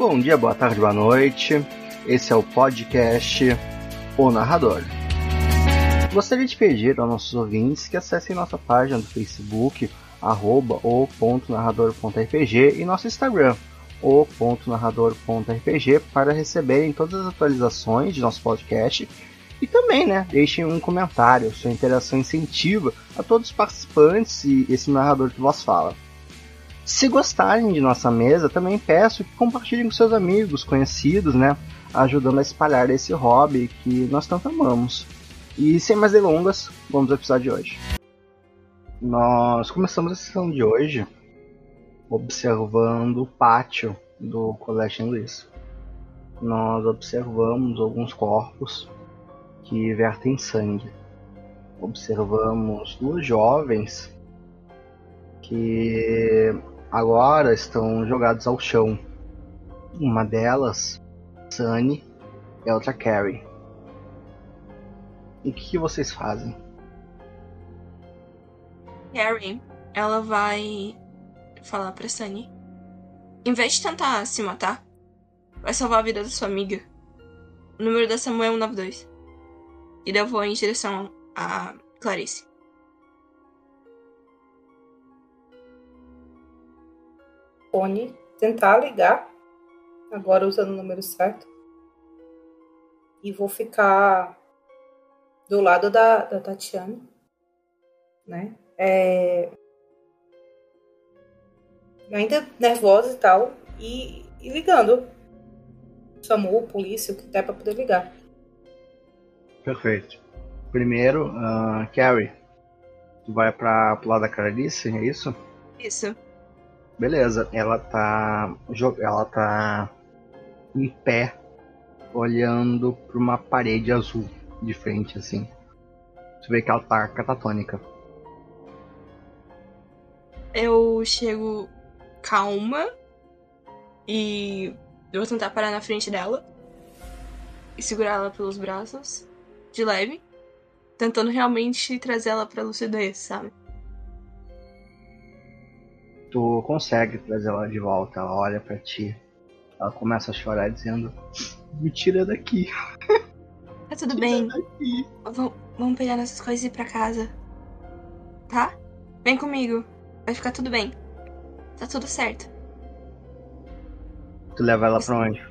Bom dia, boa tarde, boa noite. Esse é o podcast O Narrador. Gostaria de pedir aos nossos ouvintes que acessem nossa página do Facebook, arroba o.narrador.rpg e nosso Instagram, o.narrador.rpg para receberem todas as atualizações de nosso podcast e também, né, deixem um comentário, sua interação incentiva a todos os participantes e esse narrador que vos fala. Se gostarem de nossa mesa, também peço que compartilhem com seus amigos, conhecidos, né? Ajudando a espalhar esse hobby que nós tanto amamos. E sem mais delongas, vamos ao episódio de hoje. Nós começamos a sessão de hoje observando o pátio do Colégio Luiz. Nós observamos alguns corpos que vertem sangue. Observamos duas jovens que agora estão jogados ao chão. Uma delas, Sunny, e a outra Carrie. E o que, vocês fazem? Carrie, ela vai falar pra Sunny. Em vez de tentar se matar, vai salvar a vida da sua amiga. O número da Samuel é 192. E eu vou em direção a Clarice. Fone, tentar ligar, agora usando o número certo. E vou ficar do lado da, da Tatiana, né? É... Ainda nervosa e tal, e, e ligando. Chamou polícia, o que der pra poder ligar. Perfeito. Primeiro, uh, Carrie, tu vai pra, pro lado da Clarice, é isso? Isso. Beleza, ela tá. Ela tá em pé, olhando pra uma parede azul de frente, assim. Você vê que ela tá catatônica. Eu chego calma e vou tentar parar na frente dela e segurar ela pelos braços, de leve, tentando realmente trazer ela pra lucidez, sabe? Tu consegue trazer ela de volta. Ela olha para ti. Ela começa a chorar dizendo: Me tira daqui. Tá tudo bem. Daqui. vamos pegar nossas coisas e ir pra casa. Tá? Vem comigo. Vai ficar tudo bem. Tá tudo certo. Tu leva ela pra onde?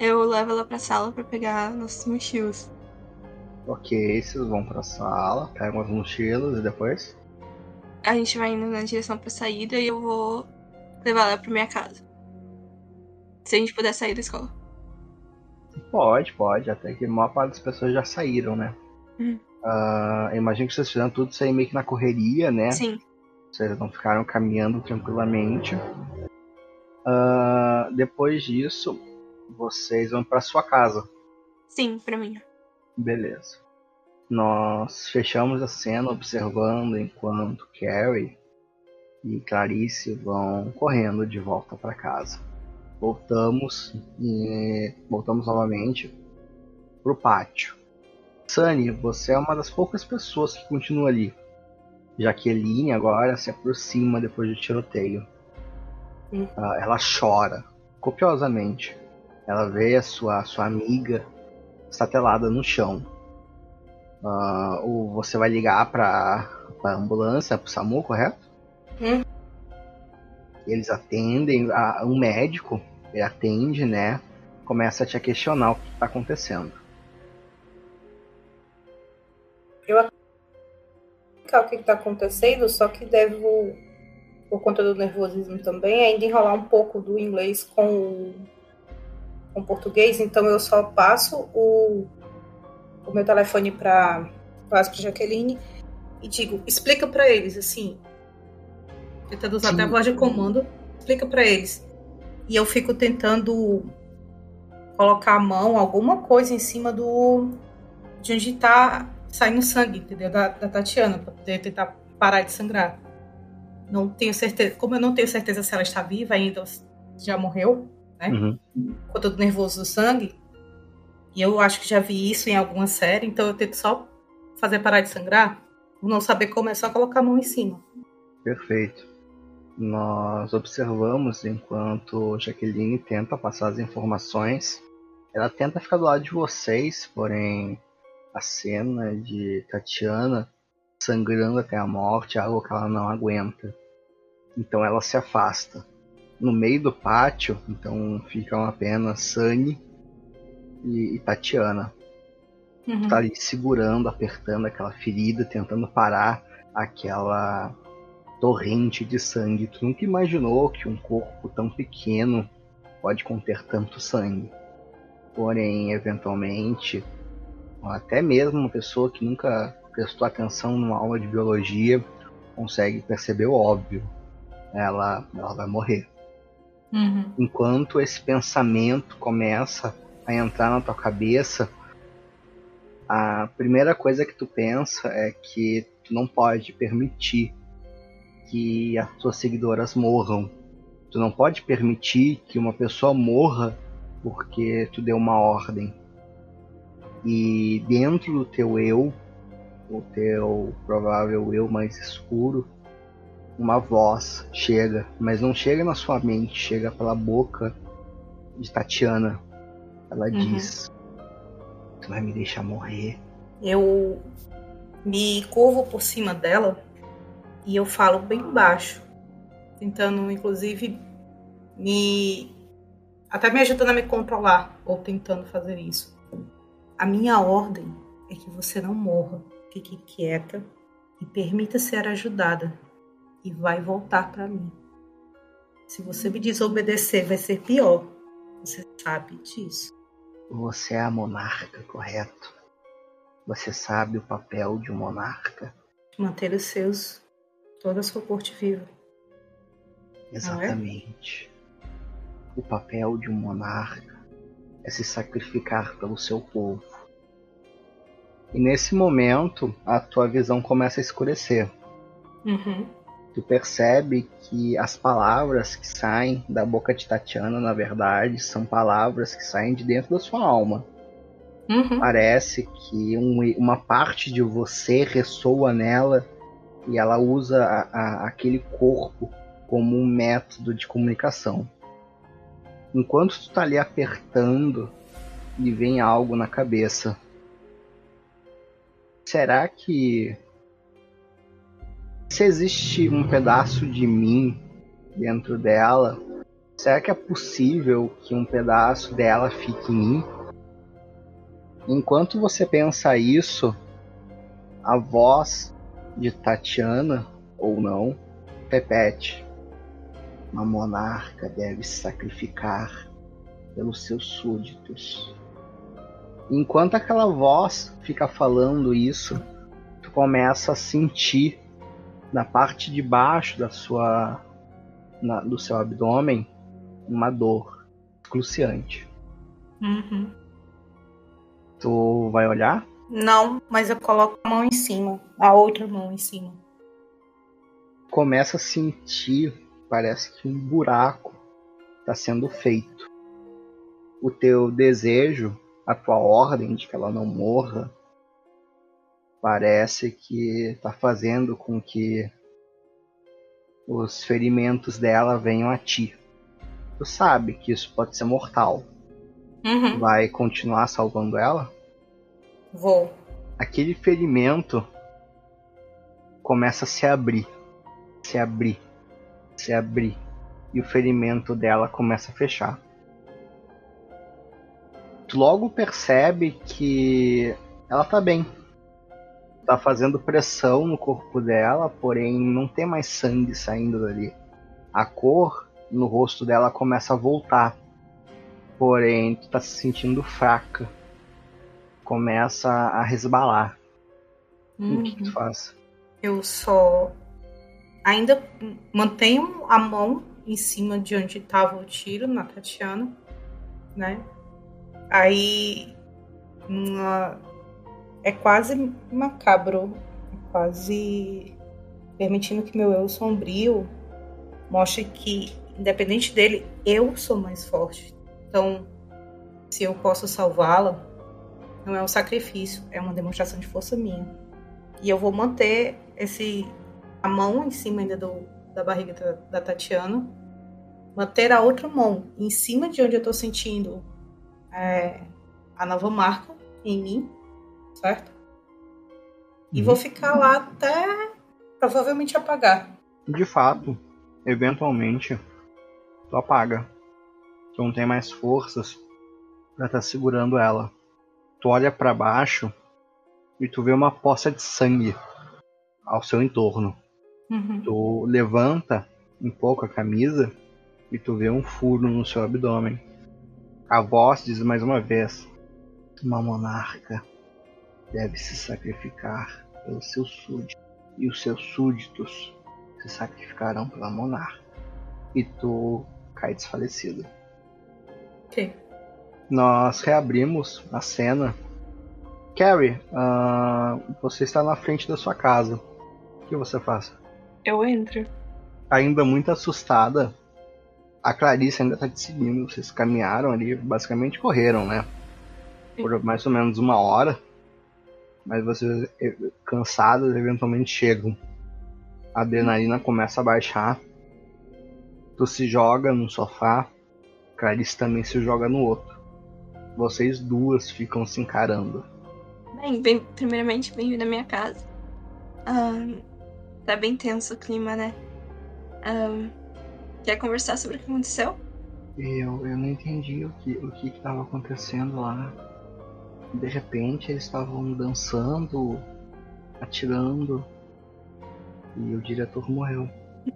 Eu levo ela pra sala pra pegar nossos mochilos. Ok, vocês vão pra sala, pegam as mochilas e depois? A gente vai indo na direção pra saída e eu vou levar ela pra minha casa. Se a gente puder sair da escola. Pode, pode. Até que a maior parte das pessoas já saíram, né? Uhum. Uh, imagino que vocês fizeram tudo isso aí meio que na correria, né? Sim. Vocês não ficaram caminhando tranquilamente. Uh, depois disso, vocês vão para sua casa. Sim, para mim. Beleza. Nós fechamos a cena observando enquanto Carrie e Clarice vão correndo de volta para casa. Voltamos e voltamos novamente pro pátio. Sunny, você é uma das poucas pessoas que continua ali. Jaqueline agora se aproxima depois do tiroteio. Hum. Uh, ela chora copiosamente. Ela vê a sua, sua amiga estatelada no chão Uh, ou você vai ligar pra, pra ambulância, pro SAMU, correto? Hum. Eles atendem, a, um médico, ele atende, né? Começa a te questionar o que tá acontecendo. Eu o que está acontecendo, só que devo, por conta do nervosismo também, ainda enrolar um pouco do inglês com com o português, então eu só passo o o meu telefone para para Jaqueline e digo, explica para eles assim, tentando usar Sim. até a voz de comando, explica para eles. E eu fico tentando colocar a mão, alguma coisa em cima do de onde tá saindo sangue, entendeu? Da, da Tatiana, para poder tentar parar de sangrar. Não tenho certeza, como eu não tenho certeza se ela está viva ainda já morreu, né? Uhum. Com todo nervoso do sangue, e eu acho que já vi isso em alguma série, então eu tento só fazer parar de sangrar. Não saber como é só colocar a mão em cima. Perfeito. nós observamos enquanto Jaqueline tenta passar as informações. Ela tenta ficar do lado de vocês, porém a cena de Tatiana sangrando até a morte é algo que ela não aguenta. Então ela se afasta. No meio do pátio, então ficam apenas Sunny e, e Tatiana. Uhum. Tá ali segurando, apertando aquela ferida, tentando parar aquela torrente de sangue. Tu nunca imaginou que um corpo tão pequeno pode conter tanto sangue. Porém, eventualmente, até mesmo uma pessoa que nunca prestou atenção numa aula de biologia consegue perceber o óbvio. Ela, ela vai morrer. Uhum. Enquanto esse pensamento começa a entrar na tua cabeça, a primeira coisa que tu pensa é que tu não pode permitir que as tuas seguidoras morram. Tu não pode permitir que uma pessoa morra porque tu deu uma ordem. E dentro do teu eu, o teu provável eu mais escuro, uma voz chega, mas não chega na sua mente, chega pela boca de Tatiana. Ela uhum. diz: Tu vai me deixar morrer. Eu me curvo por cima dela e eu falo bem baixo, tentando inclusive me até me ajudando a me controlar ou tentando fazer isso. A minha ordem é que você não morra, fique quieta e permita ser ajudada e vai voltar para mim. Se você me desobedecer, vai ser pior. Você sabe disso. Você é a monarca, correto? Você sabe o papel de um monarca? Manter os seus, toda a sua corte viva. É? Exatamente. É? O papel de um monarca é se sacrificar pelo seu povo. E nesse momento, a tua visão começa a escurecer. Uhum. Tu percebe que as palavras que saem da boca de Tatiana, na verdade, são palavras que saem de dentro da sua alma. Uhum. Parece que um, uma parte de você ressoa nela e ela usa a, a, aquele corpo como um método de comunicação. Enquanto tu tá ali apertando e vem algo na cabeça. Será que se existe um pedaço de mim dentro dela, será que é possível que um pedaço dela fique em mim? Enquanto você pensa isso, a voz de Tatiana, ou não, repete: Uma monarca deve sacrificar pelos seus súditos. Enquanto aquela voz fica falando isso, tu começa a sentir na parte de baixo da sua na, do seu abdômen uma dor excruciante. Uhum. Tu vai olhar? Não, mas eu coloco a mão em cima, a outra mão em cima. Começa a sentir, parece que um buraco está sendo feito. O teu desejo, a tua ordem de que ela não morra, parece que está fazendo com que os ferimentos dela venham a ti. Tu sabe que isso pode ser mortal. Uhum. Vai continuar salvando ela? Vou. Aquele ferimento começa a se abrir, se abrir, se abrir, e o ferimento dela começa a fechar. Tu logo percebe que ela tá bem. Tá fazendo pressão no corpo dela, porém não tem mais sangue saindo dali. A cor no rosto dela começa a voltar, porém tu tá se sentindo fraca começa a resbalar. Uhum. O que, que tu uhum. faz? Eu só ainda mantenho a mão em cima de onde estava o tiro na Tatiana, né? Aí uma... é quase macabro, é quase permitindo que meu eu sombrio mostre que independente dele, eu sou mais forte. Então, se eu posso salvá-la, não é um sacrifício, é uma demonstração de força minha. E eu vou manter esse a mão em cima ainda do, da barriga da, da Tatiana, manter a outra mão em cima de onde eu tô sentindo é, a nova marca em mim, certo? E Uhum. vou ficar lá até provavelmente apagar. De fato, eventualmente, tu apaga. Tu não tem mais forças pra estar segurando ela. Tu olha pra baixo e tu vê uma poça de sangue ao seu entorno. Uhum. Tu levanta um pouco a camisa e tu vê um furo no seu abdômen. A voz diz mais uma vez: Uma monarca deve se sacrificar pelos seus súditos, e os seus súditos se sacrificarão pela monarca. E tu cai desfalecido. Ok. Nós reabrimos a cena. Carrie, ah, você está na frente da sua casa. O que você faz? Eu entro. ainda muito assustada, a Clarice ainda tá te seguindo. Vocês caminharam ali, basicamente correram, né? Por mais ou menos uma hora. Mas vocês, eh, cansadas, eventualmente chegam. A adrenalina começa a baixar. Tu se joga no sofá. Clarice também se joga no outro. Vocês duas ficam se encarando. Bem, bem primeiramente, bem-vindo à minha casa. Ahn, tá bem tenso o clima, né? Ahn, quer conversar sobre o que aconteceu? Eu, eu não entendi o que o que estava acontecendo lá. De repente eles estavam dançando, atirando e o diretor morreu.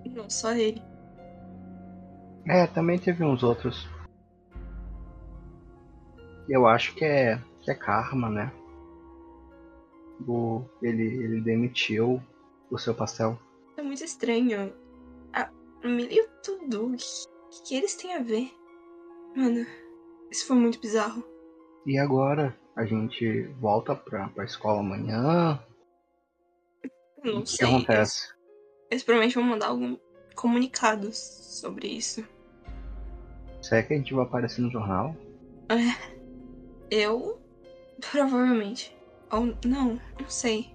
Não, só ele. É, também teve uns outros. Eu acho que é que é karma, né? O, ele ele demitiu o seu pastel. É muito estranho. Ah, Millie e tudo. O que, que eles têm a ver? Mano, isso foi muito bizarro. E agora a gente volta pra, pra escola amanhã. Não o que sei. acontece? Eles, provavelmente vão mandar algum comunicados sobre isso. Será que a gente vai aparecer no jornal? Eu? Provavelmente. Ou não, não sei.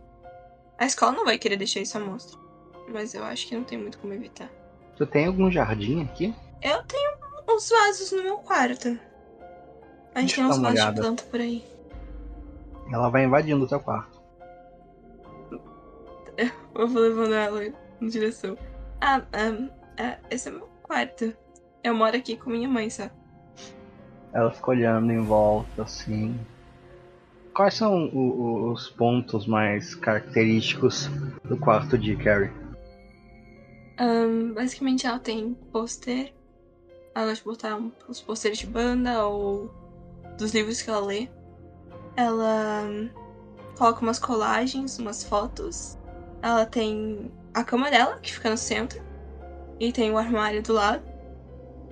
A escola não vai querer deixar isso à mostra. Mas eu acho que não tem muito como evitar. Tu tem algum jardim aqui? Eu tenho uns vasos no meu quarto. A gente Deixa tem uns vasos de olhada. planta por aí. Ela vai invadindo o teu quarto. Eu vou levando ela em direção. Ah, ah, ah, esse é meu quarto. Eu moro aqui com minha mãe, só. Ela fica olhando em volta, assim. Quais são o- o- os pontos mais característicos do quarto de Carrie? Ahn, basicamente ela tem pôster. Ela gosta de botar um- os pôsteres de banda ou dos livros que ela lê. Ela coloca umas colagens, umas fotos. Ela tem a cama dela, que fica no centro. E tem o armário do lado.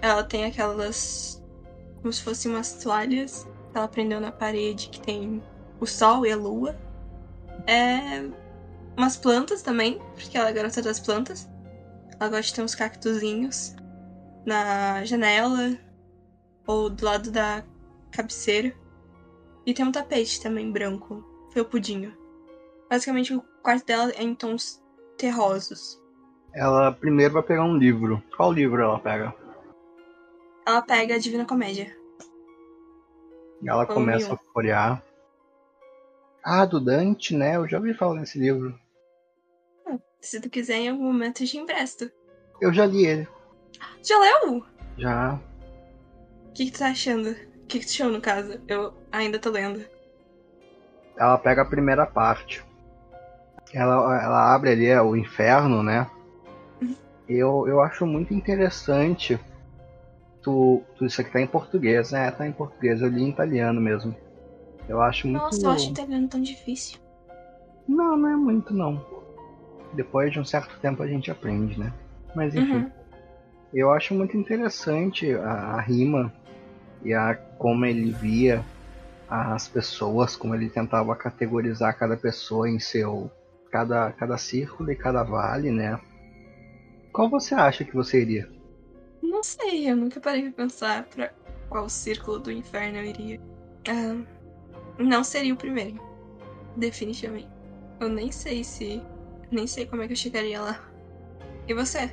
Ela tem aquelas. como se fossem umas toalhas que ela prendeu na parede, que tem o sol e a lua. É. umas plantas também, porque ela é garota das plantas. Ela gosta de ter uns cactuzinhos na janela ou do lado da cabeceira. E tem um tapete também branco, felpudinho. Basicamente o quarto dela é em tons terrosos. Ela primeiro vai pegar um livro. Qual livro ela pega? Ela pega a Divina Comédia. Ela Qual começa a folhear. Ah, do Dante, né? Eu já ouvi falar nesse livro. Se tu quiser, em algum momento eu te empresto. Eu já li ele. Já leu? Já. O que, que tu tá achando? Achou, no caso? Eu ainda tô lendo. Ela pega a primeira parte. Ela, ela abre ali é, o inferno, né? Uhum. Eu, eu acho muito interessante. Tu, tu, isso aqui tá em português, né? Tá em português. Eu li em italiano mesmo. Eu acho muito. Nossa, eu acho italiano tão difícil. Não, não é muito não. Depois de um certo tempo a gente aprende, né? Mas enfim. Uhum. Eu acho muito interessante a, a rima e a como ele via as pessoas, como ele tentava categorizar cada pessoa em seu cada cada círculo e cada vale, né? Qual você acha que você iria? Não sei, eu nunca parei pra pensar pra qual círculo do inferno eu iria. Ah, não seria o primeiro. Definitivamente. Eu nem sei se. Nem sei como é que eu chegaria lá. E você?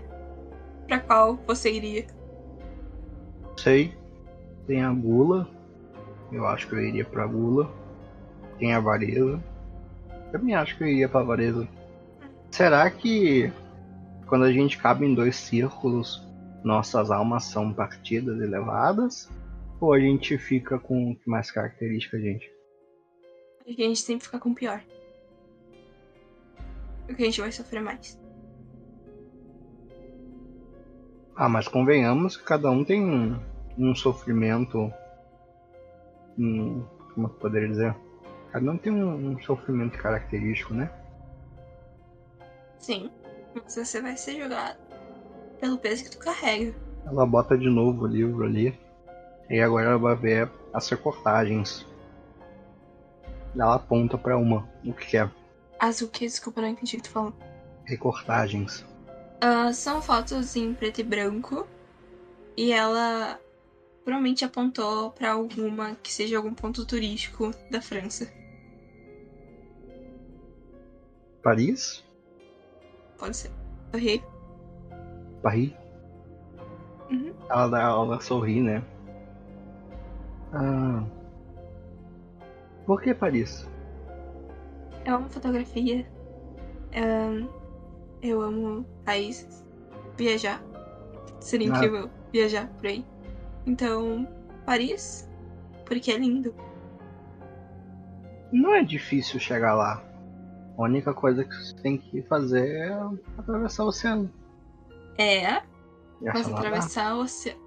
pra qual você iria? Sei. Tem a gula. Eu acho que eu iria pra gula. Tem a vareza. Também acho que eu iria pra vareza. Será que quando a gente cabe em dois círculos, nossas almas são partidas elevadas? Ou a gente fica com o que mais característica a gente? Acho que a gente sempre fica com o pior. Porque a gente vai sofrer mais. Ah, mas convenhamos que cada um tem um, sofrimento. Um, como eu poderia dizer? Cada um tem um, um sofrimento característico, né? Sim. Mas você vai ser julgado pelo peso que tu carrega. Ela bota de novo o livro ali. E agora ela vai ver as recortagens. Ela aponta pra uma. O que é? As o que? Desculpa, não entendi o que tu falou. Recortagens. Ah, são fotos em preto e branco. E ela provavelmente apontou pra alguma que seja algum ponto turístico da França. Paris? Pode ser. Errei. Paris? Uhum. Ela, dá- ela sorri, né? Ah. Por que Paris? Eu amo fotografia. Ahn, eu amo países. Viajar. Seria Ah. incrível viajar por aí. Então, Paris. Porque é lindo. Não é difícil chegar lá. A única coisa que você tem que fazer é atravessar o oceano. É, mas atravessar o oceano.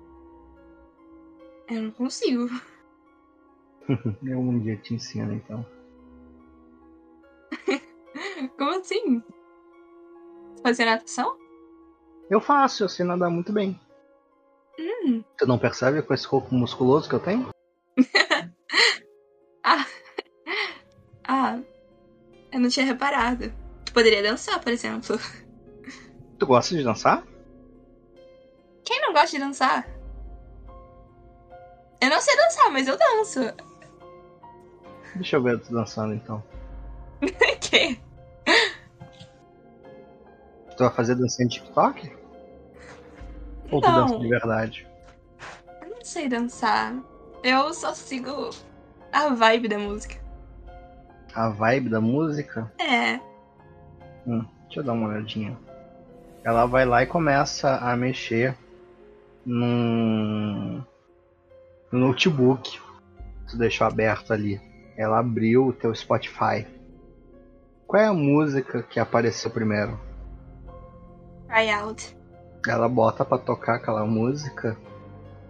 Eu não consigo. Eu um dia te ensino, então. Como assim? Fazer natação? Eu faço, eu sei nadar muito bem. Hum. Tu não percebe com esse corpo musculoso que eu tenho? Ah. ah. Eu não tinha reparado. Tu poderia dançar, por exemplo. Tu gosta de dançar? Quem não gosta de dançar? Eu não sei dançar, mas eu danço. Deixa eu ver tu dançando então. que? Tu vai fazer dancinha de TikTok? Ou tu dança de verdade? Eu não sei dançar. Eu só sigo a vibe da música. A vibe da música? É. Hum, deixa eu dar uma olhadinha. Ela vai lá e começa a mexer num, no notebook. Tu deixou aberto ali. Ela abriu o teu Spotify. Qual é a música que apareceu primeiro? Try out. Ela bota pra tocar aquela música.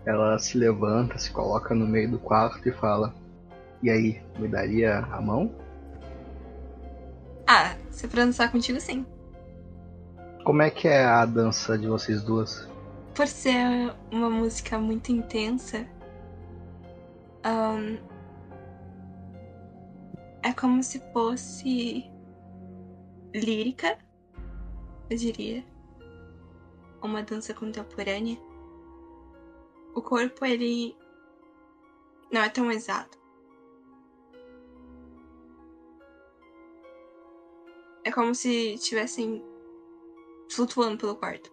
Ela se levanta, se coloca no meio do quarto e fala: E aí, me daria a mão? Ah, se dançar contigo, sim. Como é que é a dança de vocês duas? Por ser uma música muito intensa, ahn, é como se fosse lírica, eu diria. Uma dança contemporânea. O corpo, ele não é tão exato. É como se estivessem flutuando pelo quarto.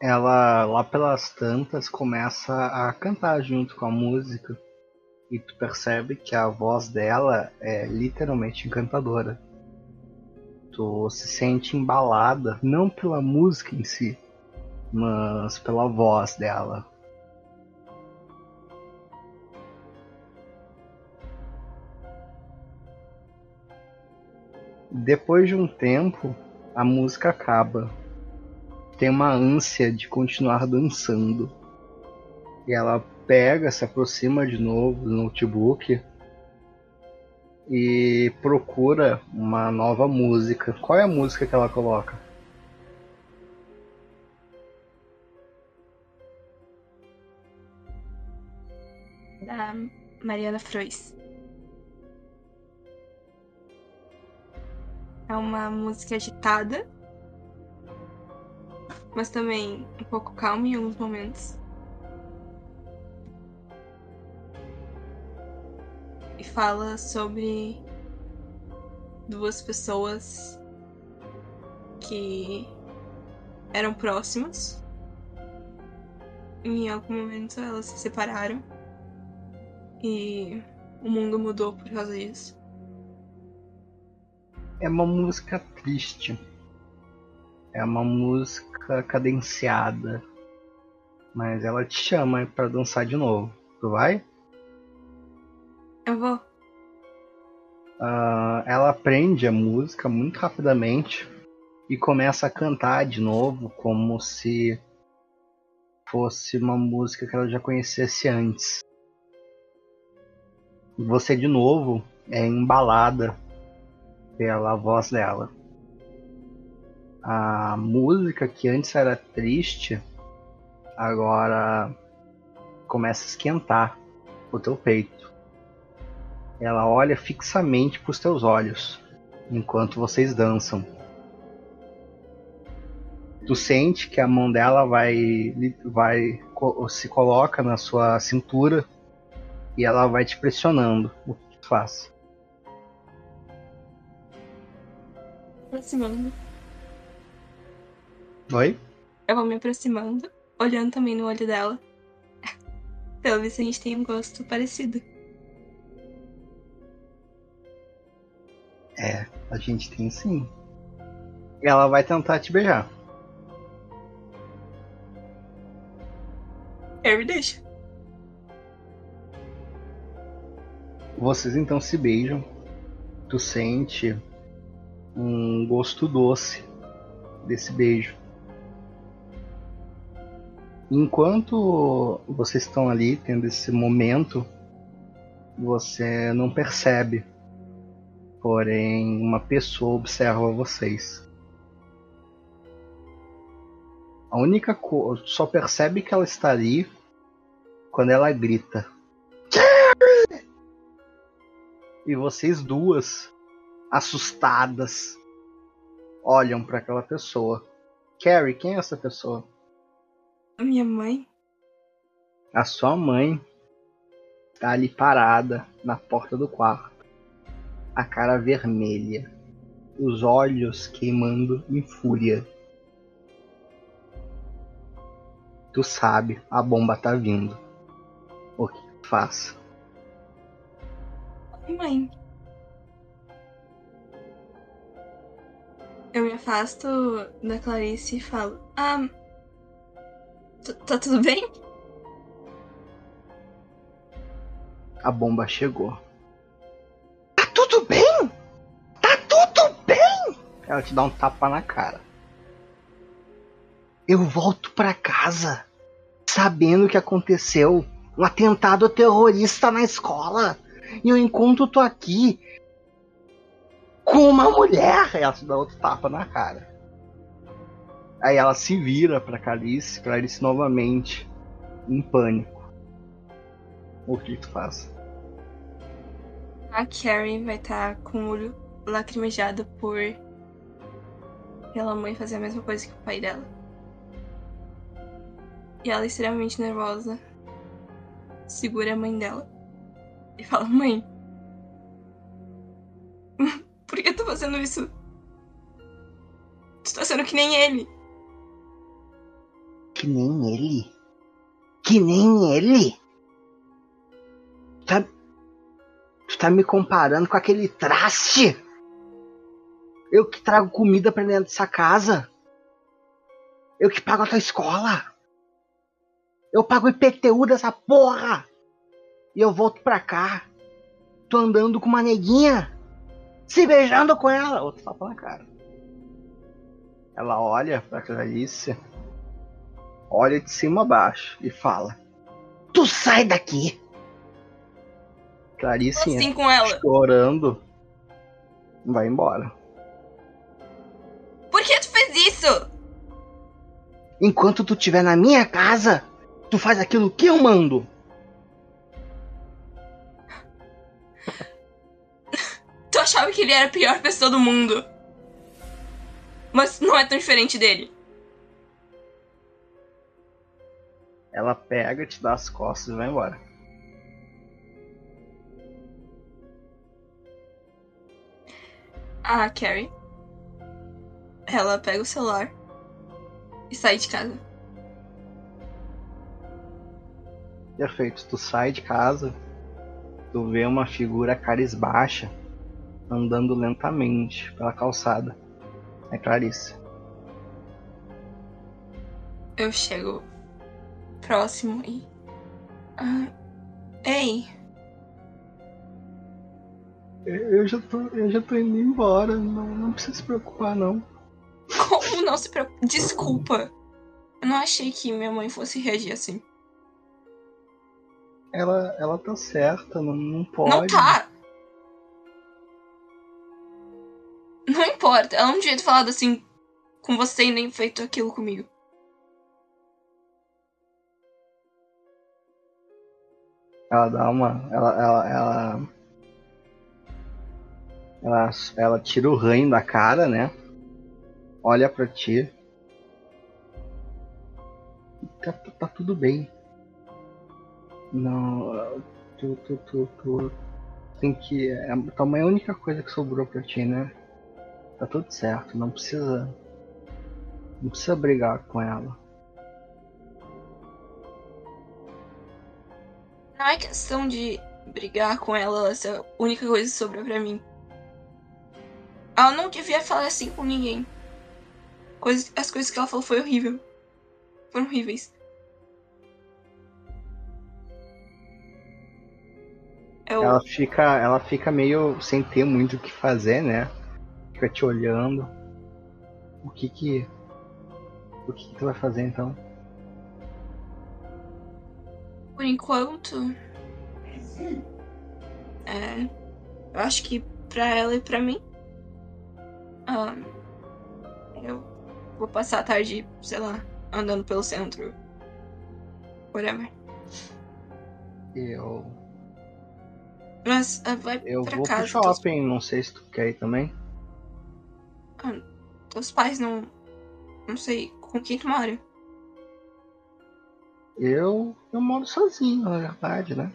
ela lá pelas tantas começa a cantar junto com a música e tu percebe que a voz dela é literalmente encantadora. Se sente embalada não pela música em si, mas pela voz dela. Depois de um tempo, a música acaba tem uma ânsia de continuar dançando. E ela pega, se aproxima de novo do notebook e procura uma nova música. Qual é a música que ela coloca? Da Mariana Frois. É uma música agitada, mas também um pouco calma em alguns momentos. Fala sobre duas pessoas que eram próximas. Em algum momento elas se separaram. E o mundo mudou por causa disso. É uma música triste. É uma música cadenciada. Mas ela te chama para dançar de novo. Tu vai? Eu vou. Uh, ela aprende a música muito rapidamente e começa a cantar de novo, como se fosse uma música que ela já conhecesse antes. Você de novo é embalada pela voz dela. A música que antes era triste agora começa a esquentar o teu peito. Ela olha fixamente para os teus olhos enquanto vocês dançam. Tu sente que a mão dela vai, vai se coloca na sua cintura e ela vai te pressionando. O que tu faz? aproximando. Oi? Eu vou me aproximando, olhando também no olho dela. Pelo visto a gente tem um gosto parecido. É, a gente tem sim. Ela vai tentar te beijar. Harry deixa. Vocês então se beijam. Tu sente um gosto doce desse beijo. Enquanto vocês estão ali tendo esse momento, você não percebe. Porém, uma pessoa observa vocês. A única coisa. Só percebe que ela está ali quando ela grita. Jerry! E vocês duas assustadas, olham para aquela pessoa. Carrie, quem é essa pessoa? A minha mãe. A sua mãe está ali parada na porta do quarto, a cara vermelha, os olhos queimando em fúria. Tu sabe, a bomba tá vindo. O que tu faz? Mãe, Eu me afasto da Clarice e falo: Ah. Tá tudo bem? A bomba chegou. Ela te dá um tapa na cara. Eu volto para casa sabendo o que aconteceu. Um atentado terrorista na escola. E eu encontro tu aqui com uma mulher. Ela se dá outro tapa na cara. Aí ela se vira pra Clarice, Clarice novamente em pânico. O que tu faz? A Carrie vai estar tá com o olho lacrimejado por pela mãe fazer a mesma coisa que o pai dela. E ela, extremamente nervosa, segura a mãe dela e fala: Mãe, por que tá fazendo isso? Tu tá sendo que nem ele. Que nem ele? Que nem ele? Tá... Tu tá me comparando com aquele traste? Eu que trago comida pra dentro dessa casa. Eu que pago a tua escola. Eu pago o IPTU dessa porra. E eu volto pra cá. Tô andando com uma neguinha se beijando com ela. Outro tapa na cara. Ela olha pra Clarice, olha de cima a baixo e fala: Tu sai daqui! Clarice assim com ela. chorando, vai embora. Por que tu fez isso? Enquanto tu estiver na minha casa, tu faz aquilo que eu mando. achava que ele era a pior pessoa do mundo. Mas não é tão diferente dele. Ela pega, te dá as costas e vai embora. A Carrie. Ela pega o celular. e sair de casa. Perfeito. Tu sai de casa, tu vê uma figura carisbaixa andando lentamente pela calçada. É Clarice. Eu chego próximo e. Ah, ei! Eu já tô, eu já tô indo embora. Não, não precisa se preocupar, não. Como não se preocupa? Desculpa. Eu não achei que minha mãe fosse reagir assim. Ela, ela tá certa, não, não pode. Não tá! Não importa, ela não devia ter falado assim com você e nem feito aquilo comigo. Ela dá uma. Ela. Ela. Ela, ela, ela tira o ranho da cara, né? Olha pra ti. Tá, tá, tá tudo bem. Não. Tu, tu, tu, tu. Tem que. Mãe é a única coisa que sobrou pra ti, né? Tá tudo certo, não precisa. Não precisa brigar com ela. Não é questão de brigar com ela, essa é a única coisa que sobrou pra mim. Ela não devia falar assim com ninguém. As coisas que ela falou foi horrível. Foram horríveis. Eu... Ela fica, ela fica meio sem ter muito o que fazer, né? Fica te olhando. O que que. O que, que tu vai fazer então? Por enquanto. É. Eu acho que pra ela e pra mim. Um, eu vou passar a tarde, sei lá, andando pelo centro. Whatever. Eu. Mas uh, vai Eu pra vou casa. pro shopping, não sei se tu quer ir também. Teus, teus pais não. Não sei com quem tu mora. Eu. Eu moro sozinho, na verdade, né?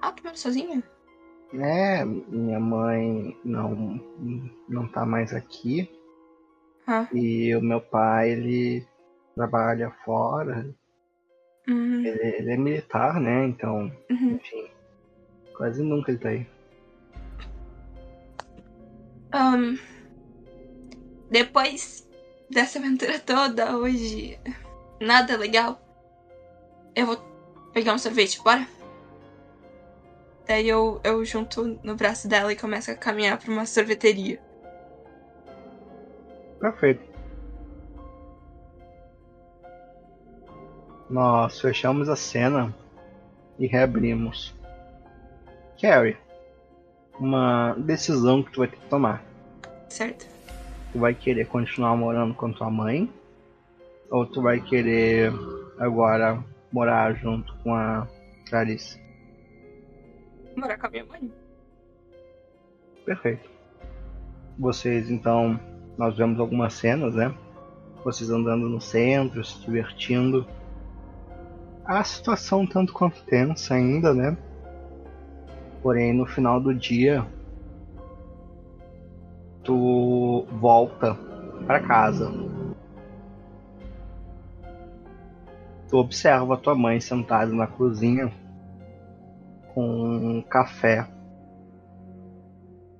Ah, tu mora sozinha? É, minha mãe não, não tá mais aqui. Ah. E o meu pai, ele trabalha fora. Hum, Ele, ele é militar, né? Então, uhum. enfim. Quase nunca ele tá aí. Ahn, depois dessa aventura toda, hoje. Nada legal. Eu vou pegar um sorvete, bora? Daí eu, eu junto no braço dela e começo a caminhar pra uma sorveteria. Perfeito. Nós fechamos a cena e reabrimos. Carrie, uma decisão que tu vai ter que tomar. Certo? Tu vai querer continuar morando com tua mãe? Ou tu vai querer agora morar junto com a Clarice? Morar com a minha mãe. Perfeito. Vocês então, nós vemos algumas cenas, né? Vocês andando no centro, se divertindo. A situação tanto quanto tensa ainda, né? Porém, no final do dia, tu volta para casa. Tu observa tua mãe sentada na cozinha com um café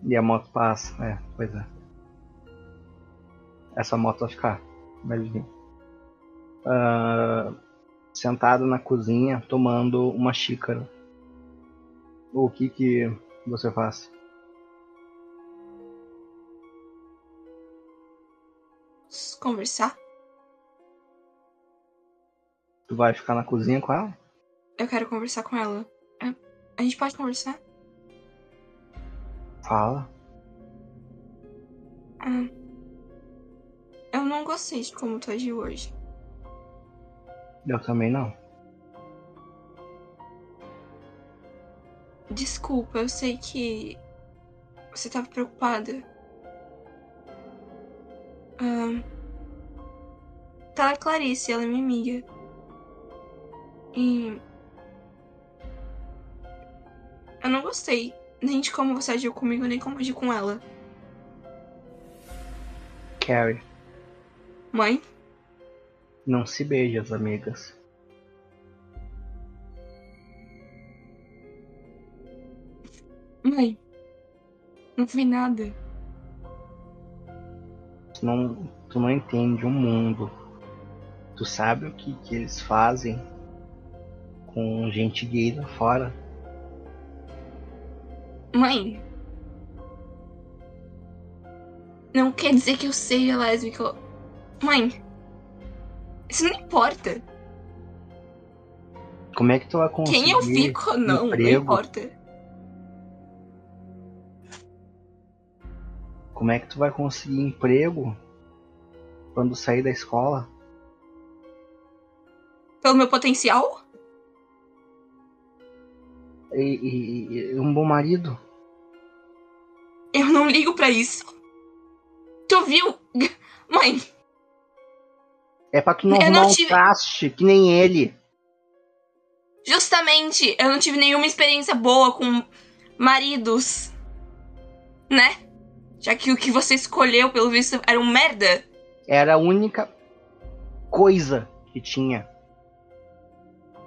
e a moto passa, é, pois é. Essa moto vai ficar, mas enfim. Ah, sentado na cozinha, tomando uma xícara. O que que você faz? Conversar? Tu vai ficar na cozinha com ela? Eu quero conversar com ela. É, A gente pode conversar? Fala. Ah. Eu não gostei de como tu agiu hoje. Eu também não. Desculpa, eu sei que você tava preocupada. Ahn, tá a Clarice, ela é minha amiga. E. Eu não gostei nem de como você agiu comigo, nem como agiu com ela. Carrie, Mãe? Não se beije, as amigas. Mãe, não vi nada. Tu não, tu não entende o mundo. Tu sabe o que, que eles fazem com gente gay lá fora? Mãe. Não quer dizer que eu seja lésbica. Mãe. Isso não importa. Como é que tu vai conseguir Quem eu fico ou não, emprego? não importa. Como é que tu vai conseguir emprego quando sair da escola? Pelo meu potencial? E, e- e um bom marido? Eu não ligo pra isso. Tu viu? Mãe, É pra tu não Eu não um tive- traste que nem ele. justamente, eu não tive nenhuma experiência boa com maridos. Né? Já que o que você escolheu, pelo visto, era um merda. Era a única coisa que tinha.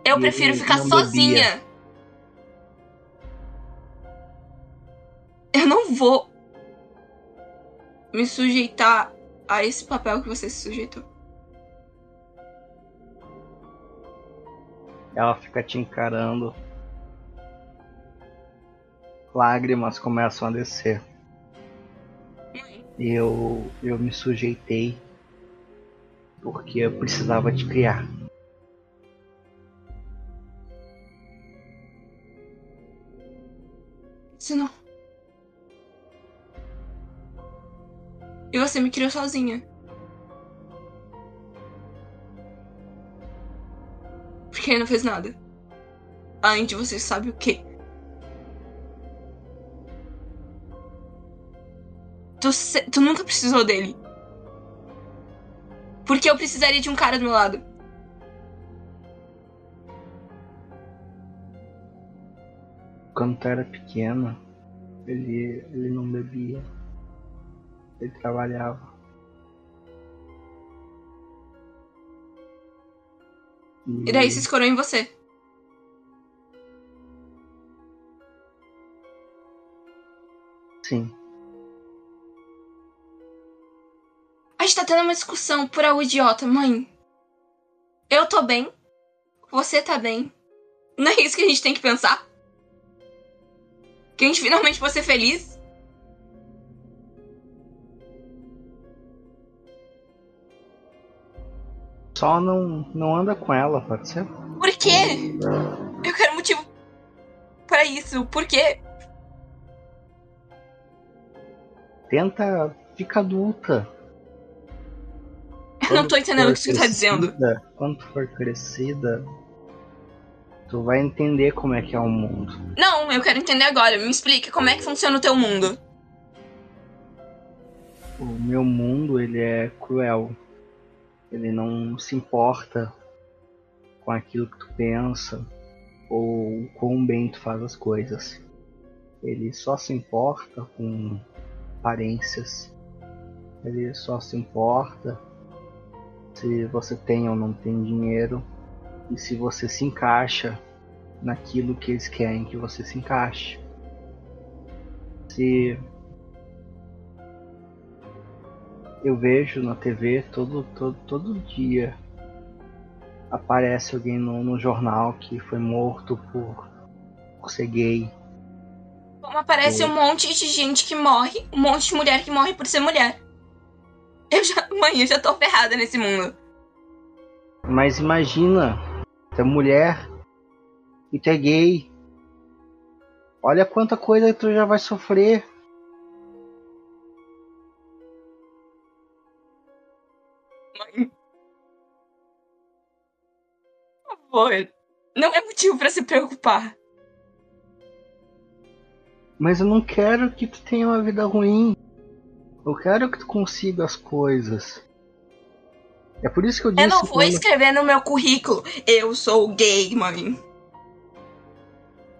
Eu E prefiro ficar sozinha. Eu não vou me sujeitar a esse papel que você se sujeitou. Ela fica te encarando. Lágrimas começam a descer. Eu, eu me sujeitei porque eu precisava te criar. isso não. E você me criou sozinha. Porque ele não fez nada. Além de você sabe o quê? Tu, tu nunca precisou dele. Porque eu precisaria de um cara do meu lado. Quando tu era pequena, ele, ele não bebia. Ele trabalhava. E daí se escorou em você. Sim. A gente tá tendo uma discussão por algo idiota, mãe. Eu tô bem. Você tá bem. Não é isso que a gente tem que pensar? Que a gente finalmente pode ser feliz? Só não, não anda com ela, pode ser? Por quê? Eu quero motivo pra isso. Por quê? Tenta. Fica adulta. Eu não tô entendendo o que você tá dizendo. Quando tu for crescida, tu vai entender como é que é o mundo. Não, eu quero entender agora. Me explica como é que funciona o teu mundo. O meu mundo, ele é cruel. Ele não se importa com aquilo que tu pensa ou quão bem tu faz as coisas. Ele só se importa com aparências. Ele só se importa se você tem ou não tem dinheiro e se você se encaixa naquilo que eles querem que você se encaixe. Se eu vejo na TV todo, todo, todo dia aparece alguém no, no jornal que foi morto por, por ser gay. Como aparece um monte de gente que morre, um monte de mulher que morre por ser mulher. Eu já. Mãe, eu já tô ferrada nesse mundo. Mas imagina, tu é mulher e tu é gay. Olha quanta coisa tu já vai sofrer. Mãe. Por favor. Não é motivo pra se preocupar. Mas eu não quero que tu tenha uma vida ruim. Eu quero que tu consiga as coisas. É por isso que eu disse Eu não vou quando- escrever no meu currículo. Eu sou gay, mãe.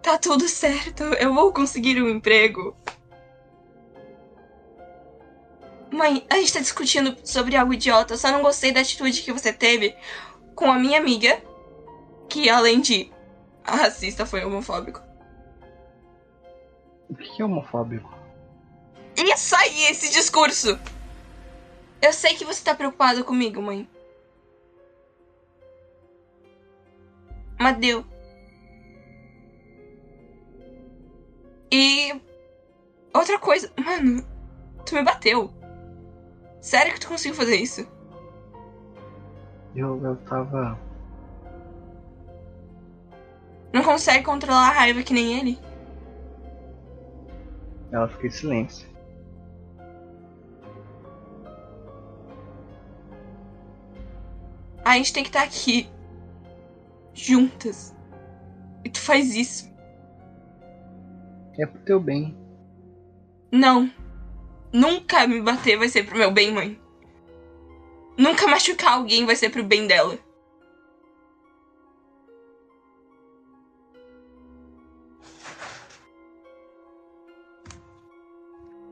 Tá tudo certo. Eu vou conseguir um emprego. Mãe, a gente tá discutindo sobre algo idiota. Eu só não gostei da atitude que você teve com a minha amiga, que além de racista, foi homofóbico. O que é homofóbico? Isso aí, esse discurso! Eu sei que você tá preocupado comigo, mãe. Mas deu. E. Outra coisa. Mano, tu me bateu. Sério que tu conseguiu fazer isso? Eu, eu tava. Não consegue controlar a raiva que nem ele? Ela fica em silêncio. A gente tem que estar tá aqui. Juntas. E tu faz isso. É pro teu bem. Não. Nunca me bater vai ser pro meu bem, mãe. Nunca machucar alguém vai ser pro bem dela.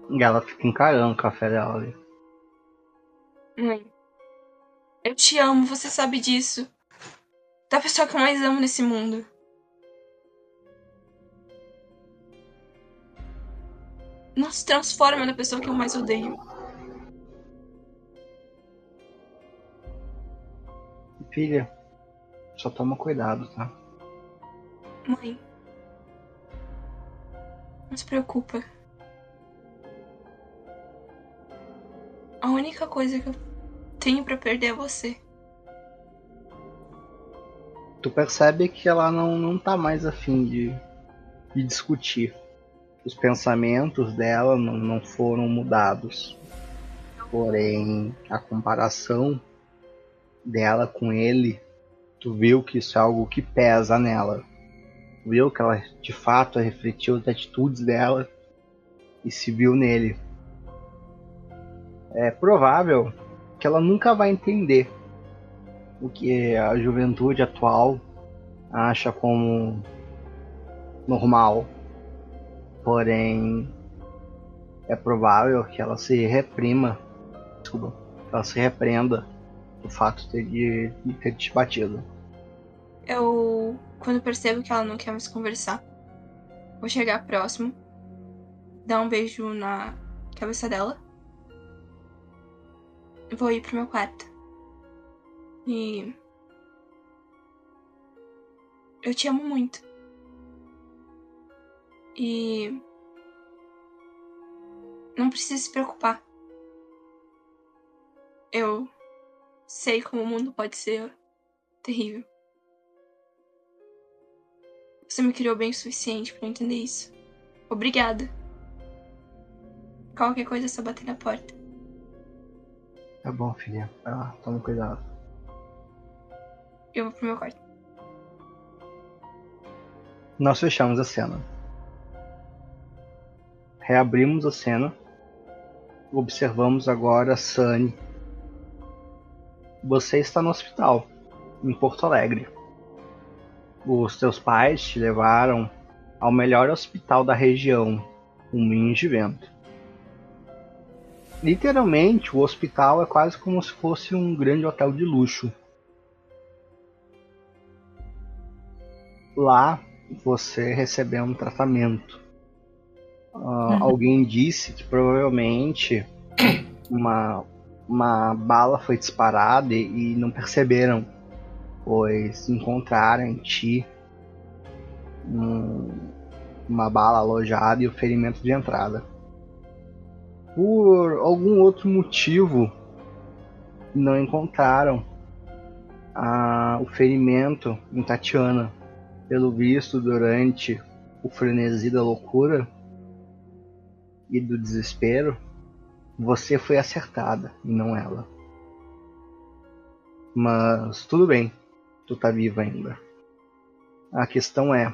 E ela fica encarando o café dela ali. Mãe. Eu te amo, você sabe disso. Da pessoa que eu mais amo nesse mundo. Se transforma na pessoa que eu mais odeio. Filha, só toma cuidado, tá? Mãe. Não se preocupa. A única coisa que eu tenho para perder é você. Tu percebe que ela não, não tá mais afim de, de discutir os pensamentos dela não, não foram mudados. Porém, a comparação dela com ele, tu viu que isso é algo que pesa nela. Tu viu que ela de fato refletiu as atitudes dela e se viu nele. É provável que ela nunca vai entender o que a juventude atual acha como normal Porém, é provável que ela se reprima, desculpa, ela se repreenda do fato de, de ter te batido. Eu, quando percebo que ela não quer mais conversar, vou chegar próximo, dar um beijo na cabeça dela, vou ir pro meu quarto. E. Eu te amo muito. E. Não precisa se preocupar. Eu sei como o mundo pode ser terrível. Você me criou bem o suficiente para entender isso. Obrigada. Qualquer coisa é só bater na porta. Tá bom, filha. Ah, toma cuidado. Eu vou pro meu quarto. Nós fechamos a cena. Reabrimos a cena. Observamos agora Sunny. Você está no hospital, em Porto Alegre. Os teus pais te levaram ao melhor hospital da região, o Minho de Vento. Literalmente, o hospital é quase como se fosse um grande hotel de luxo. Lá você recebeu um tratamento Uh, alguém disse que provavelmente uma, uma bala foi disparada e, e não perceberam, pois encontraram em ti um, uma bala alojada e o ferimento de entrada. Por algum outro motivo, não encontraram o ferimento em Tatiana. Pelo visto, durante o frenesi da loucura, e do desespero, você foi acertada e não ela. Mas tudo bem, tu tá viva ainda. A questão é: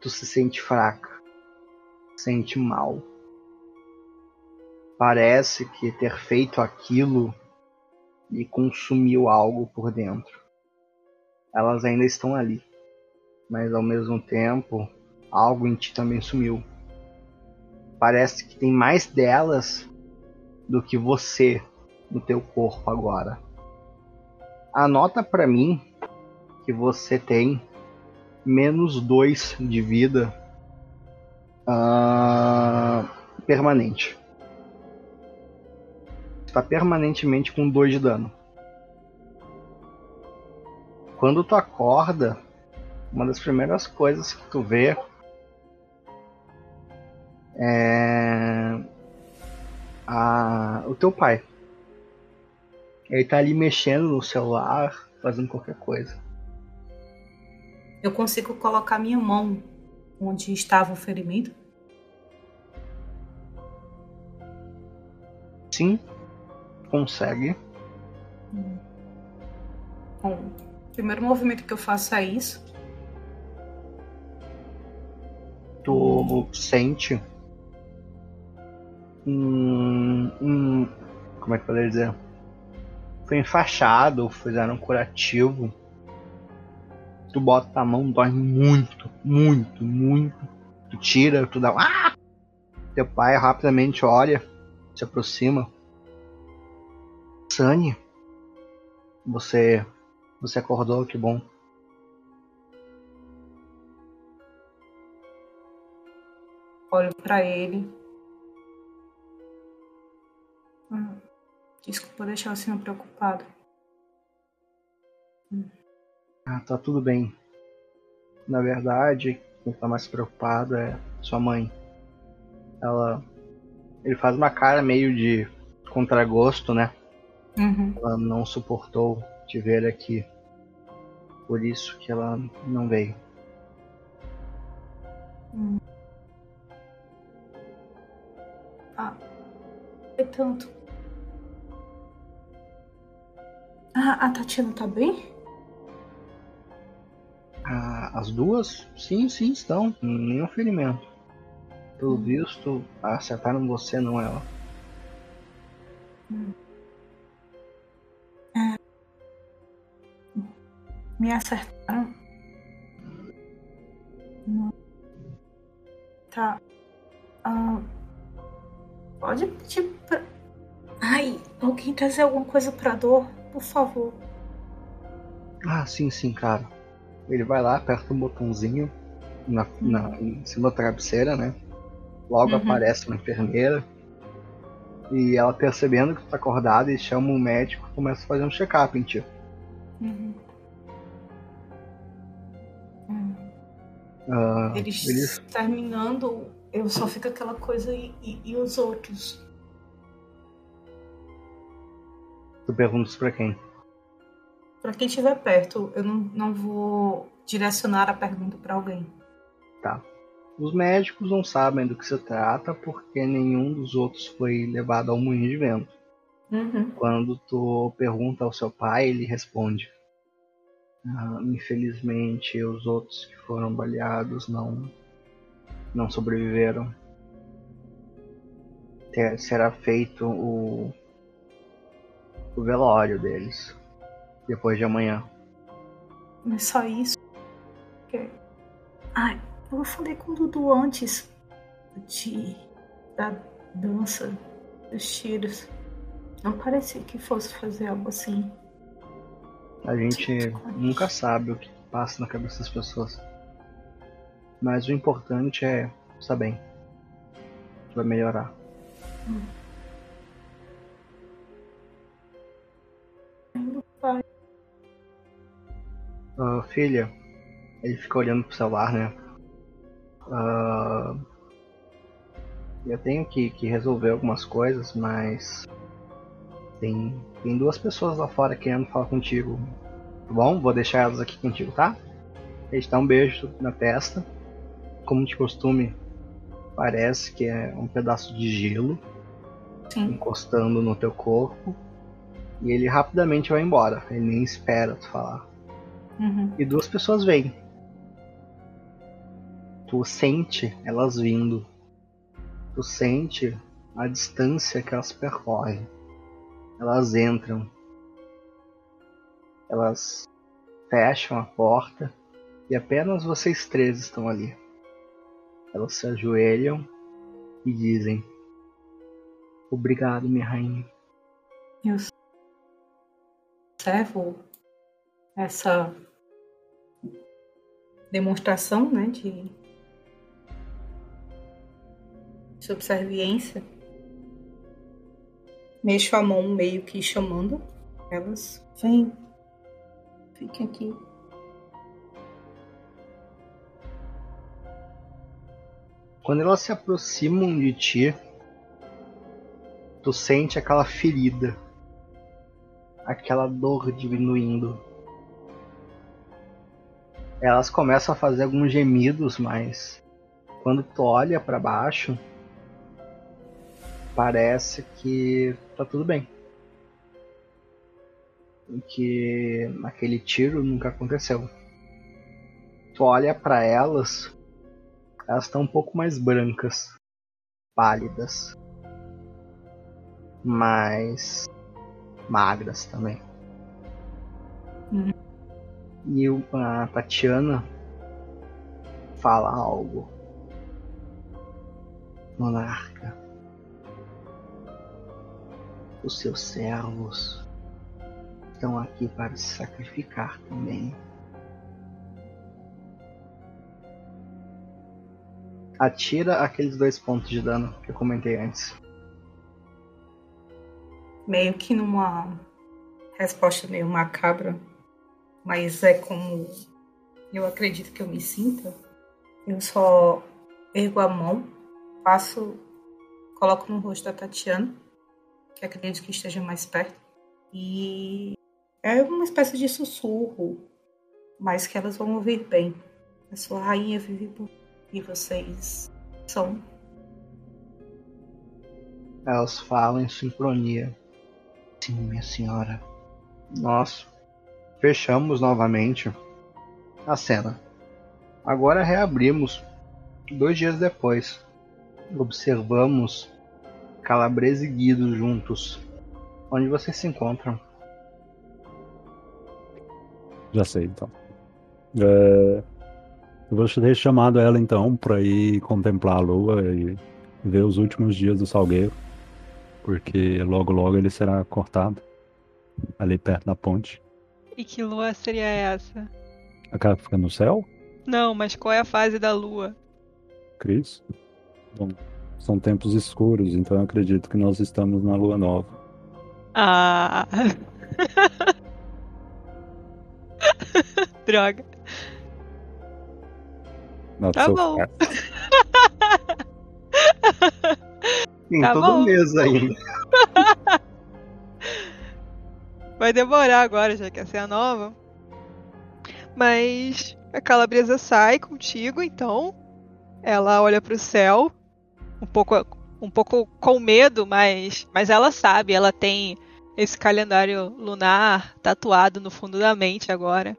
tu se sente fraca, sente mal. Parece que ter feito aquilo e consumiu algo por dentro. Elas ainda estão ali, mas ao mesmo tempo, algo em ti também sumiu parece que tem mais delas do que você no teu corpo agora. Anota para mim que você tem menos 2 de vida uh, permanente. Está permanentemente com 2 de dano. Quando tu acorda, uma das primeiras coisas que tu vê é a, o teu pai. Ele tá ali mexendo no celular, fazendo qualquer coisa. Eu consigo colocar minha mão onde estava o ferimento? Sim, consegue. Bom, o primeiro movimento que eu faço é isso. Tu sente um, um como é que poderia dizer? Foi enfaixado, fizeram um curativo tu bota a mão, dói muito, muito, muito. Tu tira, tu dá. Ah! Teu pai rapidamente olha, se aproxima. Sunny, você. Você acordou, que bom. Olho para ele. Hum. Desculpa deixar o senhor preocupado. Hum. Ah, tá tudo bem. Na verdade, quem tá mais preocupado é sua mãe. Ela. Ele faz uma cara meio de contragosto, né? Uhum. Ela não suportou te ver aqui. Por isso que ela não veio. Hum. Ah, é tanto. Ah, a Tatiana tá bem? Ah, as duas? Sim, sim, estão. Nenhum ferimento. Pelo hum. visto, acertaram você, não ela. Hum. É. Me acertaram. Não. Tá. Ah, pode pedir pra. Ai, alguém trazer alguma coisa pra dor, por favor. Ah, sim, sim, cara. Ele vai lá, aperta um botãozinho na, na, em cima da travesseira, né? Logo uhum. aparece uma enfermeira. E ela percebendo que tu tá acordado e chama um médico começa a fazer um check-up em ti. Uhum. Uh, eles, eles, terminando, eu só fico aquela coisa e, e, e os outros. Tu perguntas pra quem? Para quem estiver perto, eu não, não vou direcionar a pergunta para alguém. Tá. Os médicos não sabem do que se trata porque nenhum dos outros foi levado ao moinho de vento. Uhum. Quando tu pergunta ao seu pai, ele responde: ah, Infelizmente, os outros que foram baleados não não sobreviveram. Será feito o, o velório deles depois de amanhã. É só isso. Ai, eu falei com o Dudu antes de da dança, dos tiros. Não parecia que fosse fazer algo assim. A gente nunca sabe o que passa na cabeça das pessoas. Mas o importante é estar bem. Vai melhorar. Hum. Uh, filha, ele fica olhando pro celular, né? Uh, eu tenho que, que resolver algumas coisas, mas tem, tem duas pessoas lá fora querendo falar contigo. Tá bom? Vou deixar elas aqui contigo, tá? Ele dá um beijo na testa. Como de costume, parece que é um pedaço de gelo Sim. encostando no teu corpo. E ele rapidamente vai embora. Ele nem espera tu falar. Uhum. E duas pessoas vêm. Tu sente elas vindo. Tu sente a distância que elas percorrem. Elas entram. Elas fecham a porta e apenas vocês três estão ali. Elas se ajoelham e dizem: Obrigado, minha rainha. Eu observo essa demonstração né, de subserviência. Mexo a mão meio que chamando elas. Vem, fiquem aqui. Quando elas se aproximam de ti, tu sente aquela ferida, aquela dor diminuindo. Elas começam a fazer alguns gemidos, mas quando tu olha para baixo, parece que tá tudo bem. Que aquele tiro nunca aconteceu. Tu olha para elas, elas estão um pouco mais brancas, pálidas, mas magras também. Uhum. E a Tatiana fala algo. Monarca, os seus servos estão aqui para se sacrificar também. Atira aqueles dois pontos de dano que eu comentei antes. Meio que numa resposta meio macabra, mas é como eu acredito que eu me sinta. Eu só ergo a mão, passo, coloco no rosto da Tatiana, que acredito que esteja mais perto, e é uma espécie de sussurro, mas que elas vão ouvir bem. A sua rainha vive por e vocês são. Elas falam em sincronia. Sim, minha senhora. Nós fechamos novamente a cena. Agora reabrimos. Dois dias depois, observamos Calabresa e Guido juntos. Onde vocês se encontram? Já sei, então. É... Eu vou ter chamado ela então para ir contemplar a lua e ver os últimos dias do Salgueiro, porque logo logo ele será cortado ali perto da ponte. E que lua seria essa? Aquela que fica no céu? Não, mas qual é a fase da lua? Cris? Bom, são tempos escuros, então eu acredito que nós estamos na lua nova. Ah. Droga. Not Tá so bom. Sim, Tá todo bom. mês ainda. Vai demorar agora, já que essa é a nova. Mas a calabresa sai contigo, então. Ela olha pro céu, um pouco, um pouco com medo, mas, mas ela sabe, ela tem esse calendário lunar tatuado no fundo da mente agora.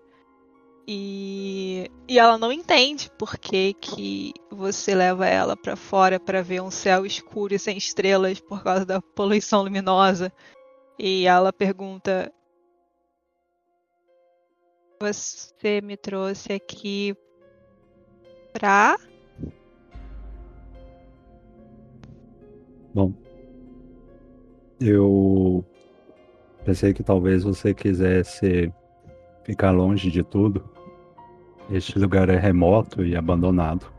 E, e ela não entende por que, que você leva ela pra fora pra ver um céu escuro e sem estrelas por causa da poluição luminosa. E ela pergunta: Você me trouxe aqui pra. Bom, eu pensei que talvez você quisesse ficar longe de tudo. Este lugar é remoto e abandonado.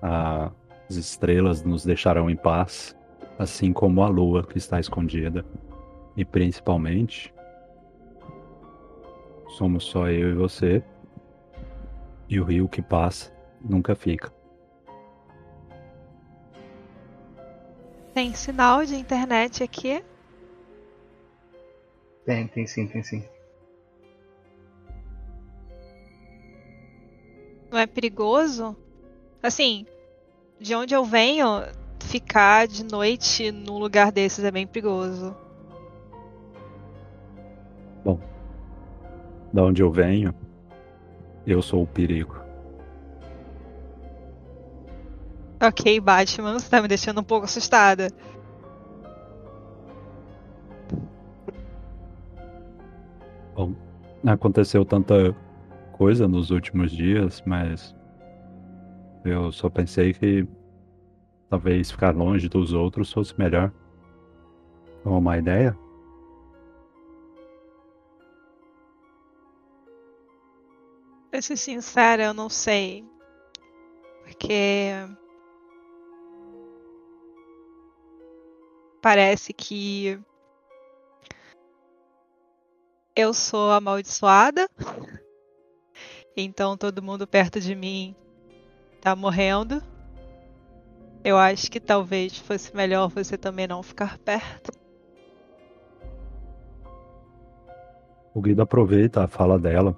As estrelas nos deixarão em paz, assim como a lua que está escondida. E principalmente, somos só eu e você, e o rio que passa nunca fica. Tem sinal de internet aqui? Tem, tem sim, tem sim. Não é perigoso? Assim, de onde eu venho, ficar de noite num lugar desses é bem perigoso. Da onde eu venho, eu sou o perigo. Ok, Batman, você tá me deixando um pouco assustada. Bom, aconteceu tanta coisa nos últimos dias, mas eu só pensei que talvez ficar longe dos outros fosse melhor. É uma ideia? Pra ser sincera, eu não sei. Porque. Parece que. Eu sou amaldiçoada. Então todo mundo perto de mim tá morrendo. Eu acho que talvez fosse melhor você também não ficar perto. O Guido aproveita a fala dela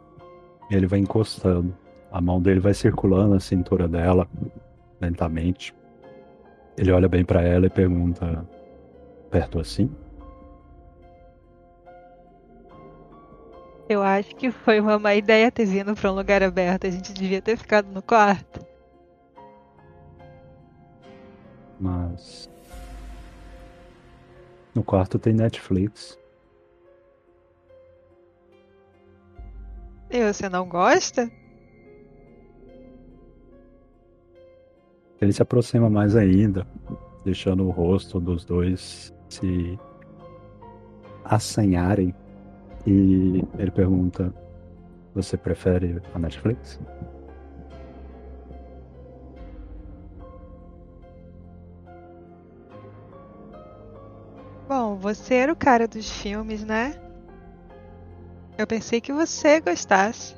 e ele vai encostando. A mão dele vai circulando na cintura dela, lentamente. Ele olha bem para ela e pergunta: Perto assim? Eu acho que foi uma má ideia ter vindo pra um lugar aberto. A gente devia ter ficado no quarto. Mas. No quarto tem Netflix. E você não gosta? Ele se aproxima mais ainda, deixando o rosto dos dois se assanharem. E ele pergunta: Você prefere a Netflix? Bom, você era o cara dos filmes, né? Eu pensei que você gostasse.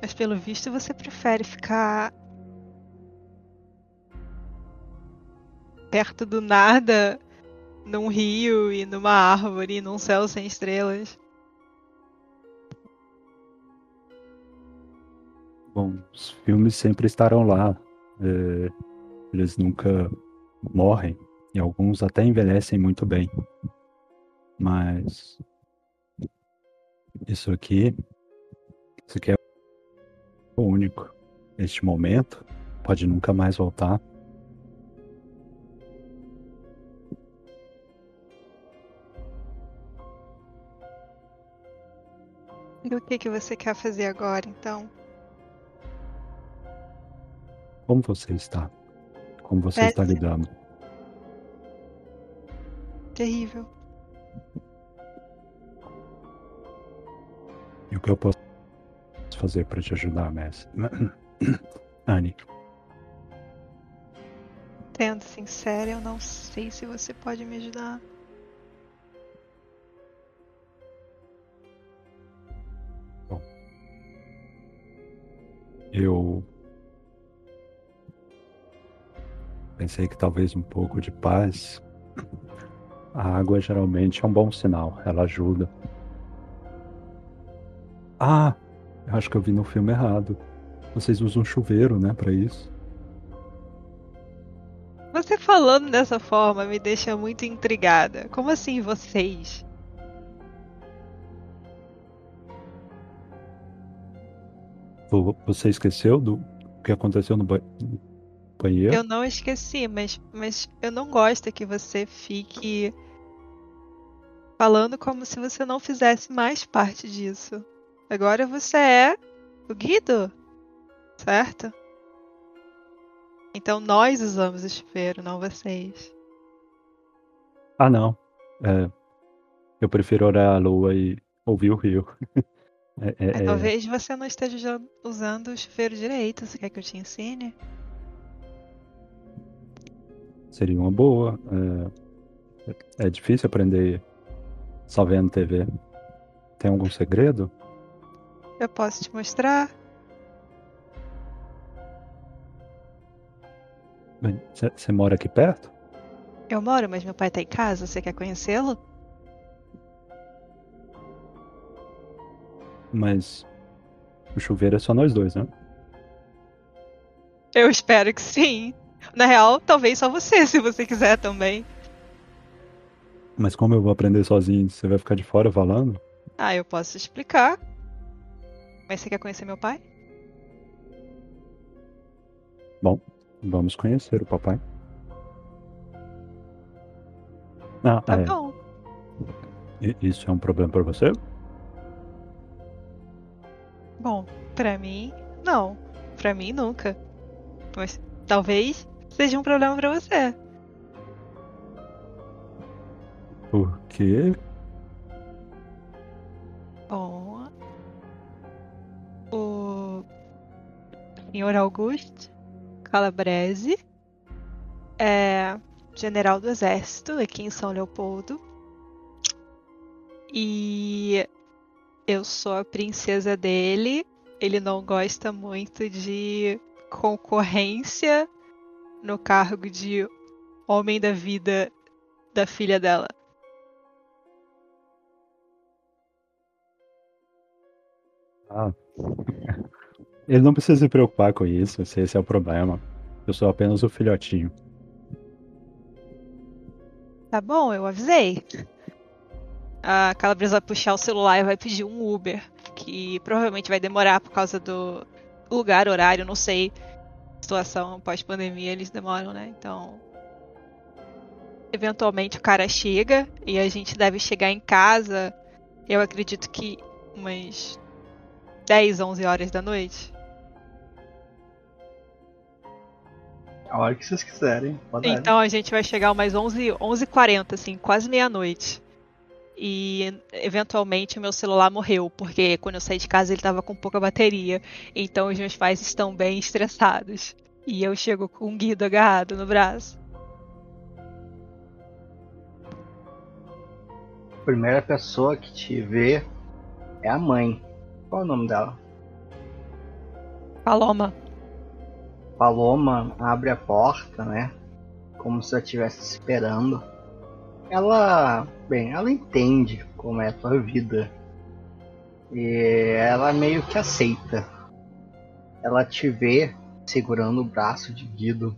Mas pelo visto você prefere ficar perto do nada, num rio e numa árvore, num céu sem estrelas. Bom, os filmes sempre estarão lá. É, eles nunca morrem. E alguns até envelhecem muito bem. Mas. Isso aqui. Isso aqui é o único. Este momento pode nunca mais voltar. E o que, que você quer fazer agora, então? Como você está? Como você está Péssimo. lidando? Terrível. E o que eu posso fazer para te ajudar, Messi? Anne, Sendo sincera, eu não sei se você pode me ajudar. Eu pensei que talvez um pouco de paz. A água geralmente é um bom sinal, ela ajuda. Ah, eu acho que eu vi no filme errado. Vocês usam chuveiro, né, para isso? Você falando dessa forma me deixa muito intrigada. Como assim vocês? Você esqueceu do que aconteceu no ba- no banheiro? Eu não esqueci, mas, mas eu não gosto que você fique falando como se você não fizesse mais parte disso. Agora você é o Guido, certo? Então nós usamos o chuveiro, não vocês. Ah, não. É, eu prefiro olhar a lua e ouvir o rio. É, é- é- talvez você não esteja usa- usando o chuveiro direito. Você quer que eu te ensine? seria uma boa. É, é difícil aprender só vendo TV. Tem algum segredo? Eu posso te mostrar. Você mora aqui perto? Eu moro, mas meu pai tá em casa. Você quer conhecê-lo? Mas o chuveiro é só nós dois, né? Eu espero que sim. Na real, talvez só você, se você quiser também. Mas como eu vou aprender sozinho? Você vai ficar de fora falando? Ah, eu posso explicar. Mas você quer conhecer meu pai? Bom, vamos conhecer o papai. Ah, Tá é. bom. Isso é um problema pra você? Bom, pra mim, não. Pra mim, nunca. Mas talvez seja um problema pra você. quê? Bom. O senhor Auguste Calabrese é general do exército aqui em São Leopoldo. E eu sou a princesa dele. Ele não gosta muito de concorrência no cargo de homem da vida da filha dela. Ah. Ele não precisa se preocupar com isso, se esse é o problema. Eu sou apenas o filhotinho. Tá bom, eu avisei. A Calabresa vai puxar o celular e vai pedir um Uber, que provavelmente vai demorar por causa do lugar, horário, não sei. Situação pós-pandemia, eles demoram, né? Então. Eventualmente o cara chega e a gente deve chegar em casa, eu acredito que umas 10, 11 horas da noite. A hora que vocês quiserem. Pode. Então a gente vai chegar umas 11, 11h40, assim, quase meia-noite. E eventualmente o meu celular morreu, porque quando eu saí de casa ele estava com pouca bateria. Então os meus pais estão bem estressados. E eu chego com um Guido agarrado no braço. A primeira pessoa que te vê é a mãe. Qual é o nome dela? Paloma. Paloma abre a porta, né? Como se ela estivesse esperando. Ela, bem, ela entende como é a tua vida. E ela meio que aceita. Ela te vê segurando o braço de Guido.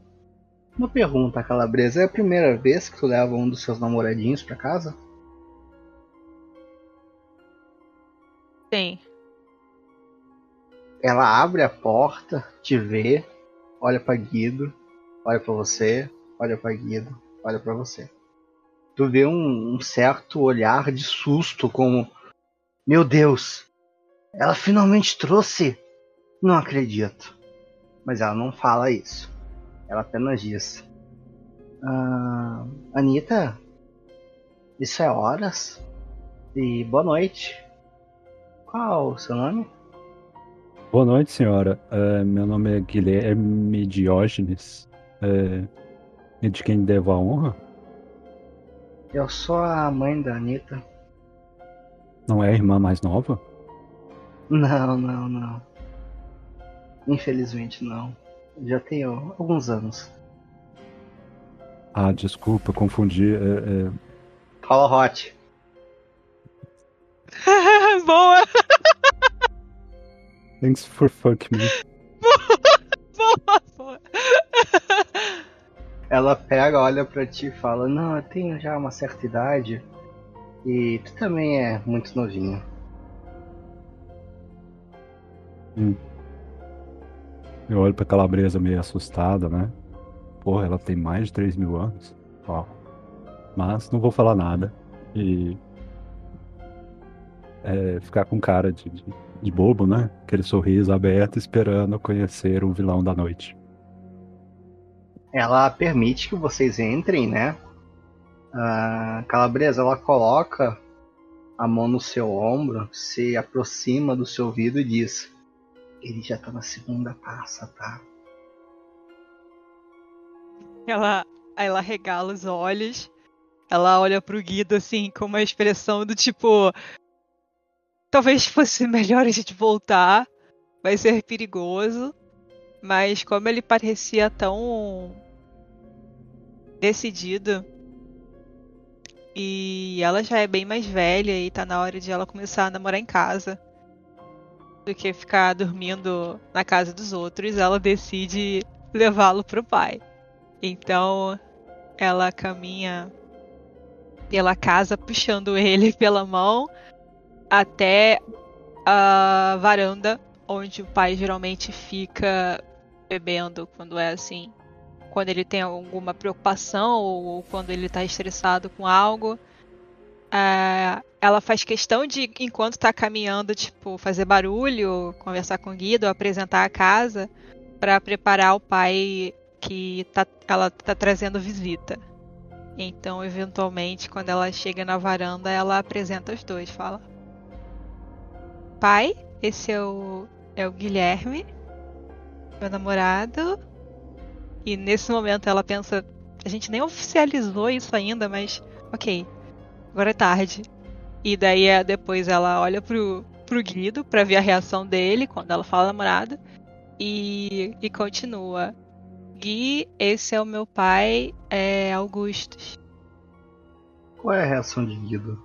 Uma pergunta, Calabresa, é a primeira vez que tu leva um dos seus namoradinhos pra casa? Sim. Ela abre a porta, te vê, olha pra Guido, olha pra você, olha pra Guido, olha pra você. Tu vê um, um certo olhar de susto, como: Meu Deus, ela finalmente trouxe! Não acredito. Mas ela não fala isso. Ela apenas diz: ah, Anitta, isso é horas? E boa noite. Qual o seu nome? Boa noite, senhora. É, meu nome é Guilherme Diógenes. E de quem devo a honra? Eu sou a mãe da Anitta. Não é a irmã mais nova? Não, não, não. Infelizmente não. Já tenho alguns anos. Ah, desculpa, confundi. É, é, Fala Hot. Boa! Thanks for fuck me. Boa, boa. Ela pega, olha pra ti e fala: Não, eu tenho já uma certa idade. E tu também é muito novinho. Eu olho pra calabresa meio assustada, né? Porra, ela tem mais de 3 mil anos. Ó. Mas não vou falar nada. E. É, ficar com cara de, de, de bobo, né? Aquele sorriso aberto esperando conhecer o vilão da noite. Ela permite que vocês entrem, né? A Calabresa, ela coloca a mão no seu ombro, se aproxima do seu ouvido e diz: Ele já tá na segunda taça, tá? Ela, ela regala os olhos. Ela olha pro Guido assim com uma expressão do tipo: Talvez fosse melhor a gente voltar. Vai ser perigoso. Mas como ele parecia tão decidido. E ela já é bem mais velha e tá na hora de ela começar a namorar em casa do que ficar dormindo na casa dos outros, ela decide levá-lo pro pai. Então ela caminha pela casa puxando ele pela mão até a varanda onde o pai geralmente fica bebendo quando é assim, quando ele tem alguma preocupação ou quando ele tá estressado com algo. É, ela faz questão de, enquanto tá caminhando, tipo, fazer barulho, conversar com o Guido, apresentar a casa para preparar o pai que tá, ela tá trazendo visita. Então, eventualmente, quando ela chega na varanda, ela apresenta os dois, fala: Pai, esse é o, é o Guilherme, meu namorado. E nesse momento ela pensa: a gente nem oficializou isso ainda, mas ok, agora é tarde. E daí é, depois ela olha pro, pro Guido pra ver a reação dele quando ela fala namorado. E, e continua. Gui, esse é o meu pai, é Augustus. Qual é a reação de Guido?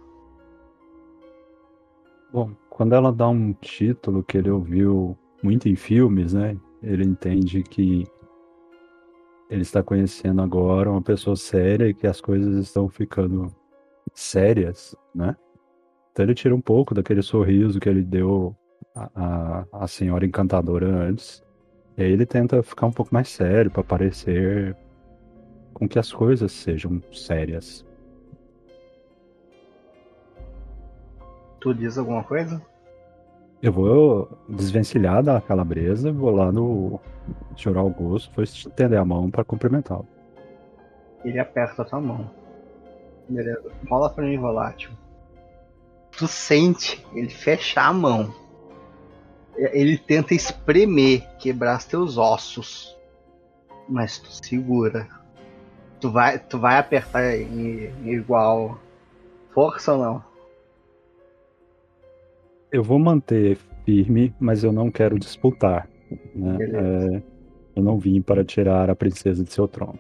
Bom, quando ela dá um título que ele ouviu muito em filmes, né? Ele entende que ele está conhecendo agora uma pessoa séria e que as coisas estão ficando sérias, né? Então ele tira um pouco daquele sorriso que ele deu à, à, senhora encantadora antes. E aí ele tenta ficar um pouco mais sério para parecer com que as coisas sejam sérias. Tu diz alguma coisa? Eu vou desvencilhar da calabresa, vou lá no Sr. Augusto, vou estender a mão para cumprimentá-lo. Ele aperta a tua mão. Beleza. Rola pra mim, volátil. Tu sente ele fechar a mão. Ele tenta espremer, quebrar os teus ossos. Mas tu segura. Tu vai, tu vai apertar em, em igual força ou não? Eu vou manter firme, mas eu não quero disputar. Né? É, eu não vim para tirar a princesa de seu trono.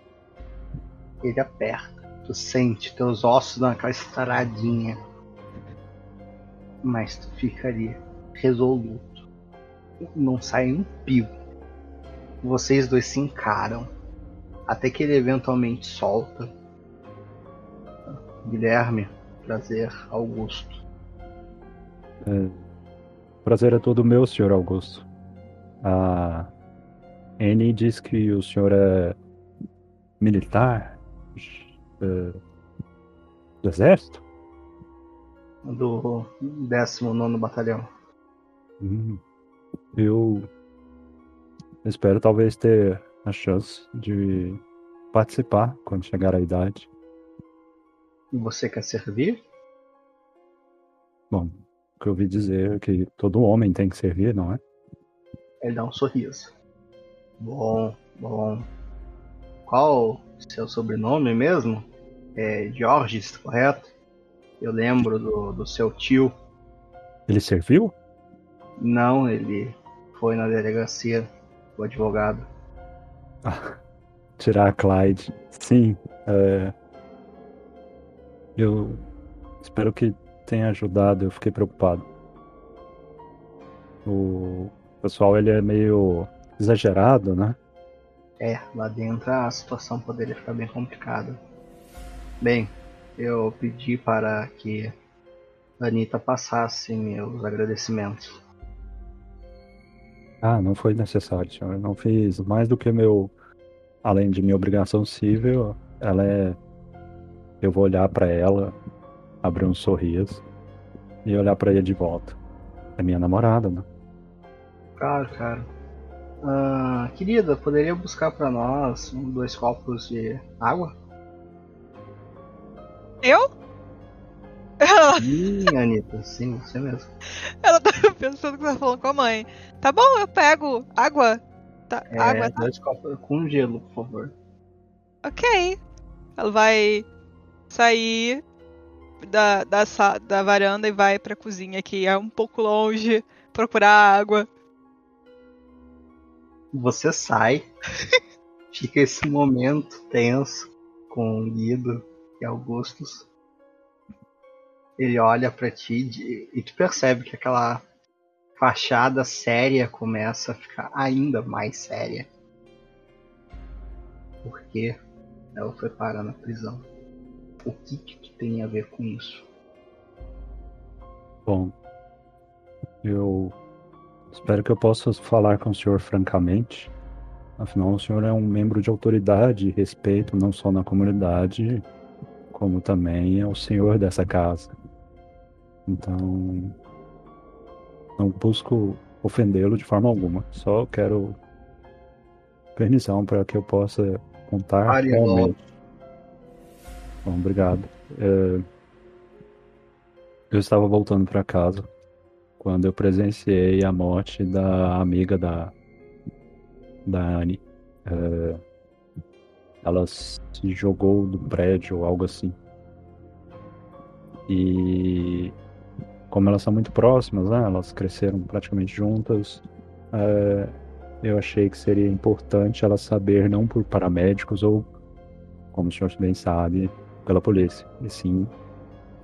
Ele aperta. Tu sente teus ossos dando aquela estaradinha. Mas tu fica ali, resoluto. Não sai um pio. Vocês dois se encaram. Até que ele eventualmente solta. Guilherme, prazer, Augusto. É, prazer é todo meu, senhor Augusto. A Annie diz que o senhor é militar é, do exército? Do 19 Batalhão. Hum, eu espero talvez ter a chance de participar quando chegar a idade. Você quer servir? Bom, que eu ouvi dizer que todo homem tem que servir, não é? Ele dá um sorriso. Bom, bom. Qual seu sobrenome mesmo? É Georges, correto? Eu lembro do, do seu tio. Ele serviu? Não, ele foi na delegacia, o advogado. Ah, tirar a Clyde. Sim. É... Eu espero que tenha ajudado, eu fiquei preocupado. O pessoal ele é meio exagerado, né? É, lá dentro a situação poderia ficar bem complicada. Bem, eu pedi para que a Anitta passasse meus agradecimentos. Ah, não foi necessário, senhor. Eu não fiz mais do que meu. Além de minha obrigação civil, ela é. Eu vou olhar para ela, abrir um sorriso e olhar para ele de volta. É minha namorada, né? Claro, cara. Ah, querida, poderia buscar para nós um, dois copos de água? Eu? Sim, Anitta, sim, você mesmo. Ela tá pensando que você tá falando com a mãe. Tá bom, eu pego água. Tá, É, água, tá? dois copos com gelo, por favor. Ok. Ela vai sair da, da, da varanda e vai pra cozinha, que é um pouco longe, procurar água. Você sai, fica esse momento tenso com o Guido e Augustus. Ele olha pra ti e tu percebe que aquela fachada séria começa a ficar ainda mais séria. Porque ela foi parar na prisão. O que que tu tem a ver com isso? Bom, eu espero que eu possa falar com o senhor francamente. Afinal, o senhor é um membro de autoridade e respeito não só na comunidade, como também é o senhor dessa casa. Então, não busco ofendê-lo de forma alguma. Só quero permissão para que eu possa contar realmente. Bom, obrigado. É, Eu estava voltando para casa quando eu presenciei a morte da amiga da, da Anne. É, Ela se jogou do prédio ou algo assim. E como elas são muito próximas, né? Elas cresceram praticamente juntas. é, eu achei que seria importante ela saber, não por paramédicos ou, como o senhor bem sabe, pela polícia, e sim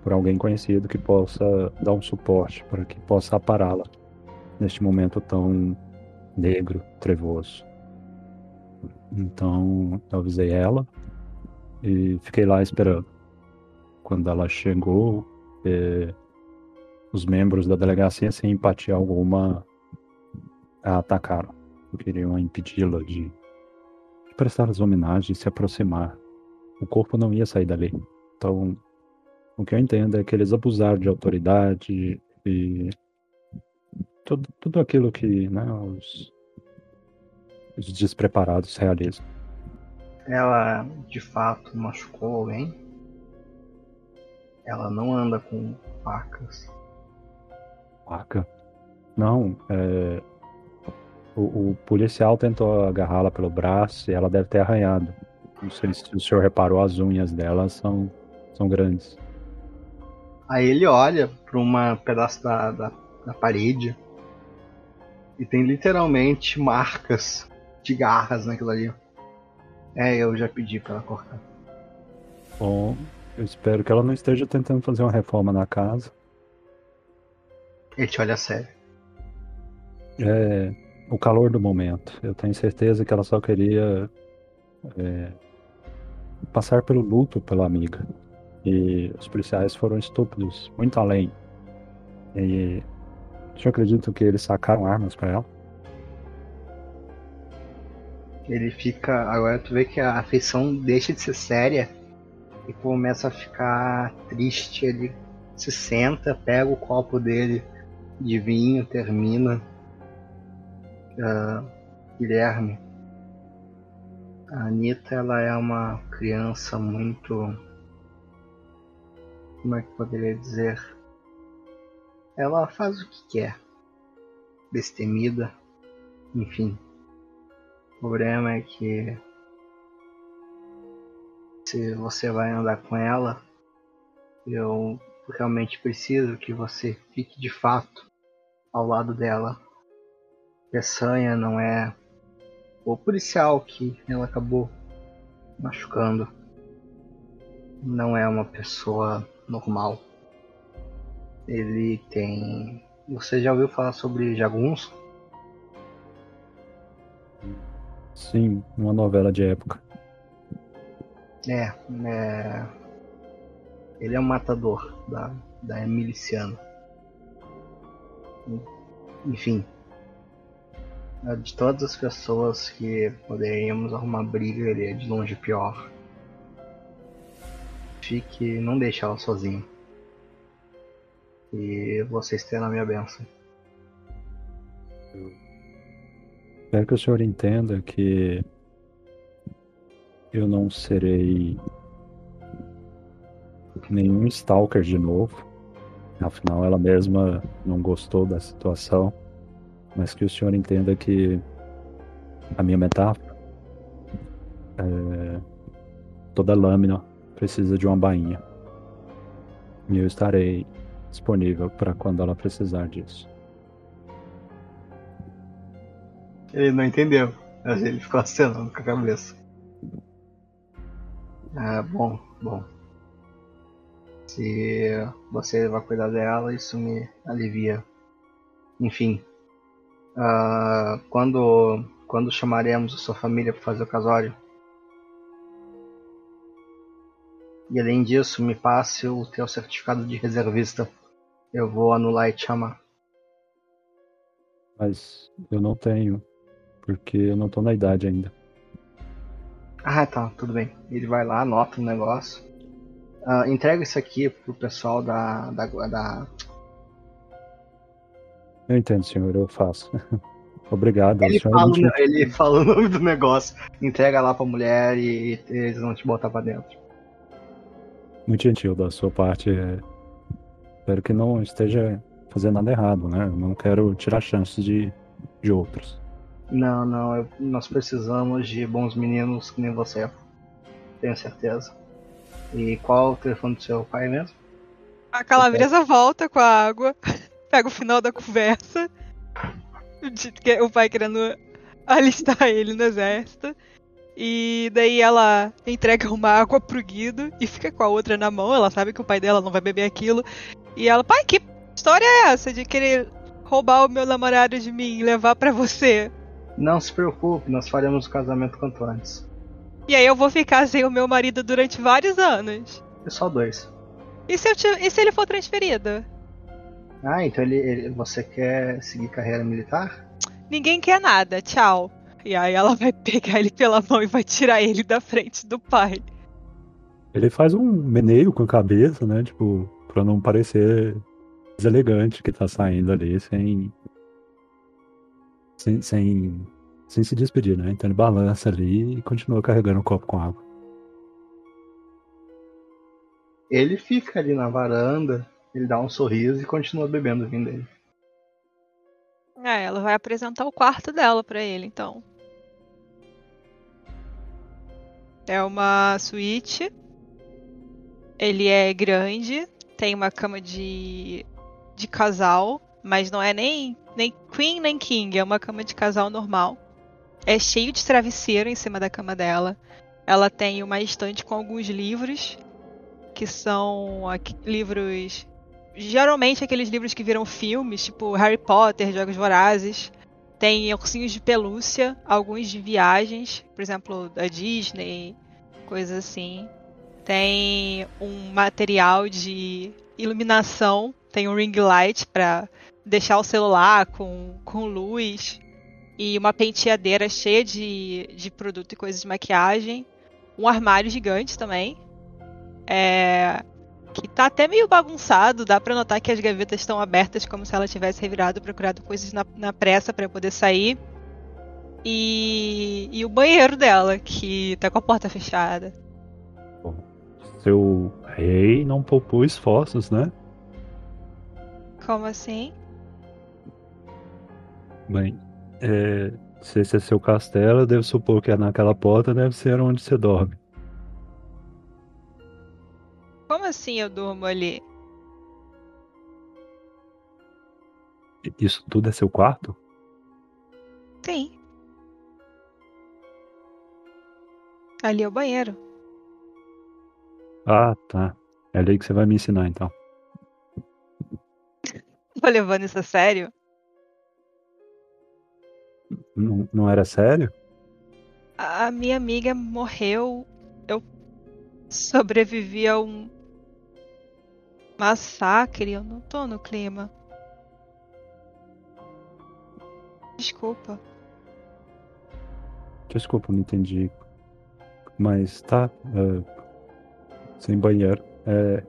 por alguém conhecido que possa dar um suporte para que possa apará-la neste momento tão negro, trevoso. Então, eu avisei ela e fiquei lá esperando. Quando ela chegou, eh, os membros da delegacia, sem empatia alguma, a atacaram. Queriam impedi-la de, de prestar as homenagens, de se aproximar. O corpo não ia sair dali. Então, o que eu entendo é que eles abusaram de autoridade e tudo, tudo aquilo que né, os, os despreparados realizam. Ela de fato machucou alguém? Ela não anda com facas. Faca? Não, é, o, o policial tentou agarrá-la pelo braço e ela deve ter arranhado. Não sei se o senhor reparou, as unhas dela são, são grandes. Aí ele olha para uma pedaço da, da, da parede e tem literalmente marcas de garras naquilo ali. É, eu já pedi pra ela cortar. Bom, eu espero que ela não esteja tentando fazer uma reforma na casa. Ele te olha sério. É o calor do momento. Eu tenho certeza que ela só queria é, passar pelo luto pela amiga. E os policiais foram estúpidos, muito além. E eu acredito que eles sacaram armas pra ela. Ele fica. Agora tu vê que a afeição deixa de ser séria e começa a ficar triste. Ele se senta, pega o copo dele de vinho, termina. Ah, Guilherme. A Anitta ela é uma criança muito. Como é que poderia dizer? Ela faz o que quer. Destemida. Enfim. O problema é que se você vai andar com ela, eu realmente preciso que você fique de fato ao lado dela. Peçanha não é o policial que ela acabou machucando. Não é uma pessoa normal. Ele tem. Você já ouviu falar sobre jagunço? Sim, uma novela de época. É, é... Ele é um matador da, da miliciano. Enfim. É De todas as pessoas que poderíamos arrumar briga, ele é de longe pior. Fique. não deixe ela sozinha. E vocês terão a minha bênção. Espero que o senhor entenda que eu não serei nenhum stalker de novo. Afinal, ela mesma não gostou da situação. Mas que o senhor entenda que a minha metáfora é, toda lâmina precisa de uma bainha. E eu estarei disponível para quando ela precisar disso. Ele não entendeu, mas ele ficou acenando com a cabeça. Ah, bom, bom. Se você vai cuidar dela, isso me alivia. Enfim, ah, quando quando chamaremos a sua família para fazer o casório? E além disso, me passe o teu certificado de reservista. Eu vou anular e te chamar. Mas eu não tenho, porque eu não tô na idade ainda. Ah, tá, tudo bem. Ele vai lá, anota o negócio. Ah, entrega isso aqui pro pessoal da, da, da Eu entendo, senhor, eu faço. Obrigado. Ele fala, não ele fala o nome do negócio, entrega lá pra mulher e eles vão te botar pra dentro. Muito gentil da sua parte. é, Espero que não esteja fazendo nada errado, né? Eu não quero tirar chances de, de outros. Não, não, eu- nós precisamos de bons meninos que nem você. Tenho certeza. E qual o telefone do seu pai mesmo? A calabresa volta com a água, pega o final da conversa, o pai querendo alistar ele no exército. E daí ela entrega uma água pro Guido e fica com a outra na mão. Ela sabe que o pai dela não vai beber aquilo. E ela, pai, que história é essa de querer roubar o meu namorado de mim e levar pra você? Não se preocupe, nós faremos o casamento quanto antes. E aí eu vou ficar sem o meu marido durante vários anos. É só dois. E se, ti- e se ele for transferido? Ah, então ele, ele- você quer seguir carreira militar? Ninguém quer nada, tchau. E aí ela vai pegar ele pela mão e vai tirar ele da frente do pai. Ele faz um meneio com a cabeça, né? Tipo, pra não parecer deselegante que tá saindo ali sem. Sem, sem, sem se despedir, né? Então ele balança ali e continua carregando o copo com água. Ele fica ali na varanda, ele dá um sorriso e continua bebendo o vinho dele. É, ela vai apresentar o quarto dela pra ele, então. É uma suíte. Ele é grande, tem uma cama de de casal, mas não é nem nem queen nem king, é uma cama de casal normal. É cheio de travesseiro em cima da cama dela. Ela tem uma estante com alguns livros que são livros geralmente aqueles livros que viram filmes, tipo Harry Potter, Jogos Vorazes. Tem ursinhos de pelúcia, alguns de viagens, por exemplo, da Disney, coisas assim. Tem um material de iluminação, tem um ring light para deixar o celular com, com luz e uma penteadeira cheia de, de produto e coisas de maquiagem. Um armário gigante também. É, que tá até meio bagunçado, dá pra notar que as gavetas estão abertas como se ela tivesse revirado, procurado coisas na, na pressa pra poder sair. E, e o banheiro dela, que tá com a porta fechada. Seu rei não poupou esforços, né? Como assim? Bem, é, se esse é seu castelo, eu devo supor que é naquela porta deve ser onde você dorme. Como assim eu durmo ali? Isso tudo é seu quarto? Sim. Ali é o banheiro. Ah, tá. É ali que você vai me ensinar então. Tô levando isso a sério? Não, não era sério? A minha amiga morreu. Eu sobrevivi a um massacre. Eu não tô no clima. Desculpa. Desculpa, não entendi. Mas tá. é, sem banheiro. É,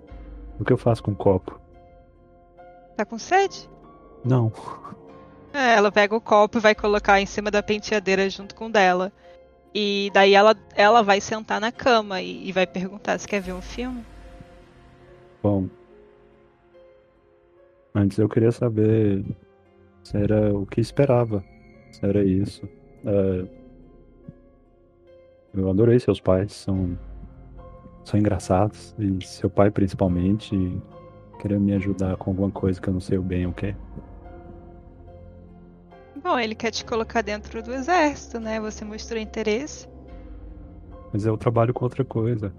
o que eu faço com o copo? Tá com sede? Não. É, ela pega o copo e vai colocar em cima da penteadeira junto com o dela. E daí ela, ela vai sentar na cama e, e vai perguntar se quer ver um filme. Bom. Antes eu queria saber se era o que esperava. Se era isso. É, eu adorei seus pais, são, são engraçados. E seu pai principalmente queria me ajudar com alguma coisa que eu não sei bem o que. Bom, ele quer te colocar dentro do exército, né? Você mostrou interesse. Mas eu trabalho com outra coisa.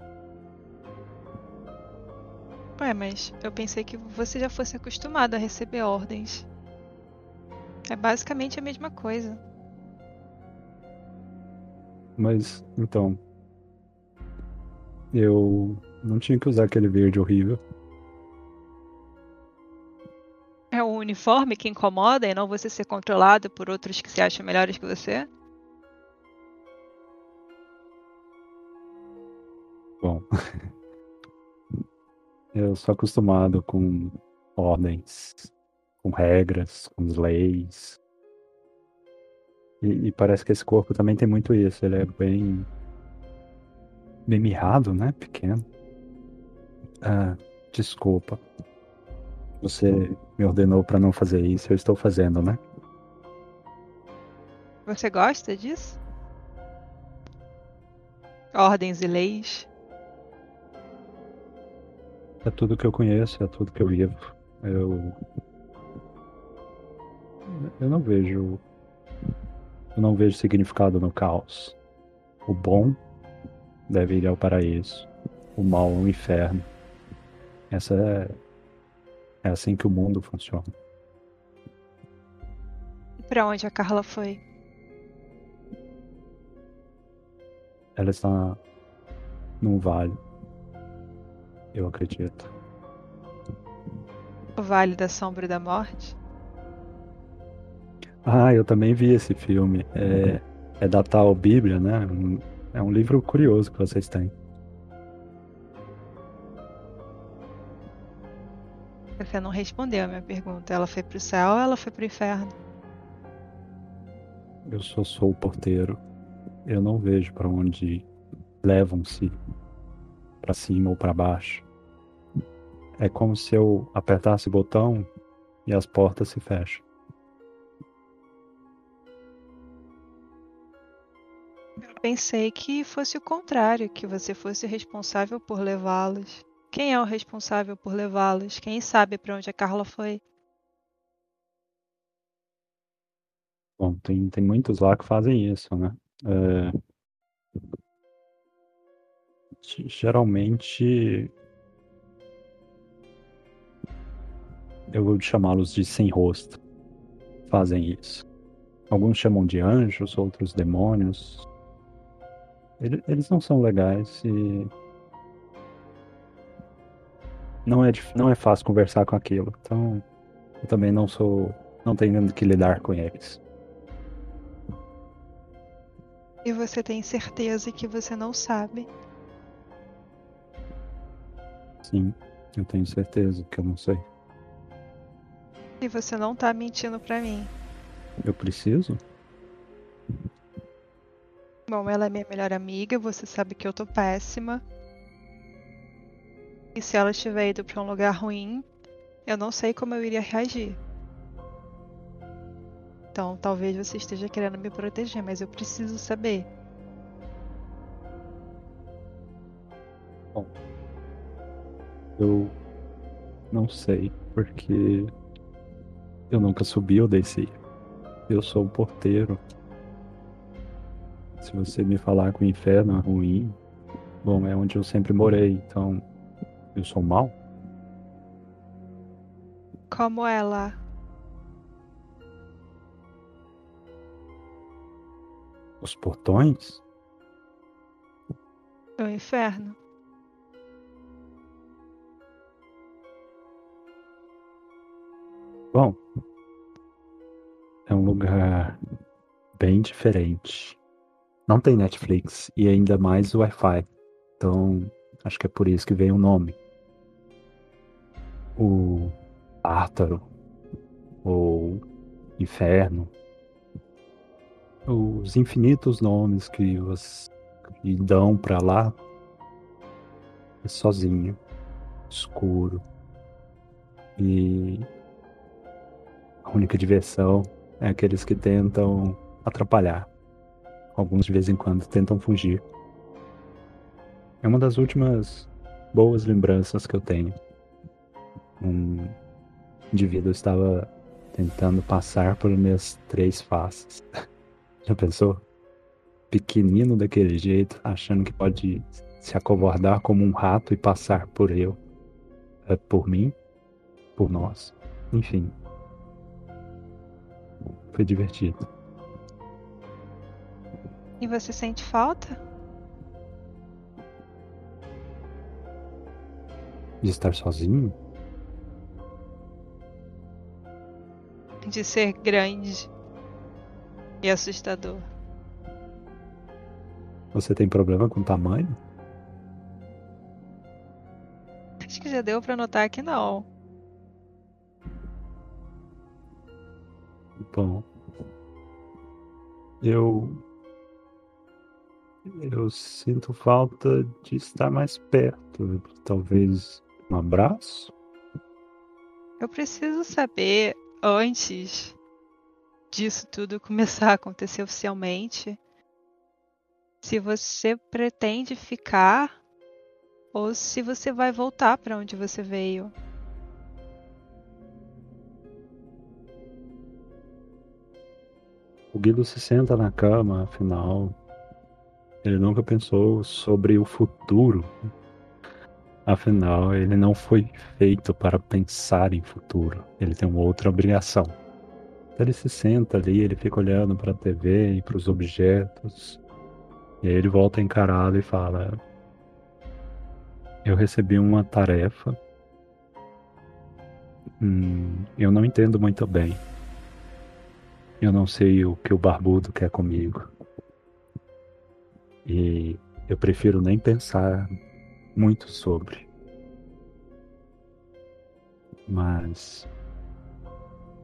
Ué, mas eu pensei que você já fosse acostumado a receber ordens. É basicamente a mesma coisa. Mas, então. Eu não tinha que usar aquele verde horrível. É o uniforme que incomoda e não você ser controlado por outros que se acham melhores que você? Bom. Eu sou acostumado com ordens, com regras, com leis. E, e parece que esse corpo também tem muito isso. Ele é bem. bem mirrado, né? Pequeno. Ah, desculpa. Você me ordenou para não fazer isso, eu estou fazendo, né? Você gosta disso? Ordens e leis. É tudo que eu conheço, é tudo que eu vivo. Eu. Eu não vejo. Eu não vejo significado no caos. O bom deve ir ao paraíso, o mal ao inferno. Essa é. É assim que o mundo funciona. E pra onde a Carla foi? Ela está num vale. Eu acredito. O Vale da Sombra e da Morte? Ah, eu também vi esse filme. É, é da tal Bíblia, né? Um- É um livro curioso que vocês têm. Você não respondeu a minha pergunta. Ela foi pro céu ou ela foi pro inferno? Eu só sou o porteiro. Eu não vejo para onde levam-se, para cima ou para baixo. É como se eu apertasse o botão e as portas se fecham. Eu pensei que fosse o contrário, que você fosse responsável por levá-los. Quem é o responsável por levá-los? Quem sabe pra onde a Carla foi? Bom, tem, tem muitos lá que fazem isso, né? É, ge- Geralmente eu vou chamá-los de sem rosto. Fazem isso. Alguns chamam de anjos, outros demônios. Ele- Eles não são legais e não é, não é fácil conversar com aquilo. Então, eu também não sou, não tenho que lidar com eles. E você tem certeza que você não sabe? Sim, eu tenho certeza que eu não sei. E você não tá mentindo pra mim? Eu preciso? Bom, ela é minha melhor amiga, você sabe que eu tô péssima. E se ela tiver ido pra um lugar ruim, eu não sei como eu iria reagir. Então, talvez você esteja querendo me proteger, mas eu preciso saber. Eu não sei, porque eu nunca subi ou desci. Eu sou o porteiro. Se você me falar que o inferno é ruim, bom, é onde eu sempre morei, então eu sou mal? Como ela. Os portões? O inferno. Bom, é um lugar bem diferente. Não tem Netflix e ainda mais Wi-Fi. Então, acho que é por isso que veio o nome. O Tártaro, ou Inferno, os infinitos nomes que os dão pra lá é sozinho, escuro e a única diversão é aqueles que tentam atrapalhar. Alguns de vez em quando tentam fugir. É uma das últimas boas lembranças que eu tenho. Um indivíduo estava tentando passar por minhas três faces. Já pensou? Pequenino daquele jeito, achando que pode se acovardar como um rato e passar por eu. É, por mim? Por nós. Enfim, foi divertido. E você sente falta? De estar sozinho? De ser grande e assustador. Você tem problema com tamanho? Acho que já deu pra notar que não. Bom. Eu. Eu sinto falta de estar mais perto. Talvez Um abraço? Eu preciso saber, antes disso tudo começar a acontecer oficialmente, se você pretende ficar ou se você vai voltar para onde você veio. O Guido se senta na cama, afinal, ele nunca pensou sobre o futuro. Afinal, ele não foi feito para pensar em futuro. Ele tem uma outra obrigação. Ele se senta ali, ele fica olhando para a TV e para os objetos. E aí ele volta encarado e fala: Eu recebi uma tarefa. Hum, eu não entendo muito bem. Eu não sei o que o barbudo quer comigo. E eu prefiro nem pensar muito sobre. Mas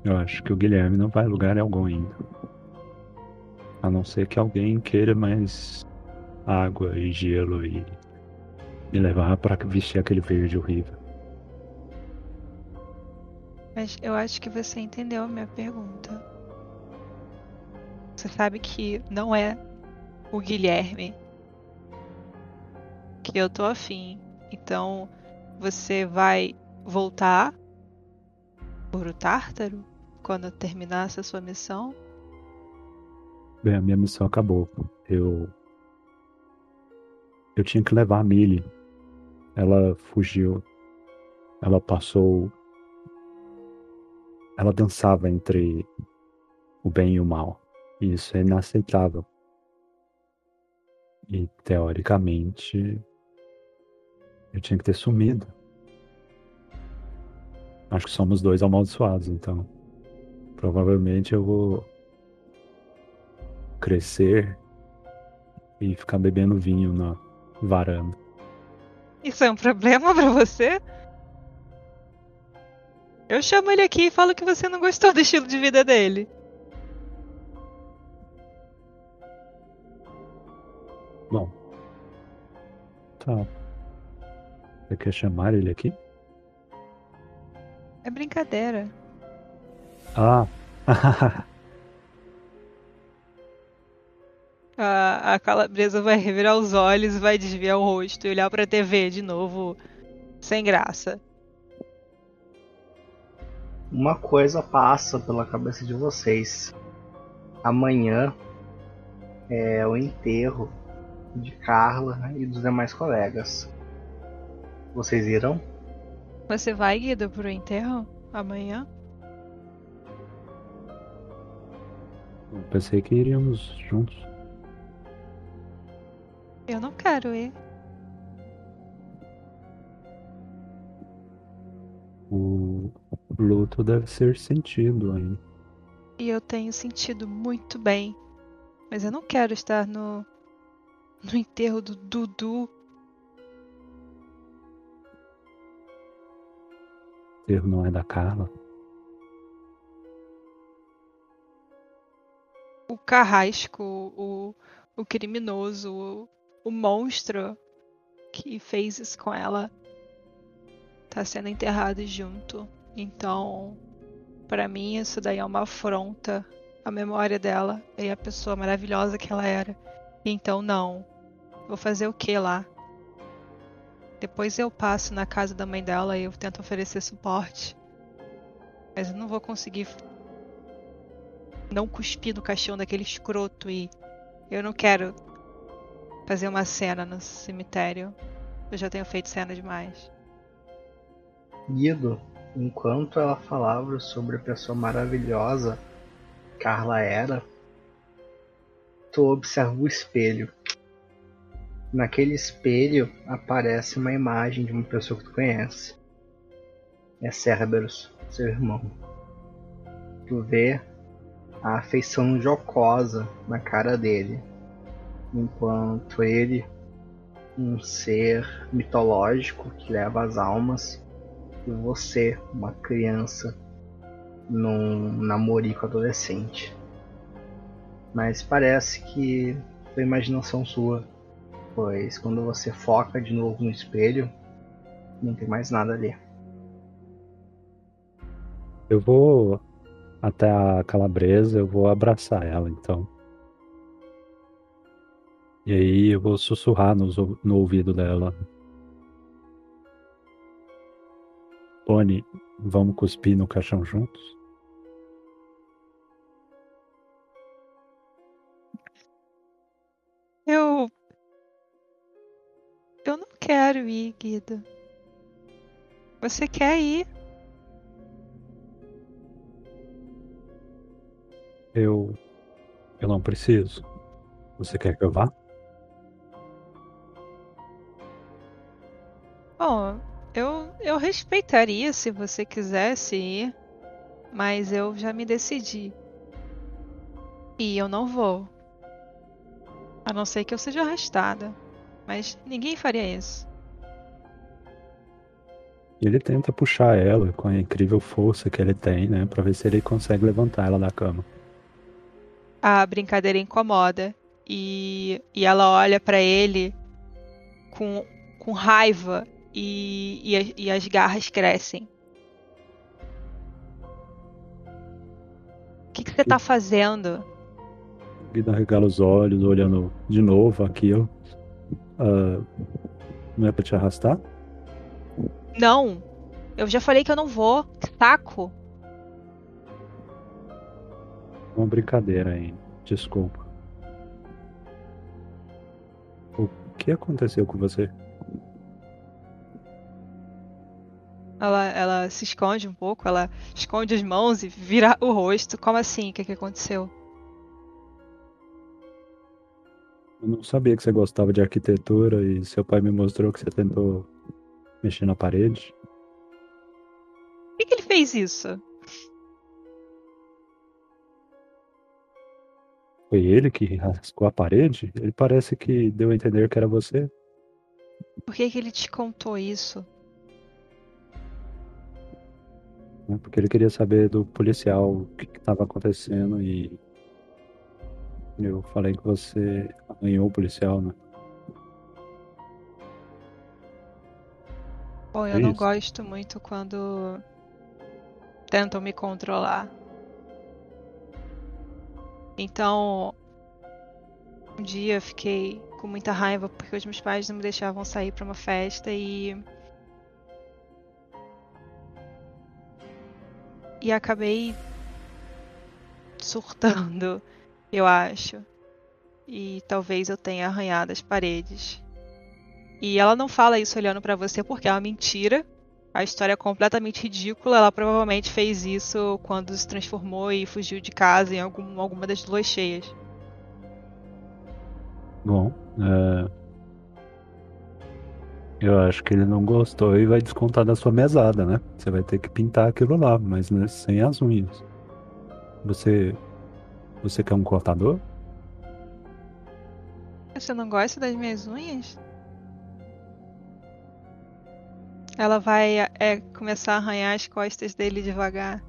eu acho que o Guilherme não vai lugar algum ainda. A não ser que alguém queira mais água e gelo e me levar para vestir aquele verde horrível. Mas eu acho que você entendeu a minha pergunta. Você sabe que não é o Guilherme que eu tô afim. Então você vai voltar por o Tártaro quando terminar essa sua missão? Bem, a minha missão acabou. Eu. Eu tinha que levar a Millie. Ela fugiu. Ela passou. Ela dançava entre o bem e o mal. Isso é inaceitável. E teoricamente eu tinha que ter sumido. Acho que somos dois amaldiçoados, então. Provavelmente eu vou crescer e ficar bebendo vinho na varanda. Isso é um problema para você? Eu chamo ele aqui e falo que você não gostou do estilo de vida dele. Bom. Tá. Você quer chamar ele aqui? É brincadeira. Ah. a, a calabresa vai revirar os olhos, vai desviar o rosto e olhar pra TV de novo, sem graça. Uma coisa passa pela cabeça de vocês. Amanhã é o enterro de Carla e dos demais colegas. Vocês irão? Você vai, Guido, pro enterro amanhã? Eu pensei que iríamos juntos. Eu não quero ir. O luto deve ser sentido aí. E eu tenho sentido muito bem. Mas eu não quero estar no no enterro do Dudu. O enterro não é da Carla? O carrasco, o, o criminoso, o, o monstro que fez isso com ela tá sendo enterrado junto. Então, para mim, isso daí é uma afronta à memória dela e à pessoa maravilhosa que ela era. Então, não. Vou fazer o que lá? Depois eu passo na casa da mãe dela e eu tento oferecer suporte. Mas eu não vou conseguir não cuspir no caixão daquele escroto e eu não quero fazer uma cena no cemitério. Eu já tenho feito cena demais. Guido, enquanto ela falava sobre a pessoa maravilhosa Carla era, tu observa o espelho Naquele espelho aparece uma imagem de uma pessoa que tu conhece. É Cerberus, seu irmão. Tu vê a afeição jocosa na cara dele, enquanto ele, um ser mitológico que leva as almas, e você, uma criança, num namorico adolescente. Mas parece que foi imaginação sua pois quando você foca de novo no espelho, Não tem mais nada ali. Eu vou até a calabresa, eu vou abraçar ela, então. E aí eu vou sussurrar no, no ouvido dela. Tony, vamos cuspir no caixão juntos? Quero ir, Guida. Você quer ir? Eu. Eu não preciso. Você quer que eu vá? Bom, eu, eu respeitaria se você quisesse ir, mas eu já me decidi. E eu não vou. A não ser que eu seja arrastada. Mas ninguém faria isso. Ele tenta puxar ela com a incrível força que ele tem, né? Pra ver se ele consegue levantar ela da cama. A brincadeira incomoda. E, e ela olha para ele com, com raiva e, e, e as garras crescem. O que, que você tá fazendo? Guida regala os olhos, olhando de novo aquilo. Uh, não é pra te arrastar? Não. Eu já falei que eu não vou. Que saco. Uma brincadeira aí. Desculpa. O que aconteceu com você? Ela, ela se esconde um pouco, ela esconde as mãos e vira o rosto. Como assim? O que, que aconteceu? Eu não sabia que você gostava de arquitetura e seu pai me mostrou que você tentou mexer na parede. Por que, que ele fez isso? Foi ele que rascou a parede? Ele parece que deu a entender que era você. Por que, que ele te contou isso? Né? Porque ele queria saber do policial o que estava acontecendo e eu falei que você arranhou o policial, né? Bom, eu é não gosto muito quando tentam me controlar. Então, um dia eu fiquei com muita raiva porque os meus pais não me deixavam sair para uma festa e e acabei surtando, eu acho. E talvez eu tenha arranhado as paredes. E ela não fala isso olhando para você porque é uma mentira. A história é completamente ridícula. Ela provavelmente fez isso quando se transformou e fugiu de casa em algum, alguma das luas cheias. Bom, é... eu acho que ele não gostou e vai descontar da sua mesada, né? Você vai ter que pintar aquilo lá, mas né, sem as unhas. Você. Você quer um cortador? Você não gosta das minhas unhas? Ela vai é, começar a arranhar as costas dele devagar.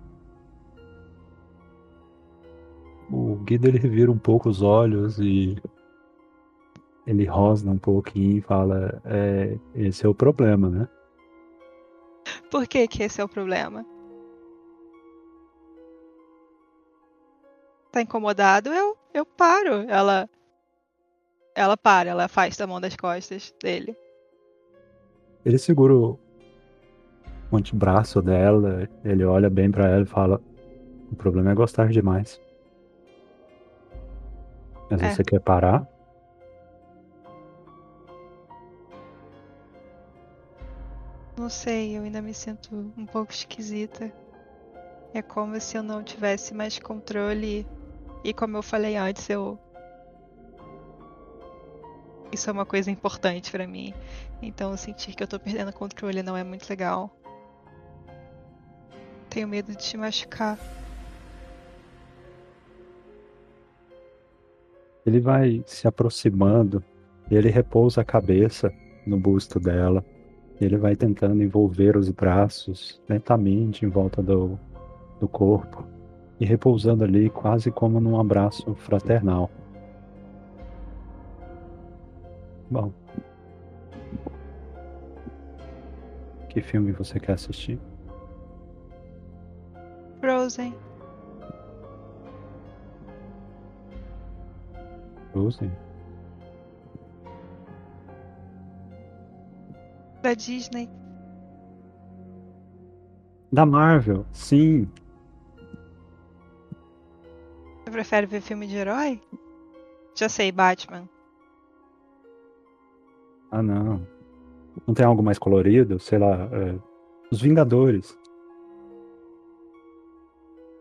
O Guido ele revira um pouco os olhos e ele rosna um pouquinho e fala: é, esse é o problema, né? Por que que esse é o problema? Tá incomodado? Eu, eu paro. Ela ela para, ela afasta a mão das costas dele. Ele segura o antebraço dela, ele olha bem para ela e fala: O problema é gostar demais. Mas é. você quer parar? Não sei, eu ainda me sinto um pouco esquisita. É como se eu não tivesse mais controle. E como eu falei antes, eu. Isso é uma coisa importante para mim. Então sentir que eu tô perdendo controle não é muito legal. Tenho medo de te machucar. Ele vai se aproximando ele repousa a cabeça no busto dela. Ele vai tentando envolver os braços lentamente em volta do, do corpo e repousando ali quase como num abraço fraternal. Bom, Que filme você quer assistir? Frozen. Frozen? Da Disney. Da Marvel, sim. Você prefere ver filme de herói? Já sei, Batman. Ah, não. Não tem algo mais colorido? Sei lá, é, Os Vingadores.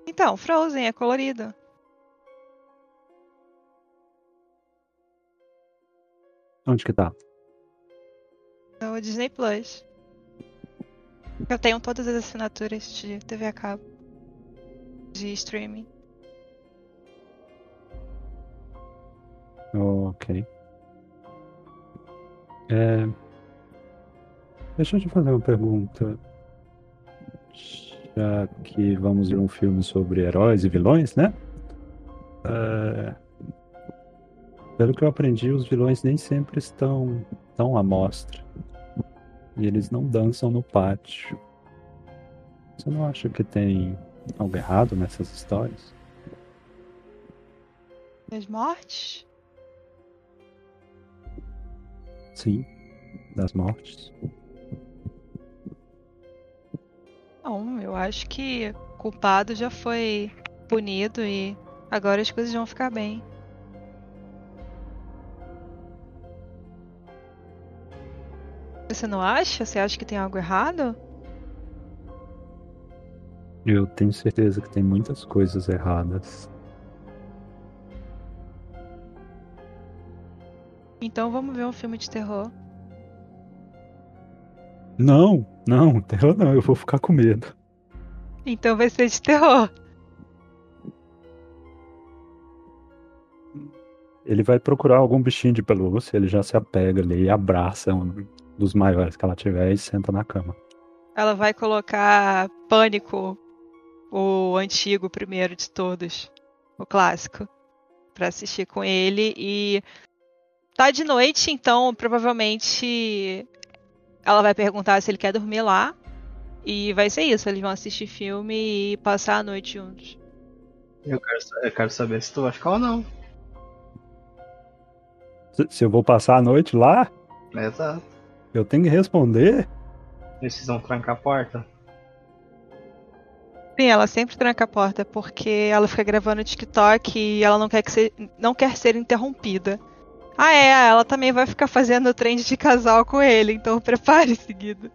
Então, Frozen é colorido. Onde que tá? No Disney Plus. Eu tenho todas as assinaturas de TV a cabo. De streaming. Ok. É... Deixa eu te fazer uma pergunta. Já que vamos ver um filme sobre heróis e vilões, né? É... Pelo que eu aprendi, os vilões nem sempre estão tão à mostra. E eles não dançam no pátio. Você não acha que tem algo errado nessas histórias? As mortes? Sim, das mortes. Não, eu acho que o culpado já foi punido e agora as coisas vão ficar bem. Você não acha? Você acha que tem algo errado? Eu tenho certeza que tem muitas coisas erradas. Então vamos ver um filme de terror. Não, não, terror não, eu vou ficar com medo. Então vai ser de terror. Ele vai procurar algum bichinho de pelúcia, ele já se apega ali e abraça um dos maiores que ela tiver e senta na cama. Ela vai colocar Pânico, o antigo primeiro de todos, o clássico, pra assistir com ele e tá de noite, então provavelmente ela vai perguntar se ele quer dormir lá. E vai ser isso, eles vão assistir filme e passar a noite juntos. Eu quero, eu quero saber se tu vai ficar ou não. Se, se eu vou passar a noite lá, Exato. eu tenho que responder? Precisam trancar a porta. Sim, ela sempre tranca a porta porque ela fica gravando TikTok e ela não quer, que se- não quer ser interrompida. Ah, é, ela também vai ficar fazendo trend de casal com ele, então prepare seguido.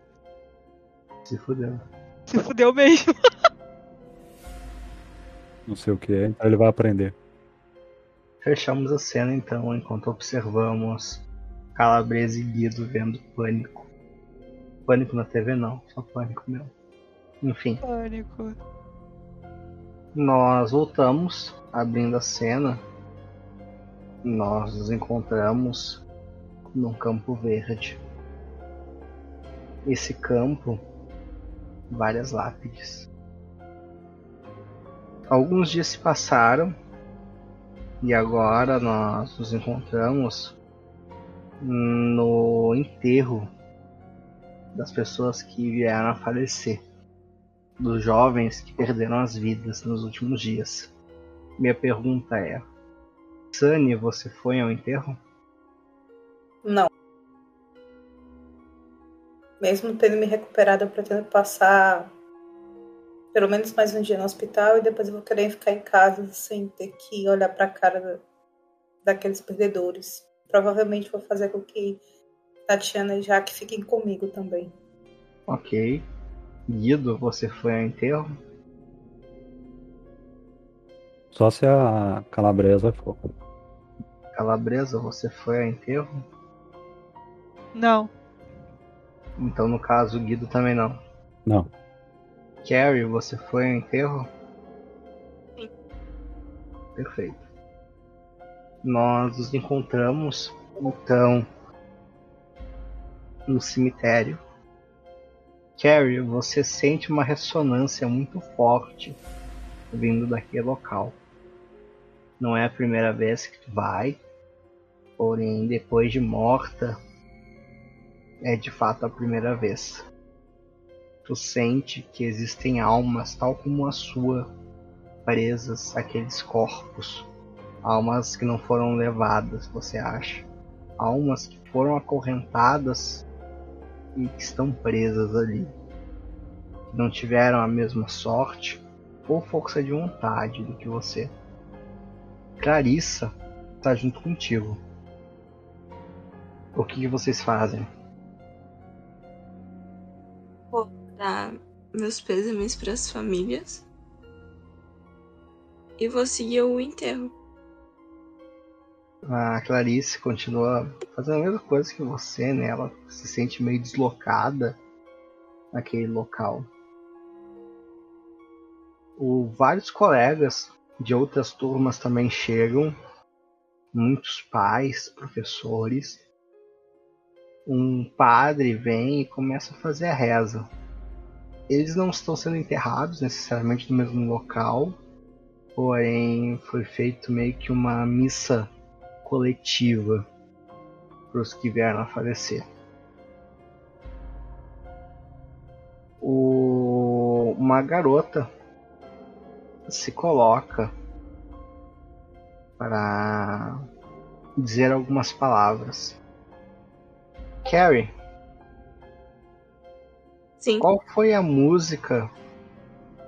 Se fudeu. Se fudeu mesmo. Não sei o que é, então ele vai aprender. Fechamos a cena então, enquanto observamos Calabresa e Guido vendo Pânico. Pânico na TV não, só Pânico mesmo. Enfim, Pânico. nós voltamos, abrindo a cena. Nós nos encontramos num campo verde. Esse campo, várias lápides. Alguns dias se passaram e agora nós nos encontramos no enterro das pessoas que vieram a falecer, dos jovens que perderam as vidas nos últimos dias. Minha pergunta é: Sunny, você foi ao enterro? Não. Mesmo tendo me recuperado, eu pretendo passar pelo menos mais um dia no hospital e depois eu vou querer ficar em casa sem ter que olhar pra cara da- daqueles perdedores. Provavelmente vou fazer com que Tatiana e Jaque fiquem comigo também. Ok. Guido, você foi ao enterro? Só se a calabresa for. Calabresa, você foi ao enterro? Não. Então, no caso, o Guido também não. Não. Carrie, você foi ao enterro? Sim. Perfeito. Nós nos encontramos, então, no cemitério. Carrie, você sente uma ressonância muito forte vindo daquele local. Não é a primeira vez que tu vai, porém, depois de morta, é de fato a primeira vez. tu sente que existem almas, tal como a sua, presas àqueles corpos. Almas que não foram levadas, você acha? Almas que foram acorrentadas e que estão presas ali. Não tiveram a mesma sorte ou força de vontade do que você. Clarissa está junto contigo. O que, que vocês fazem? Vou dar meus pêsames para as famílias. E vou seguir o enterro. A Clarice continua fazendo a mesma coisa que você, né? Ela se sente meio deslocada naquele local. O, vários colegas de outras turmas também chegam, muitos pais, professores. Um padre vem e começa a fazer a reza. Eles não estão sendo enterrados necessariamente no mesmo local, porém foi feito meio que uma missa coletiva para os que vieram a falecer. O, uma garota se coloca para dizer algumas palavras. Carrie, Sim. qual foi a música,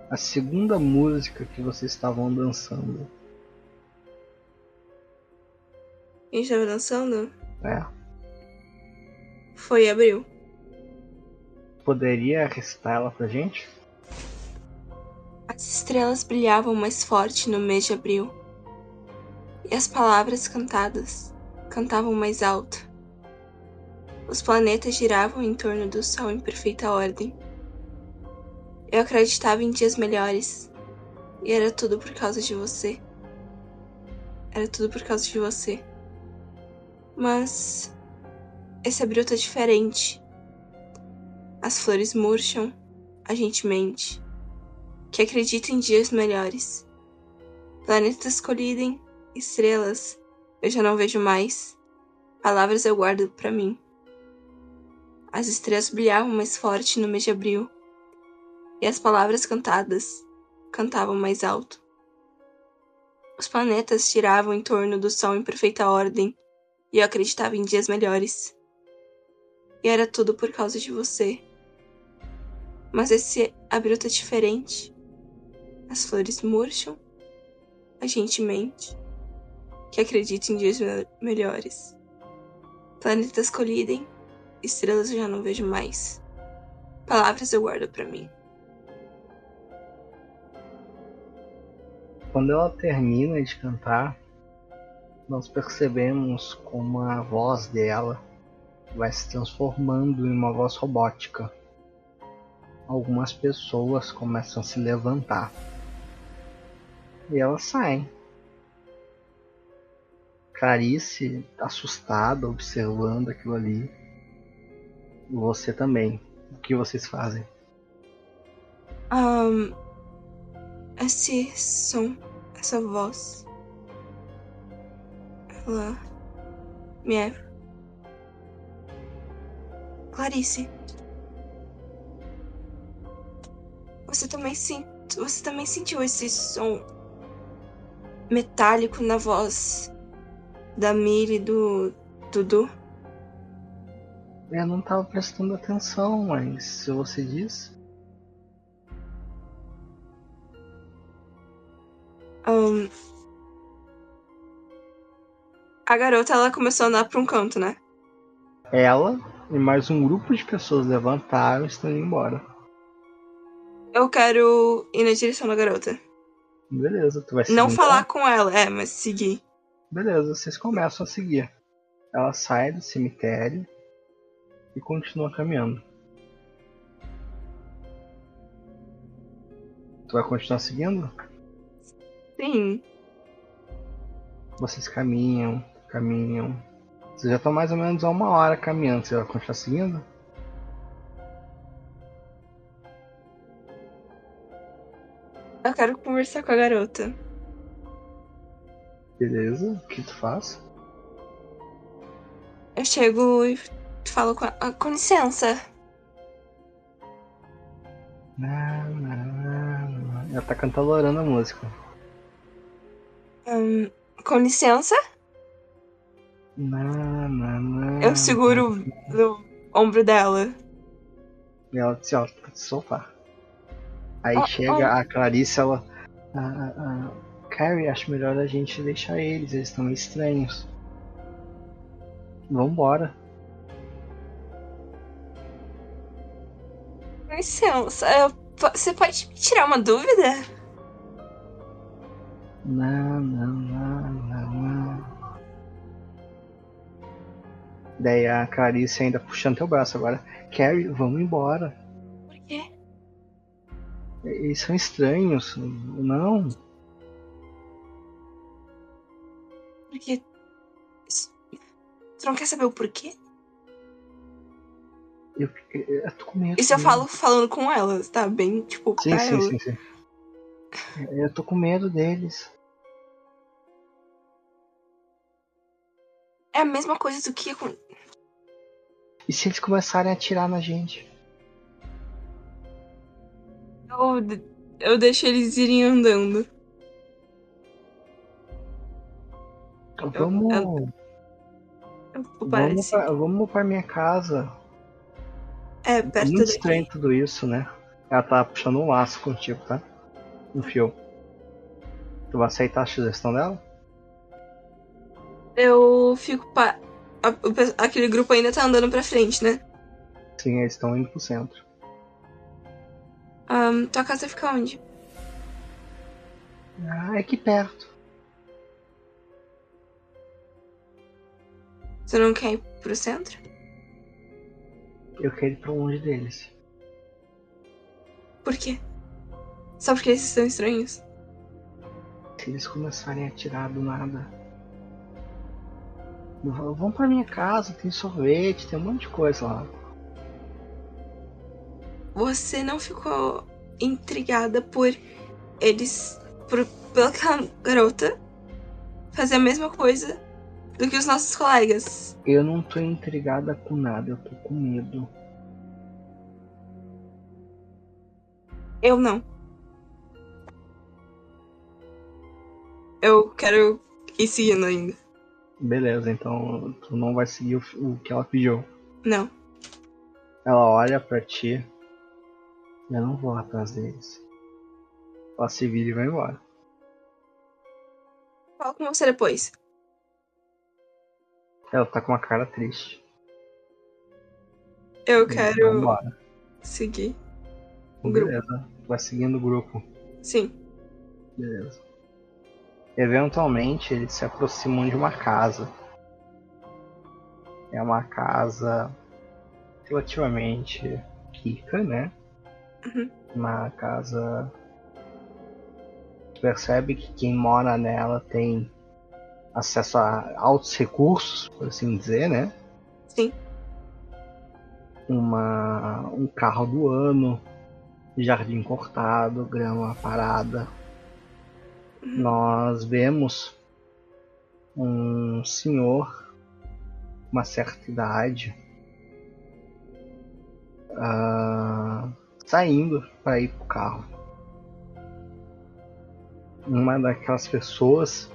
a segunda música que vocês estavam dançando? Quem estava dançando É, foi Abril. poderia recitar ela pra gente? As estrelas brilhavam mais forte no mês de abril. E as palavras cantadas cantavam mais alto. Os planetas giravam em torno do Sol em perfeita ordem. Eu acreditava em dias melhores. E era tudo por causa de você. Era tudo por causa de você. Mas. Esse abril tá diferente. As flores murcham, a gente mente que acredita em dias melhores. Planetas colidem, estrelas, eu já não vejo mais. Palavras eu guardo para mim. As estrelas brilhavam mais forte no mês de abril, e as palavras cantadas cantavam mais alto. Os planetas giravam em torno do Sol em perfeita ordem, e eu acreditava em dias melhores. E era tudo por causa de você. Mas esse abril tá diferente. As flores murcham, a gente mente, que acredita em dias me- melhores. Planetas colidem, estrelas eu já não vejo mais. Palavras eu guardo pra mim. Quando ela termina de cantar, nós percebemos como a voz dela vai se transformando em uma voz robótica. Algumas pessoas começam a se levantar. E elas saem. Clarice, assustada, observando aquilo ali. Você também. O que vocês fazem? Ahn, esse som, essa voz. Ela me é. Clarice. Você também sim, você também sentiu esse som metálico na voz da Miri e do Dudu? Eu não tava prestando atenção, mas se você diz. Ahn, a garota ela começou a andar pra um canto, né? Ela e mais um grupo de pessoas levantaram e estão indo embora. Eu quero ir na direção da garota. Beleza, tu vai seguir. Não então? falar com ela, é, mas seguir. Beleza, vocês começam a seguir. Ela sai do cemitério e continua caminhando. Tu vai continuar seguindo? Sim. Vocês caminham, caminham. Vocês já estão mais ou menos a uma hora caminhando. Você vai continuar seguindo? Eu quero conversar com a garota. Beleza, o que tu faz? Eu chego e falo com ela. "Ah, com licença. Na, na, na. Ela tá cantalorando a música. Hum, com licença, Na, na, na. eu seguro no ombro dela. E ela disse, ó, pra te soltar. Aí Ó, chega a Clarice, ela. A, a, a- Carrie, acho melhor a gente deixar eles, eles estão estranhos. Vambora. Licença, você pode me tirar uma dúvida? Não, não, não, não, não. Daí a Clarice ainda puxando teu braço agora. Carrie, vamos embora. Eles são estranhos. Não. Porque. Você não quer saber o porquê? Eu, eu, eu tô com medo. Isso eu falo falando com ela, tá? Bem, tipo, Sim, sim, ela. sim, sim. Eu tô com medo deles. É a mesma coisa do que. E se eles começarem a atirar na gente? Eu, eu deixo eles irem andando. Vamos, eu- Eu vamos, pra, vamos pra minha casa. É, perto Muito daqui. estranho tudo isso, né? Ela tá puxando um laço contigo, tá? Um fio. Tu vai aceitar a sugestão dela? Eu fico. Pa... aquele grupo ainda tá andando pra frente, né? Sim, eles estão indo pro centro. Ahn, tua casa fica onde? Ah, é aqui perto. Você não quer ir pro centro? Eu quero ir pra longe deles. Por quê? Só porque eles são estranhos? Se eles começarem a atirar do nada. V- Vamos pra minha casa, tem sorvete, tem um monte de coisa lá. Você não ficou intrigada por eles. Por, pela garota fazer a mesma coisa do que os nossos colegas? Eu não tô intrigada com nada, eu tô com medo. Eu não. Eu quero ir seguindo ainda. Beleza, então tu não vai seguir o, o que ela pediu. Não. Ela olha pra ti. Eu não vou atrás deles. Ela se vira e vai embora. Falo com você depois. Ela tá com uma cara triste. Eu quero embora. seguir. O grupo. Beleza. Vai seguindo o grupo. Sim. Beleza. Eventualmente eles se aproximam de uma casa. É uma casa relativamente rica, né? Uhum. Uma casa. Tu percebe que quem mora nela tem acesso a altos recursos, por assim dizer, né? Sim. Uma, um carro do ano, jardim cortado, grama parada. Nós vemos um senhor, uma certa idade, ah, saindo para ir pro carro. Uma daquelas pessoas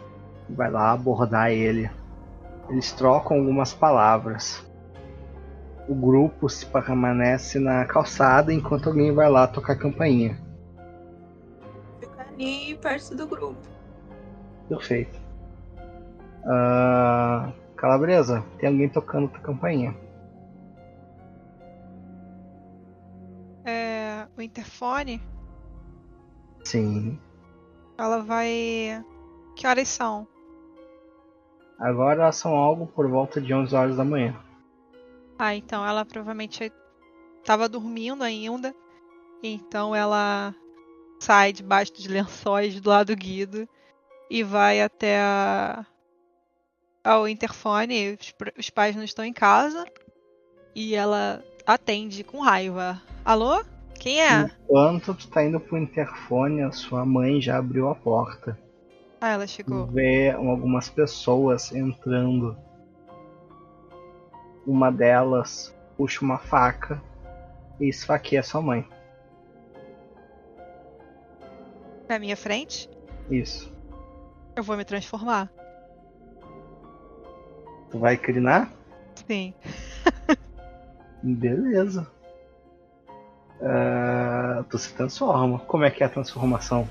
vai lá abordar ele. Eles trocam algumas palavras. O grupo se permanece na calçada enquanto alguém vai lá tocar a campainha. Fica ali perto do grupo. Perfeito. Ah, Calabresa, tem alguém tocando tua campainha. O interfone, Sim. ela vai. Que horas são? Agora são algo por volta de 11 horas da manhã. Ah, então ela provavelmente estava dormindo ainda. Então ela sai debaixo dos lençóis do lado do Guido e vai até a- ao interfone. Os, pais não estão em casa. E ela atende com raiva. Alô? Quem é? Enquanto tu tá indo pro interfone, a sua mãe já abriu a porta. Ah, ela chegou. Vê algumas pessoas entrando. Uma delas puxa uma faca e esfaqueia sua mãe. Na minha frente, Isso. eu vou me transformar. Tu vai crinar? Sim. Beleza. Tu se transforma. Como é que é a transformação?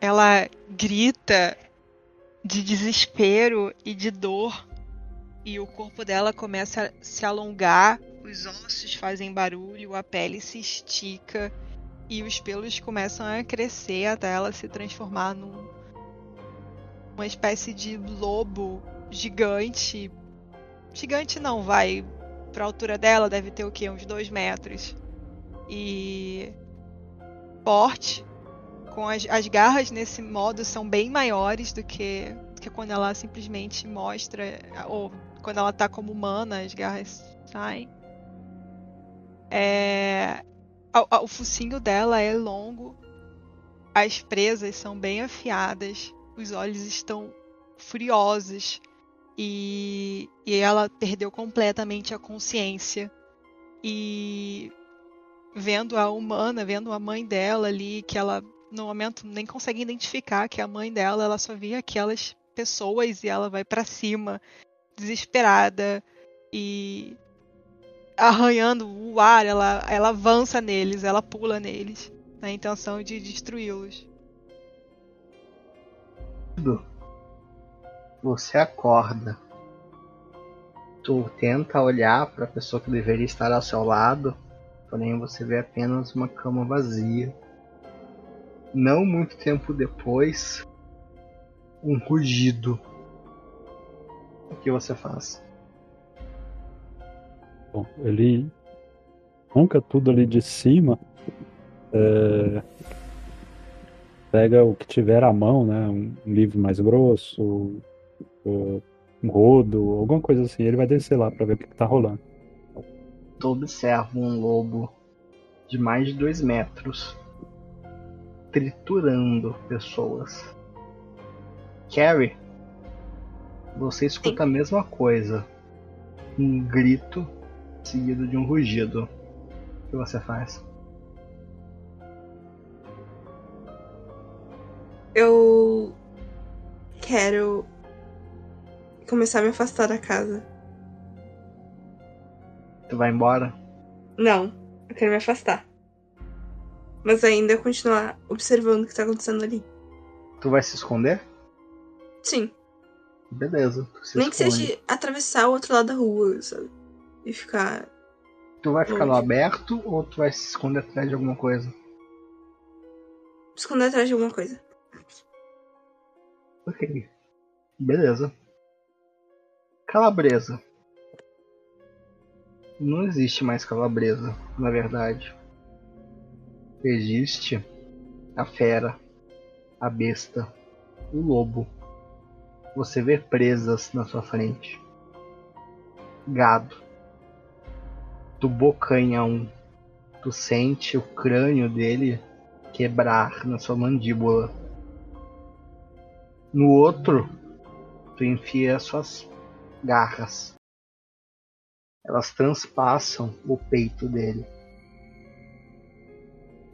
Ela grita de desespero e de dor. E o corpo dela começa a se alongar, os ossos fazem barulho, a pele se estica e os pelos começam a crescer até ela se transformar num uma espécie de lobo gigante. Gigante não, vai. Pra altura dela deve ter o quê? Uns dois metros. E forte. Com as, as garras nesse modo são bem maiores do que, do que quando ela simplesmente mostra. Ou quando ela tá como humana, as garras saem. É, a- o focinho dela é longo. As presas são bem afiadas. Os olhos estão furiosos. E, e ela perdeu completamente a consciência. E vendo a humana, vendo a mãe dela ali, que ela no momento nem consegue identificar que é a mãe dela, ela só via aquelas pessoas e ela vai pra cima, desesperada e arranhando o ar, ela, ela avança neles, ela pula neles, na intenção de destruí-los. Você acorda. Tu tenta olhar para a pessoa que deveria estar ao seu lado, porém você vê apenas uma cama vazia. Não muito tempo depois, um rugido. O que você faz? Bom, ele arranca tudo ali de cima, é, pega o que tiver à mão, né? Um livro mais grosso, um rodo, alguma coisa assim. Ele vai descer lá pra ver o que, que tá rolando. Tu observa um lobo de mais de dois metros triturando pessoas. Carrie, você escuta a mesma coisa. Um grito seguido de um rugido. O que você faz? Eu quero começar a me afastar da casa. Tu vai embora? Não, eu quero me afastar. Mas ainda continuar observando o que tá acontecendo ali. Tu vai se esconder? Sim. Beleza. Tu se Nem que esconde. seja atravessar o outro lado da rua, sabe? E ficar. Tu vai ficar no aberto ou tu vai se esconder atrás de alguma coisa? esconder atrás de alguma coisa. Ok. Beleza. Calabresa. Não existe mais calabresa, na verdade. Existe a fera, a besta, o lobo. Você vê presas na sua frente. Gado. Tu bocanha um. Tu sente o crânio dele quebrar na sua mandíbula. No outro, tu enfia suas garras. Elas transpassam o peito dele.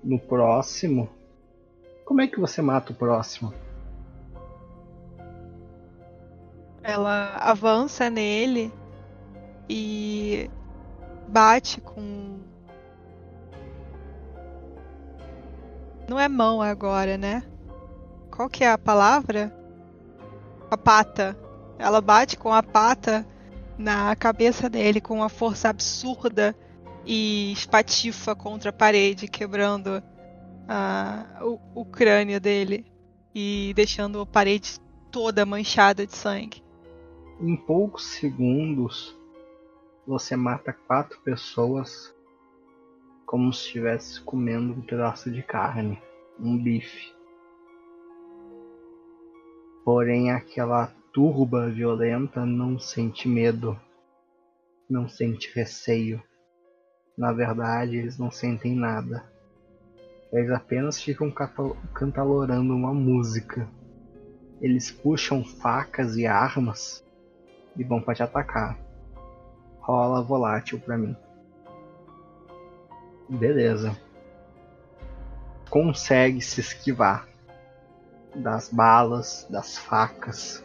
No próximo, como é que você mata o próximo? Ela avança nele e bate com. Não é mão agora, né? Qual que é a palavra? A pata. Ela bate com a pata na cabeça dele com uma força absurda e espatifa contra a parede, quebrando a- o, o crânio dele e deixando a parede toda manchada de sangue. Em poucos segundos, você mata quatro pessoas como se estivesse comendo um pedaço de carne, um bife. Porém, aquela turba violenta não sente medo, não sente receio. Na verdade, eles não sentem nada. Eles apenas ficam cantalorando uma música. Eles puxam facas e armas e vão pra te atacar. Rola volátil pra mim. Beleza. consegue se esquivar das balas, das facas.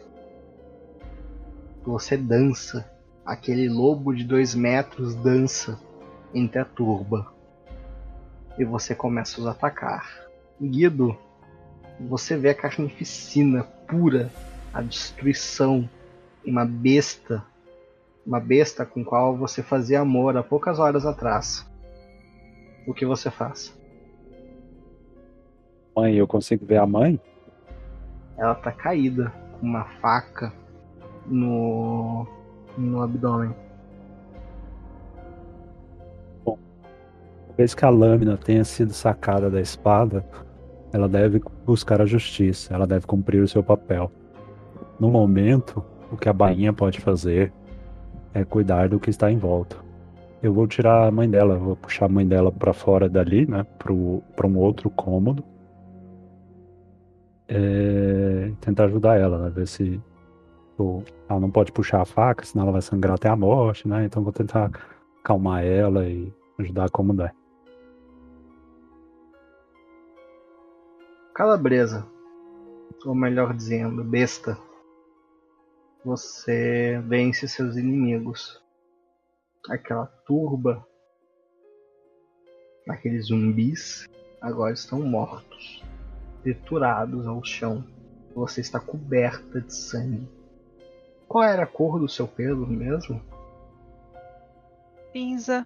Você dança. Aquele lobo de dois metros dança entre a turba. E você começa a os atacar. Guido, você vê a carnificina pura, a destruição, uma besta, uma besta com qual você fazia amor há poucas horas atrás. O que você faz? Mãe, eu consigo ver a mãe? Ela tá caída com uma faca no no abdômen. Bom, que a lâmina tenha sido sacada da espada, ela deve buscar a justiça, ela deve cumprir o seu papel. No momento, o que a bainha pode fazer é cuidar do que está em volta. Eu vou tirar a mãe dela, vou puxar a mãe dela para fora dali, né, para um outro cômodo. É, tentar ajudar ela, né, ver se Tipo, ela não pode puxar a faca, senão ela vai sangrar até a morte, né? Então vou tentar acalmar ela e ajudar como der. Calabresa, ou melhor dizendo, besta. Você vence seus inimigos. Aquela turba, aqueles zumbis, agora estão mortos, triturados ao chão. Você está coberta de sangue. Qual era a cor do seu pelo mesmo? Cinza.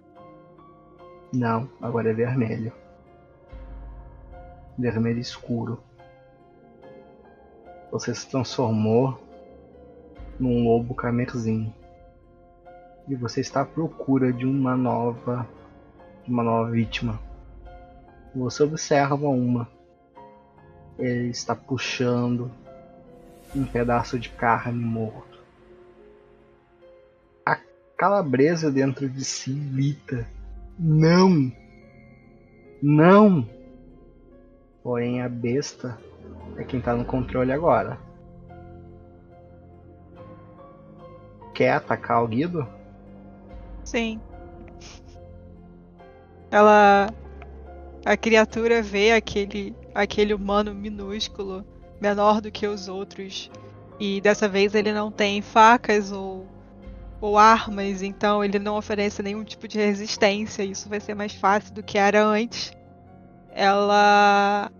Não, agora é vermelho. Vermelho escuro. Você se transformou num lobo carmesim. E você está à procura de uma nova de uma nova vítima. Você observa uma. Ele está puxando um pedaço de carne morto calabresa dentro de si grita: Não! Não! Porém, a besta é quem tá no controle agora. Quer atacar o Guido? Sim. Ela. A criatura vê aquele, aquele humano minúsculo, menor do que os outros. E dessa vez ele não tem facas ou ou armas, então ele não oferece nenhum tipo de resistência. Isso vai ser mais fácil do que era antes. Ela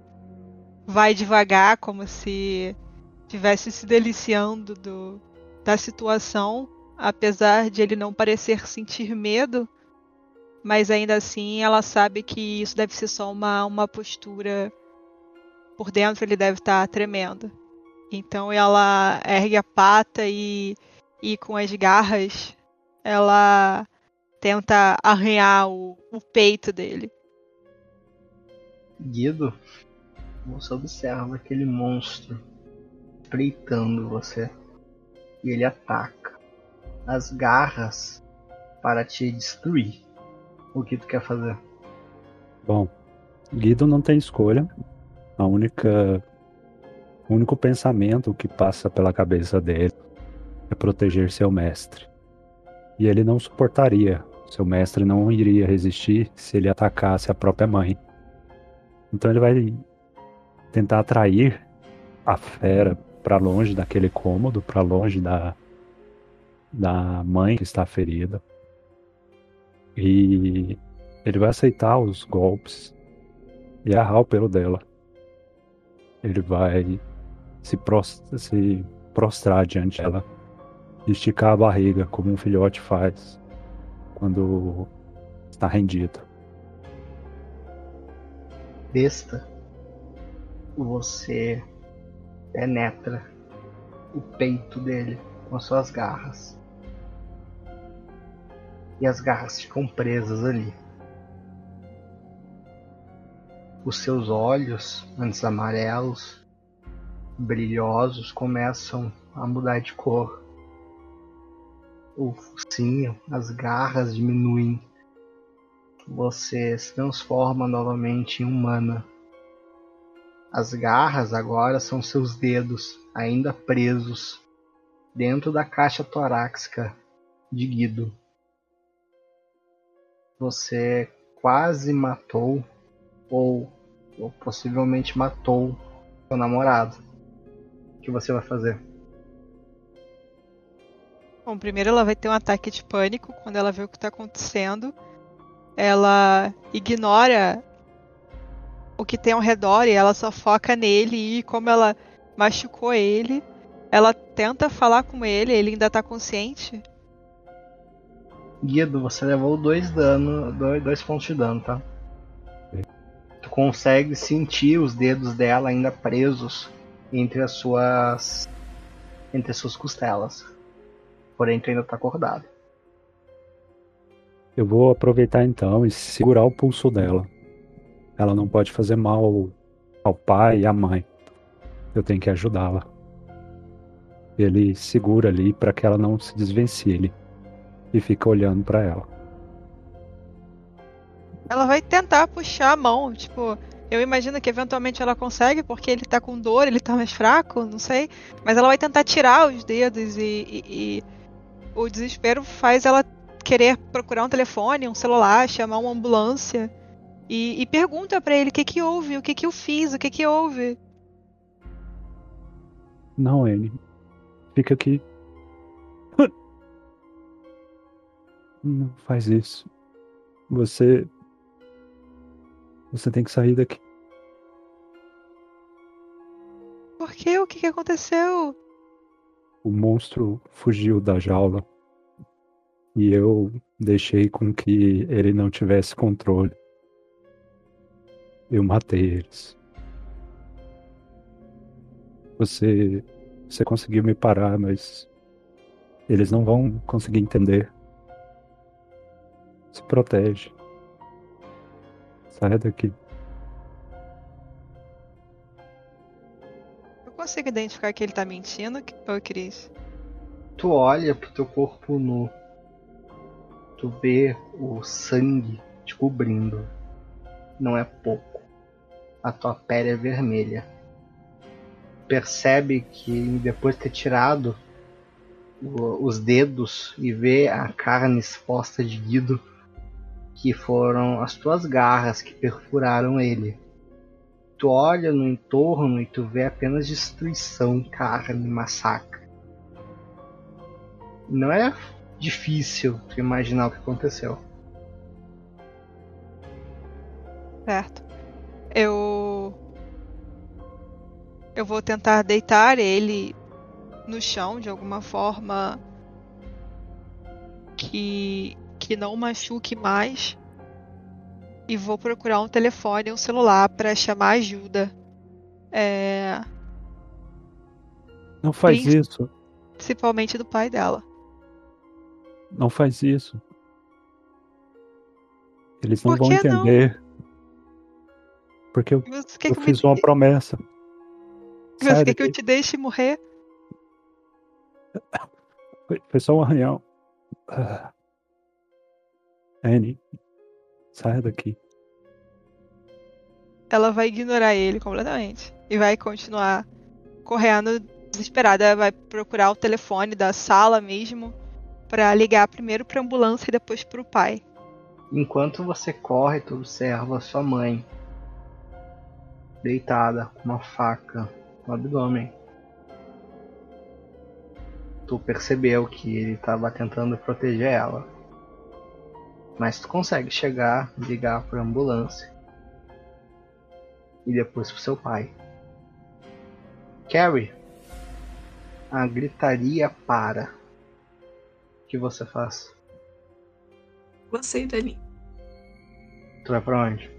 vai devagar, como se estivesse se deliciando do, da situação, apesar de ele não parecer sentir medo. Mas ainda assim, ela sabe que isso deve ser só uma, uma postura. Por dentro, ele deve estar tremendo. Então, ela ergue a pata e e com as garras ela tenta arranhar o, o peito dele. Guido, você observa aquele monstro espreitando você e ele ataca as garras para te destruir. O que tu quer fazer? Bom, Guido não tem escolha. A única o único pensamento que passa pela cabeça dele é proteger seu mestre. E ele não suportaria, seu mestre não iria resistir se ele atacasse a própria mãe. Então ele vai tentar atrair a fera para longe daquele cômodo, para longe da, da mãe que está ferida. E ele vai aceitar os golpes e arrar o pelo dela. Ele vai se, prostrar, se prostrar diante dela esticar a barriga, como um filhote faz quando está rendido. Besta, você penetra o peito dele com as suas garras. E as garras ficam presas ali. Os seus olhos, antes amarelos, brilhosos, começam a mudar de cor o focinho, as garras diminuem. Você se transforma novamente em humana. As garras agora são seus dedos, ainda presos, dentro da caixa torácica de Guido. Você quase matou, ou ou possivelmente matou seu namorado. O que você vai fazer? Bom, primeiro ela vai ter um ataque de pânico quando ela vê o que está acontecendo. Ela ignora o que tem ao redor e ela só foca nele e como ela machucou ele. Ela tenta falar com ele, ele ainda tá consciente. Guido, você levou dois dano, dois, dois pontos de dano, tá? Tu consegue sentir os dedos dela ainda presos entre as suas entre as suas costelas. Porém, tu ainda tá acordado. Eu vou aproveitar então e segurar o pulso dela. Ela não pode fazer mal ao pai e à mãe. Eu tenho que ajudá-la. Ele segura ali para que ela não se desvencilhe e fica olhando para ela. Ela vai tentar puxar a mão, tipo, eu imagino que eventualmente ela consegue, porque ele tá com dor, ele tá mais fraco, não sei. Mas ela vai tentar tirar os dedos e, e, e o desespero faz ela querer procurar um telefone, um celular, chamar uma ambulância. E, e pergunta para ele o que que houve, o que que eu fiz, o que que houve. Não, Anne. Fica aqui. Não faz isso. Você. Você tem que sair daqui. Por quê? O que, que aconteceu? O monstro fugiu da jaula. E eu deixei com que ele não tivesse controle. Eu matei eles. Você. Você conseguiu me parar, mas. Eles não vão conseguir entender. Se protege. Saia daqui. Consigo identificar que ele tá mentindo, ô Cris? Tu olha pro teu corpo nu. Tu vê o sangue te cobrindo. Não é pouco. A tua pele é vermelha. Percebe que depois de ter tirado os dedos e vê a carne exposta de Guido, que foram as tuas garras que perfuraram ele. Tu olha no entorno e tu vê apenas destruição, carne, massacre. Não é difícil tu imaginar o que aconteceu. Certo. Eu. Eu vou tentar deitar ele no chão de alguma forma que que não machuque mais e vou procurar um telefone, um celular para chamar ajuda. É, Não faz Príncipe. isso. principalmente do pai dela. Não faz isso. Eles não vão que não? entender. Porque eu, eu que, fiz me- uma promessa. você quer que eu te deixe morrer? Foi, só um arranhão. Ah. Annie, saia daqui. ela vai ignorar ele completamente e vai continuar correndo desesperada, vai procurar o telefone da sala mesmo pra ligar primeiro pra ambulância e depois pro pai. Enquanto você corre, tu observa sua mãe deitada com uma faca no abdômen. Tu percebeu que ele estava tentando proteger ela. Mas tu consegue chegar, ligar para ambulância. E depois pro seu pai. Carrie, a gritaria para. O que você faz? Vou sair dali. Tu vai pra onde?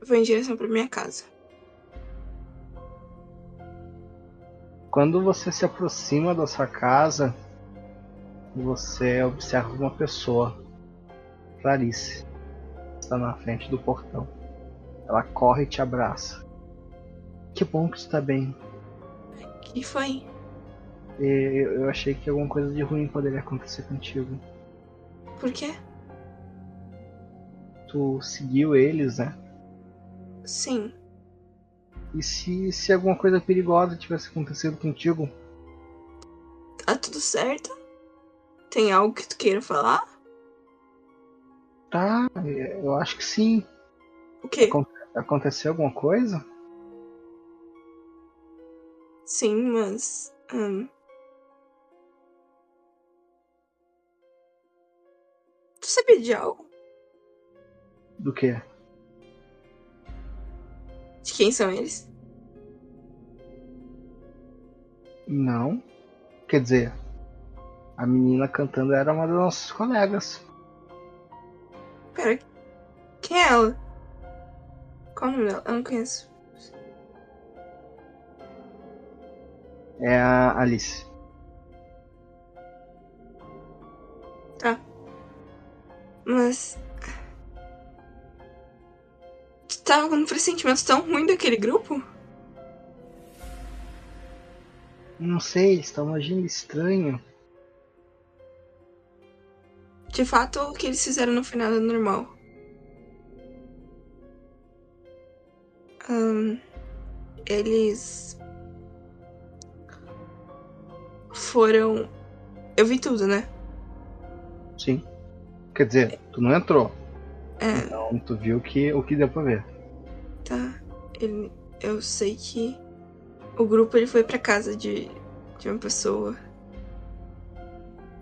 Eu vou em direção pra minha casa. Quando você se aproxima da sua casa, você observa uma pessoa, Clarice, está na frente do portão. Ela corre e te abraça. Que bom que tu tá bem. que foi? Eu, eu achei que alguma coisa de ruim poderia acontecer contigo. Por quê? Tu seguiu eles, né? Sim. E se, se alguma coisa perigosa tivesse acontecido contigo? Tá tudo certo? Tem algo que tu queira falar? Tá, eu acho que sim. O quê? Aconteceu alguma coisa? Sim, mas. hum, Tu sabia de algo? Do que? De quem são eles? Não. Quer dizer, a menina cantando era uma das nossas colegas. Pera, quem é ela? Qual o nome dela? Eu não conheço. É a Alice. Tá. Mas. Tu tava com um pressentimento tão ruim daquele grupo? Não sei, eles estavam agindo estranho. De fato, o que eles fizeram no final é normal. Ahn, eles. Foram. Eu vi tudo, né? Sim. Quer dizer, tu não entrou. É, Então tu viu que, o que deu pra ver. tá. Ele, eu sei que o grupo ele foi pra casa de, de uma pessoa.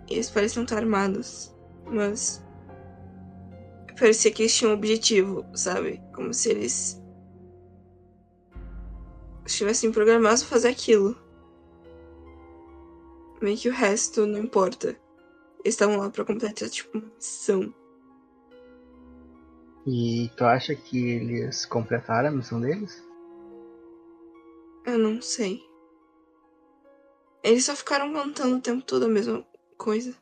E eles pareciam estar armados, mas parecia que eles tinham um objetivo, sabe? Como se eles estivessem programados a fazer aquilo. Meio que o resto não importa. Eles estavam lá pra completar tipo uma missão. E tu acha que eles completaram a missão deles? Eu não sei. Eles só ficaram cantando o tempo todo a mesma coisa.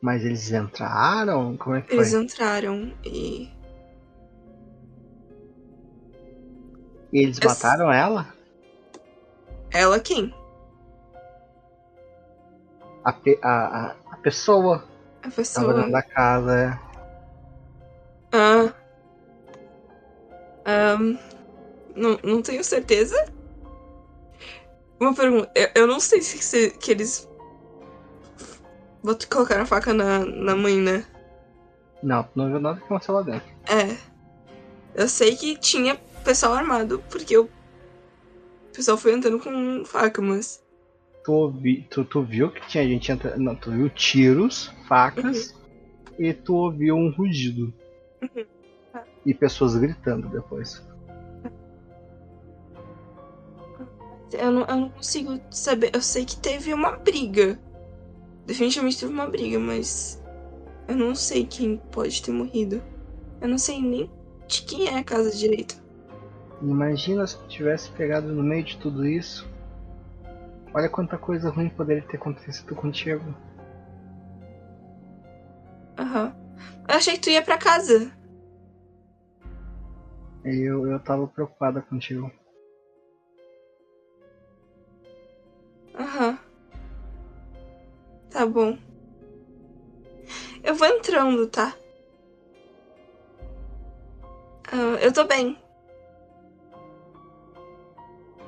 Mas eles entraram? Como é que foi? Eles entraram e. E eles Eu- mataram ela? Ela quem? A, pe- a, a, a pessoa A que tava pessoa. dentro da casa. é. Ah. Ahn, não, não tenho certeza. Uma pergunta. Eu, eu não sei se, se- que eles. Bot- Colocaram a faca na, na mãe, né? Não, tu não viu nada que aconteceu lá dentro. É. Eu sei que tinha pessoal armado, porque o pessoal foi entrando com faca, mas. Tu, tu, tu viu que tinha gente entrando. Não, tu viu tiros, facas e tu ouviu um rugido. Uhum. Tá. E pessoas gritando depois. Eu não, eu não consigo saber. Eu sei que teve uma briga. Definitivamente teve uma briga, mas. Eu não sei quem pode ter morrido. Eu não sei nem de quem é a casa direito. Imagina se tu tivesse pegado no meio de tudo isso. Olha quanta coisa ruim poderia ter acontecido contigo. Aham. Eu achei que tu ia pra casa. Eu, eu tava preocupada contigo. Aham. Tá bom. Eu vou entrando, tá? Ah, eu tô bem.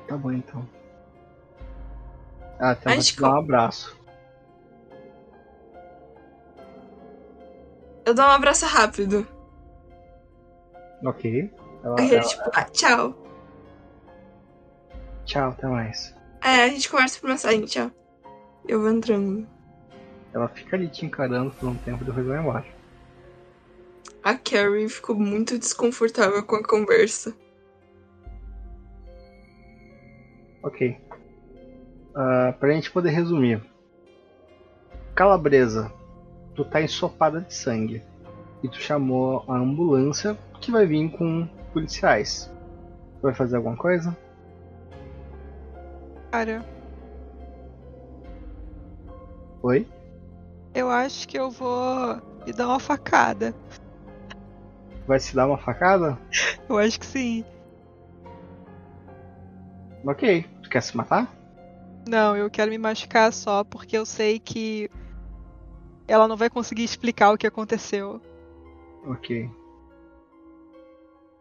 Tá bom então. Ah, então A vou gente te dar um abraço. Eu dou um abraço rápido. Ok. Ela, Aí ela- tipo, ah, tchau. Tchau, até mais. É, a gente conversa por mensagem, tchau. Eu vou entrando. Ela fica ali te encarando por um tempo e depois vai embora. A Carrie ficou muito desconfortável com a conversa. Ok. Ah, pra gente poder resumir. Calabresa, tu tá ensopada de sangue. E tu chamou a ambulância que vai vir com policiais. Tu vai fazer alguma coisa? Cara, Oi? Eu acho que eu vou me dar uma facada. Vai se dar uma facada? Eu acho que sim. Ok. Tu quer se matar? Não, eu quero me machucar só porque eu sei que ela não vai conseguir explicar o que aconteceu. Ok.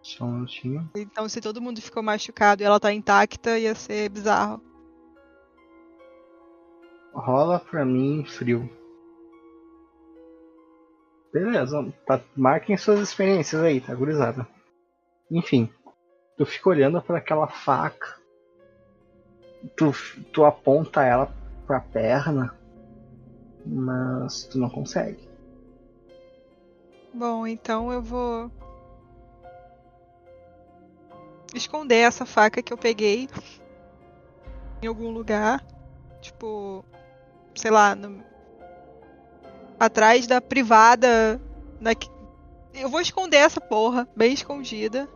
Só um minutinho. Então, se todo mundo ficou machucado e ela tá intacta, ia ser bizarro. Rola pra mim frio. Beleza, tá, marquem suas experiências aí, tá, gurizada? Enfim, tu fica olhando para aquela faca, tu, tu aponta ela pra perna, mas tu não consegue. Bom, então eu vou esconder essa faca que eu peguei em algum lugar, tipo, sei lá, no... atrás da privada, na... eu vou esconder essa porra, bem escondida.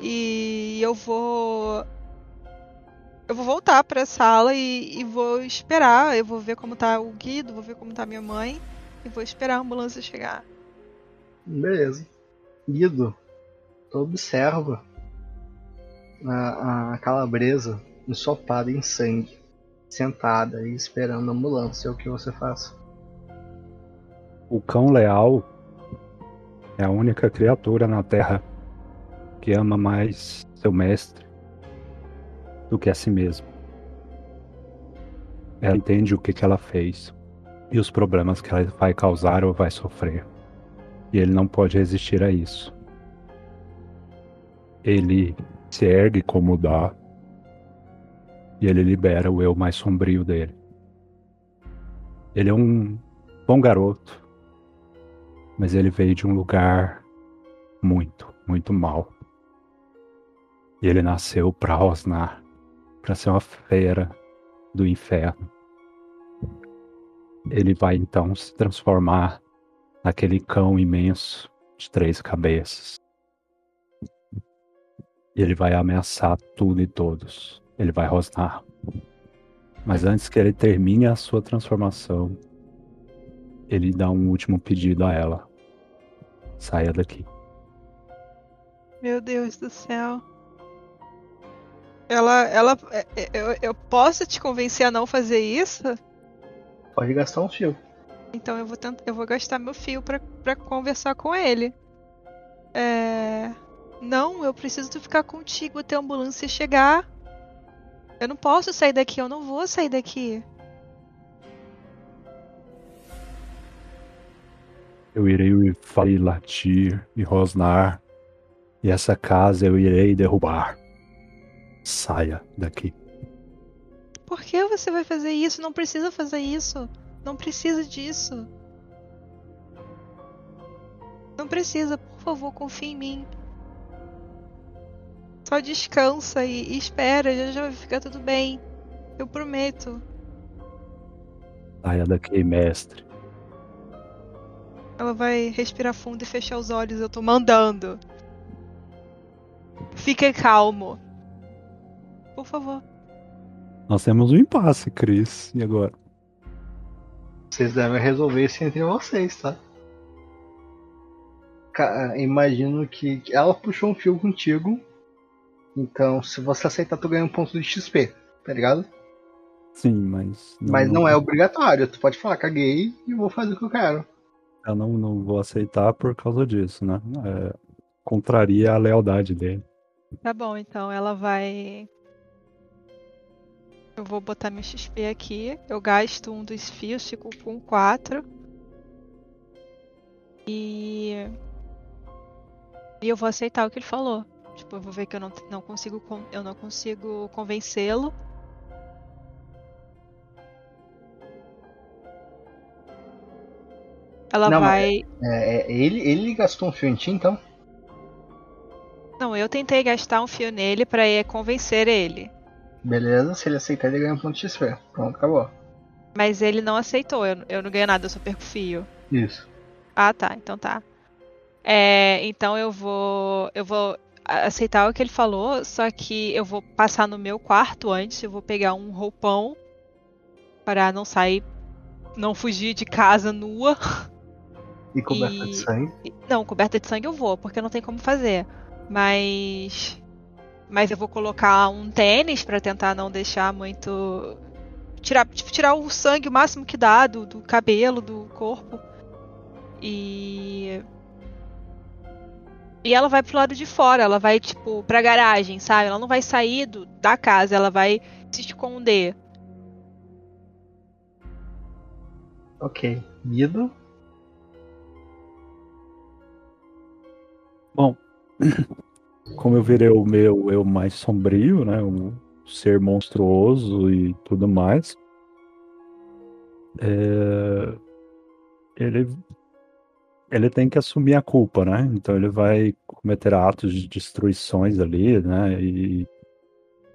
E eu vou eu vou voltar pra sala e, e, vou esperar. Eu vou ver como tá o Guido, vou ver como tá minha mãe. E vou esperar a ambulância chegar. Beleza. Guido, observa a, a calabresa ensopada em sangue, sentada e esperando a ambulância. O que você faz? O cão leal é a única criatura na Terra que ama mais seu mestre do que a si mesmo. Ela entende o que, que ela fez e os problemas que ela vai causar ou vai sofrer. E ele não pode resistir a isso. Ele se ergue como dá e ele libera o eu mais sombrio dele. Ele é um bom garoto, mas ele veio de um lugar muito, muito mal. E ele nasceu para rosnar para ser uma fera do inferno. Ele vai então se transformar naquele cão imenso de três cabeças. E ele vai ameaçar tudo e todos. Ele vai rosnar. Mas antes que ele termine a sua transformação, ele dá um último pedido a ela: saia daqui. Meu Deus do céu. Ela, ela, é, é, eu, eu posso te convencer a não fazer isso? Pode gastar um fio. Então eu vou tentar, eu vou gastar meu fio para conversar com ele. É... Não, eu preciso ficar contigo até a ambulância chegar. Eu não posso sair daqui, eu não vou sair daqui. Eu irei e latir e rosnar, e essa casa eu irei derrubar. Saia daqui. Por que você vai fazer isso? Não precisa fazer isso. Não precisa disso. Não precisa, por favor, confie em mim. Só descansa e, e espera, já já vai ficar tudo bem. Eu prometo. Saia daqui, mestre. Ela vai respirar fundo e fechar os olhos. Eu tô mandando. Fique calmo. Por favor. Nós temos um impasse, Cris. E agora? Vocês devem resolver isso entre vocês, tá? Imagino que ela puxou um fio contigo. Então, se você aceitar, tu ganha um ponto de XP, tá ligado? Sim, mas. Não, mas não é obrigatório. Tu pode falar, caguei e vou fazer o que eu quero. Eu não, não vou aceitar por causa disso, né? É, contraria a lealdade dele. Tá bom, então ela vai eu vou botar meu XP aqui. Eu gasto um dos fios, fico com 4. E. E eu vou aceitar o que ele falou. Tipo, eu vou ver que eu não, não consigo, eu não consigo convencê-lo. Ela não, vai. É, é, ele, ele gastou um fio em ti, então? Não, eu tentei gastar um fio nele para convencer ele. Beleza, se ele aceitar, ele ganha um ponto de XP. Pronto, acabou. Mas ele não aceitou, eu, eu não ganho nada, eu só perco fio. Isso. Ah, tá, então tá. É, então eu vou. Eu vou aceitar o que ele falou, só que eu vou passar no meu quarto antes, eu vou pegar um roupão para não sair. Não fugir de casa nua. E coberta e... de sangue? Não, coberta de sangue eu vou, porque não tem como fazer. Mas mas eu vou colocar um tênis para tentar não deixar muito. Tirar, tipo, tirar o sangue o máximo que dá do, do cabelo, do corpo. E. E ela vai pro lado de fora, ela vai, tipo, pra garagem, sabe? Ela não vai sair do, da casa, ela vai se esconder. Ok. Guido? Bom, como eu virei o meu eu mais sombrio, né? Um ser monstruoso e tudo mais. É... Ele ele tem que assumir a culpa, né? Então ele vai cometer atos de destruições ali, né? E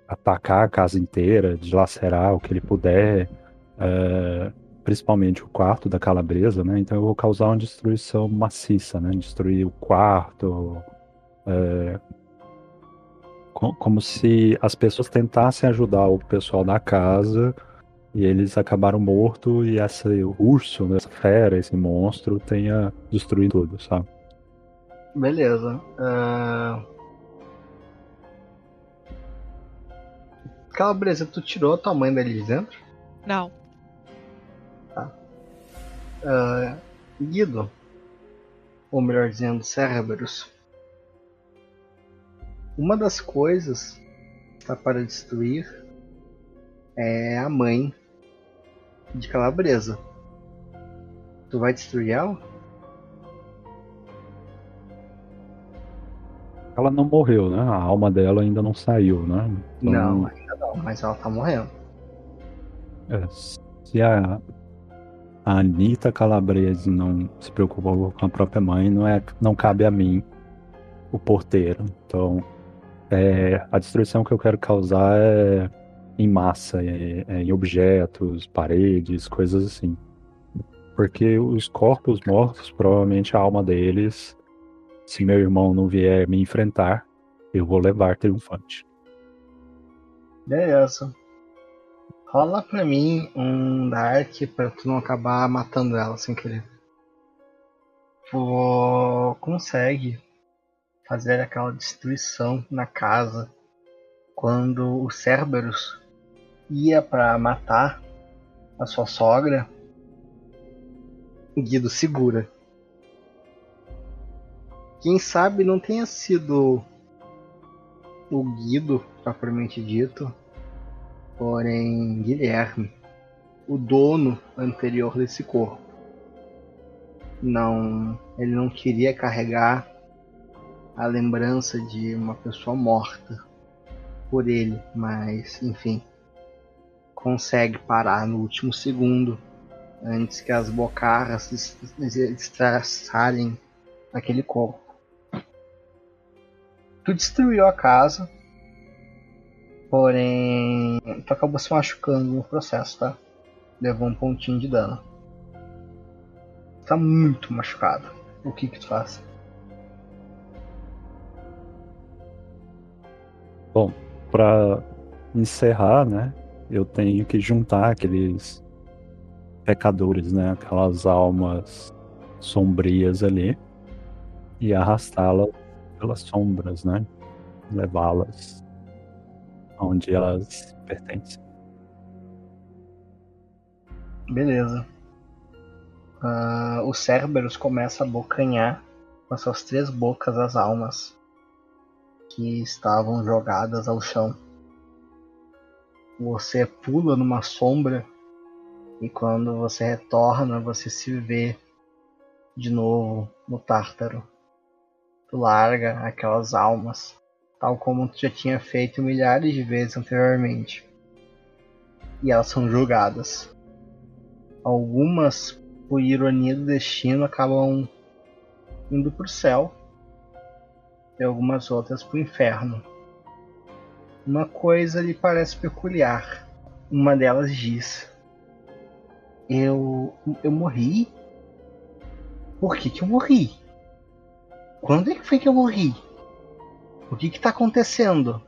atacar a casa inteira, dilacerar o que ele puder, é, principalmente o quarto da calabresa, né? Então eu vou causar uma destruição maciça, né? Destruir o quarto, é, como se as pessoas tentassem ajudar o pessoal da casa e eles acabaram mortos e esse urso, né, essa fera, esse monstro tenha destruído tudo, sabe? Beleza. Uh... Calabresa, tu tirou a tua mãe dali de dentro? Não. Uh... Guido, ou melhor dizendo, Cerberus. Uma das coisas que está para destruir é a mãe de Calabresa. Tu vai destruir ela? Ela não morreu, né? A alma dela ainda não saiu, né? Então... Não, ainda não, mas ela tá morrendo. É, se a, a Anitta Calabrese não se preocupou com a própria mãe, não, é, não cabe a mim, o porteiro. Então, é, a destruição que eu quero causar é em massa, em, em objetos, paredes, coisas assim. Porque os corpos mortos, provavelmente a alma deles, se meu irmão não vier me enfrentar, eu vou levar triunfante. Beleza. Rola pra mim um Dark pra tu não acabar matando ela sem querer. Tu consegue fazer aquela destruição na casa quando o Cerberus ia para matar a sua sogra, Guido segura. Quem sabe não tenha sido o Guido, propriamente dito, porém Guilherme, o dono anterior desse corpo. Não, ele não queria carregar a lembrança de uma pessoa morta por ele, mas enfim consegue parar no último segundo antes que as bocarras estraçalhem aquele corpo. Tu destruiu a casa, porém tu acabou se machucando no processo, tá? Levou um pontinho de dano. Tá muito machucado. O que que tu faz? Bom, para encerrar, né? eu tenho que juntar aqueles pecadores, né? Aquelas almas sombrias ali e arrastá-las pelas sombras, né? Levá-las onde elas pertencem. Beleza. Uh, o Cerberus começa a bocanhar com as suas três bocas as almas que estavam jogadas ao chão. Você pula numa sombra e quando você retorna, você se vê de novo no Tártaro. Tu larga aquelas almas, tal como já tinha feito milhares de vezes anteriormente. E elas são julgadas. Algumas, por ironia do destino, acabam indo pro céu e algumas outras pro inferno. Uma coisa lhe parece peculiar. Uma delas diz: Eu. Eu morri? Por que, que eu morri? Quando é que foi que eu morri? O que que tá acontecendo?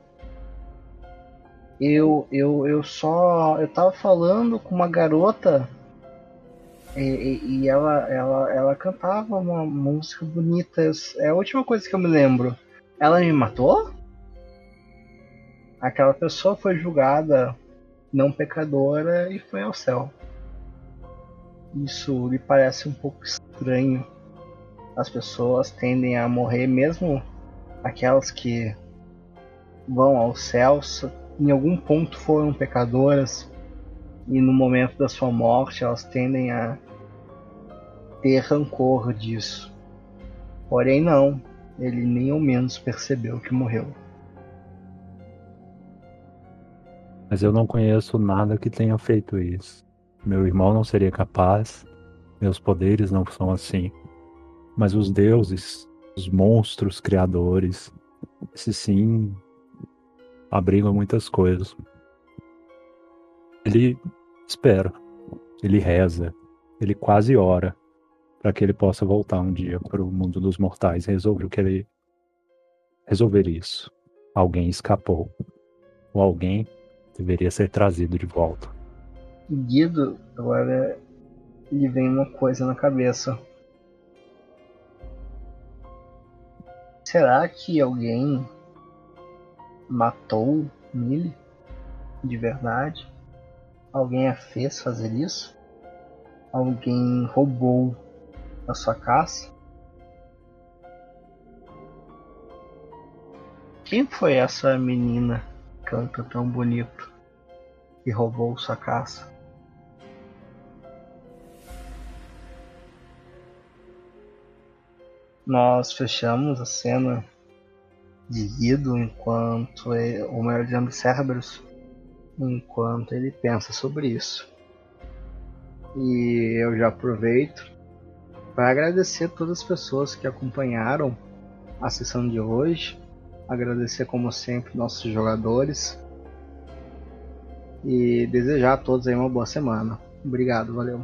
Eu, eu, eu só. Eu tava falando com uma garota e, e, ela, ela, ela cantava uma música bonita. É a última coisa que eu me lembro. Ela me matou? aquela pessoa foi julgada não pecadora e foi ao céu. Isso lhe parece um pouco estranho. As pessoas tendem a morrer, mesmo aquelas que vão ao céu, em algum ponto foram pecadoras e no momento da sua morte elas tendem a ter rancor disso. Porém, não. ele nem ao menos percebeu que morreu. Mas eu não conheço nada que tenha feito isso. Meu irmão não seria capaz, meus poderes não são assim. Mas os deuses, os monstros criadores, esses sim abrigam muitas coisas. Ele espera, ele reza, ele quase ora para que ele possa voltar um dia para o mundo dos mortais e resolver o que ele resolver isso. Alguém escapou. Ou alguém deveria ser trazido de volta. Guido, agora lhe vem uma coisa na cabeça. Será que alguém matou Millie de verdade? Alguém a fez fazer isso? Alguém roubou a sua caça? Quem foi essa menina que canta tão bonito e roubou sua caça? Nós fechamos a cena de Guido enquanto ele, ou melhor dizendo, Cerberus, enquanto ele pensa sobre isso. E eu já aproveito para agradecer todas as pessoas que acompanharam a sessão de hoje. Agradecer, como sempre, nossos jogadores. E desejar a todos aí uma boa semana. Obrigado, valeu.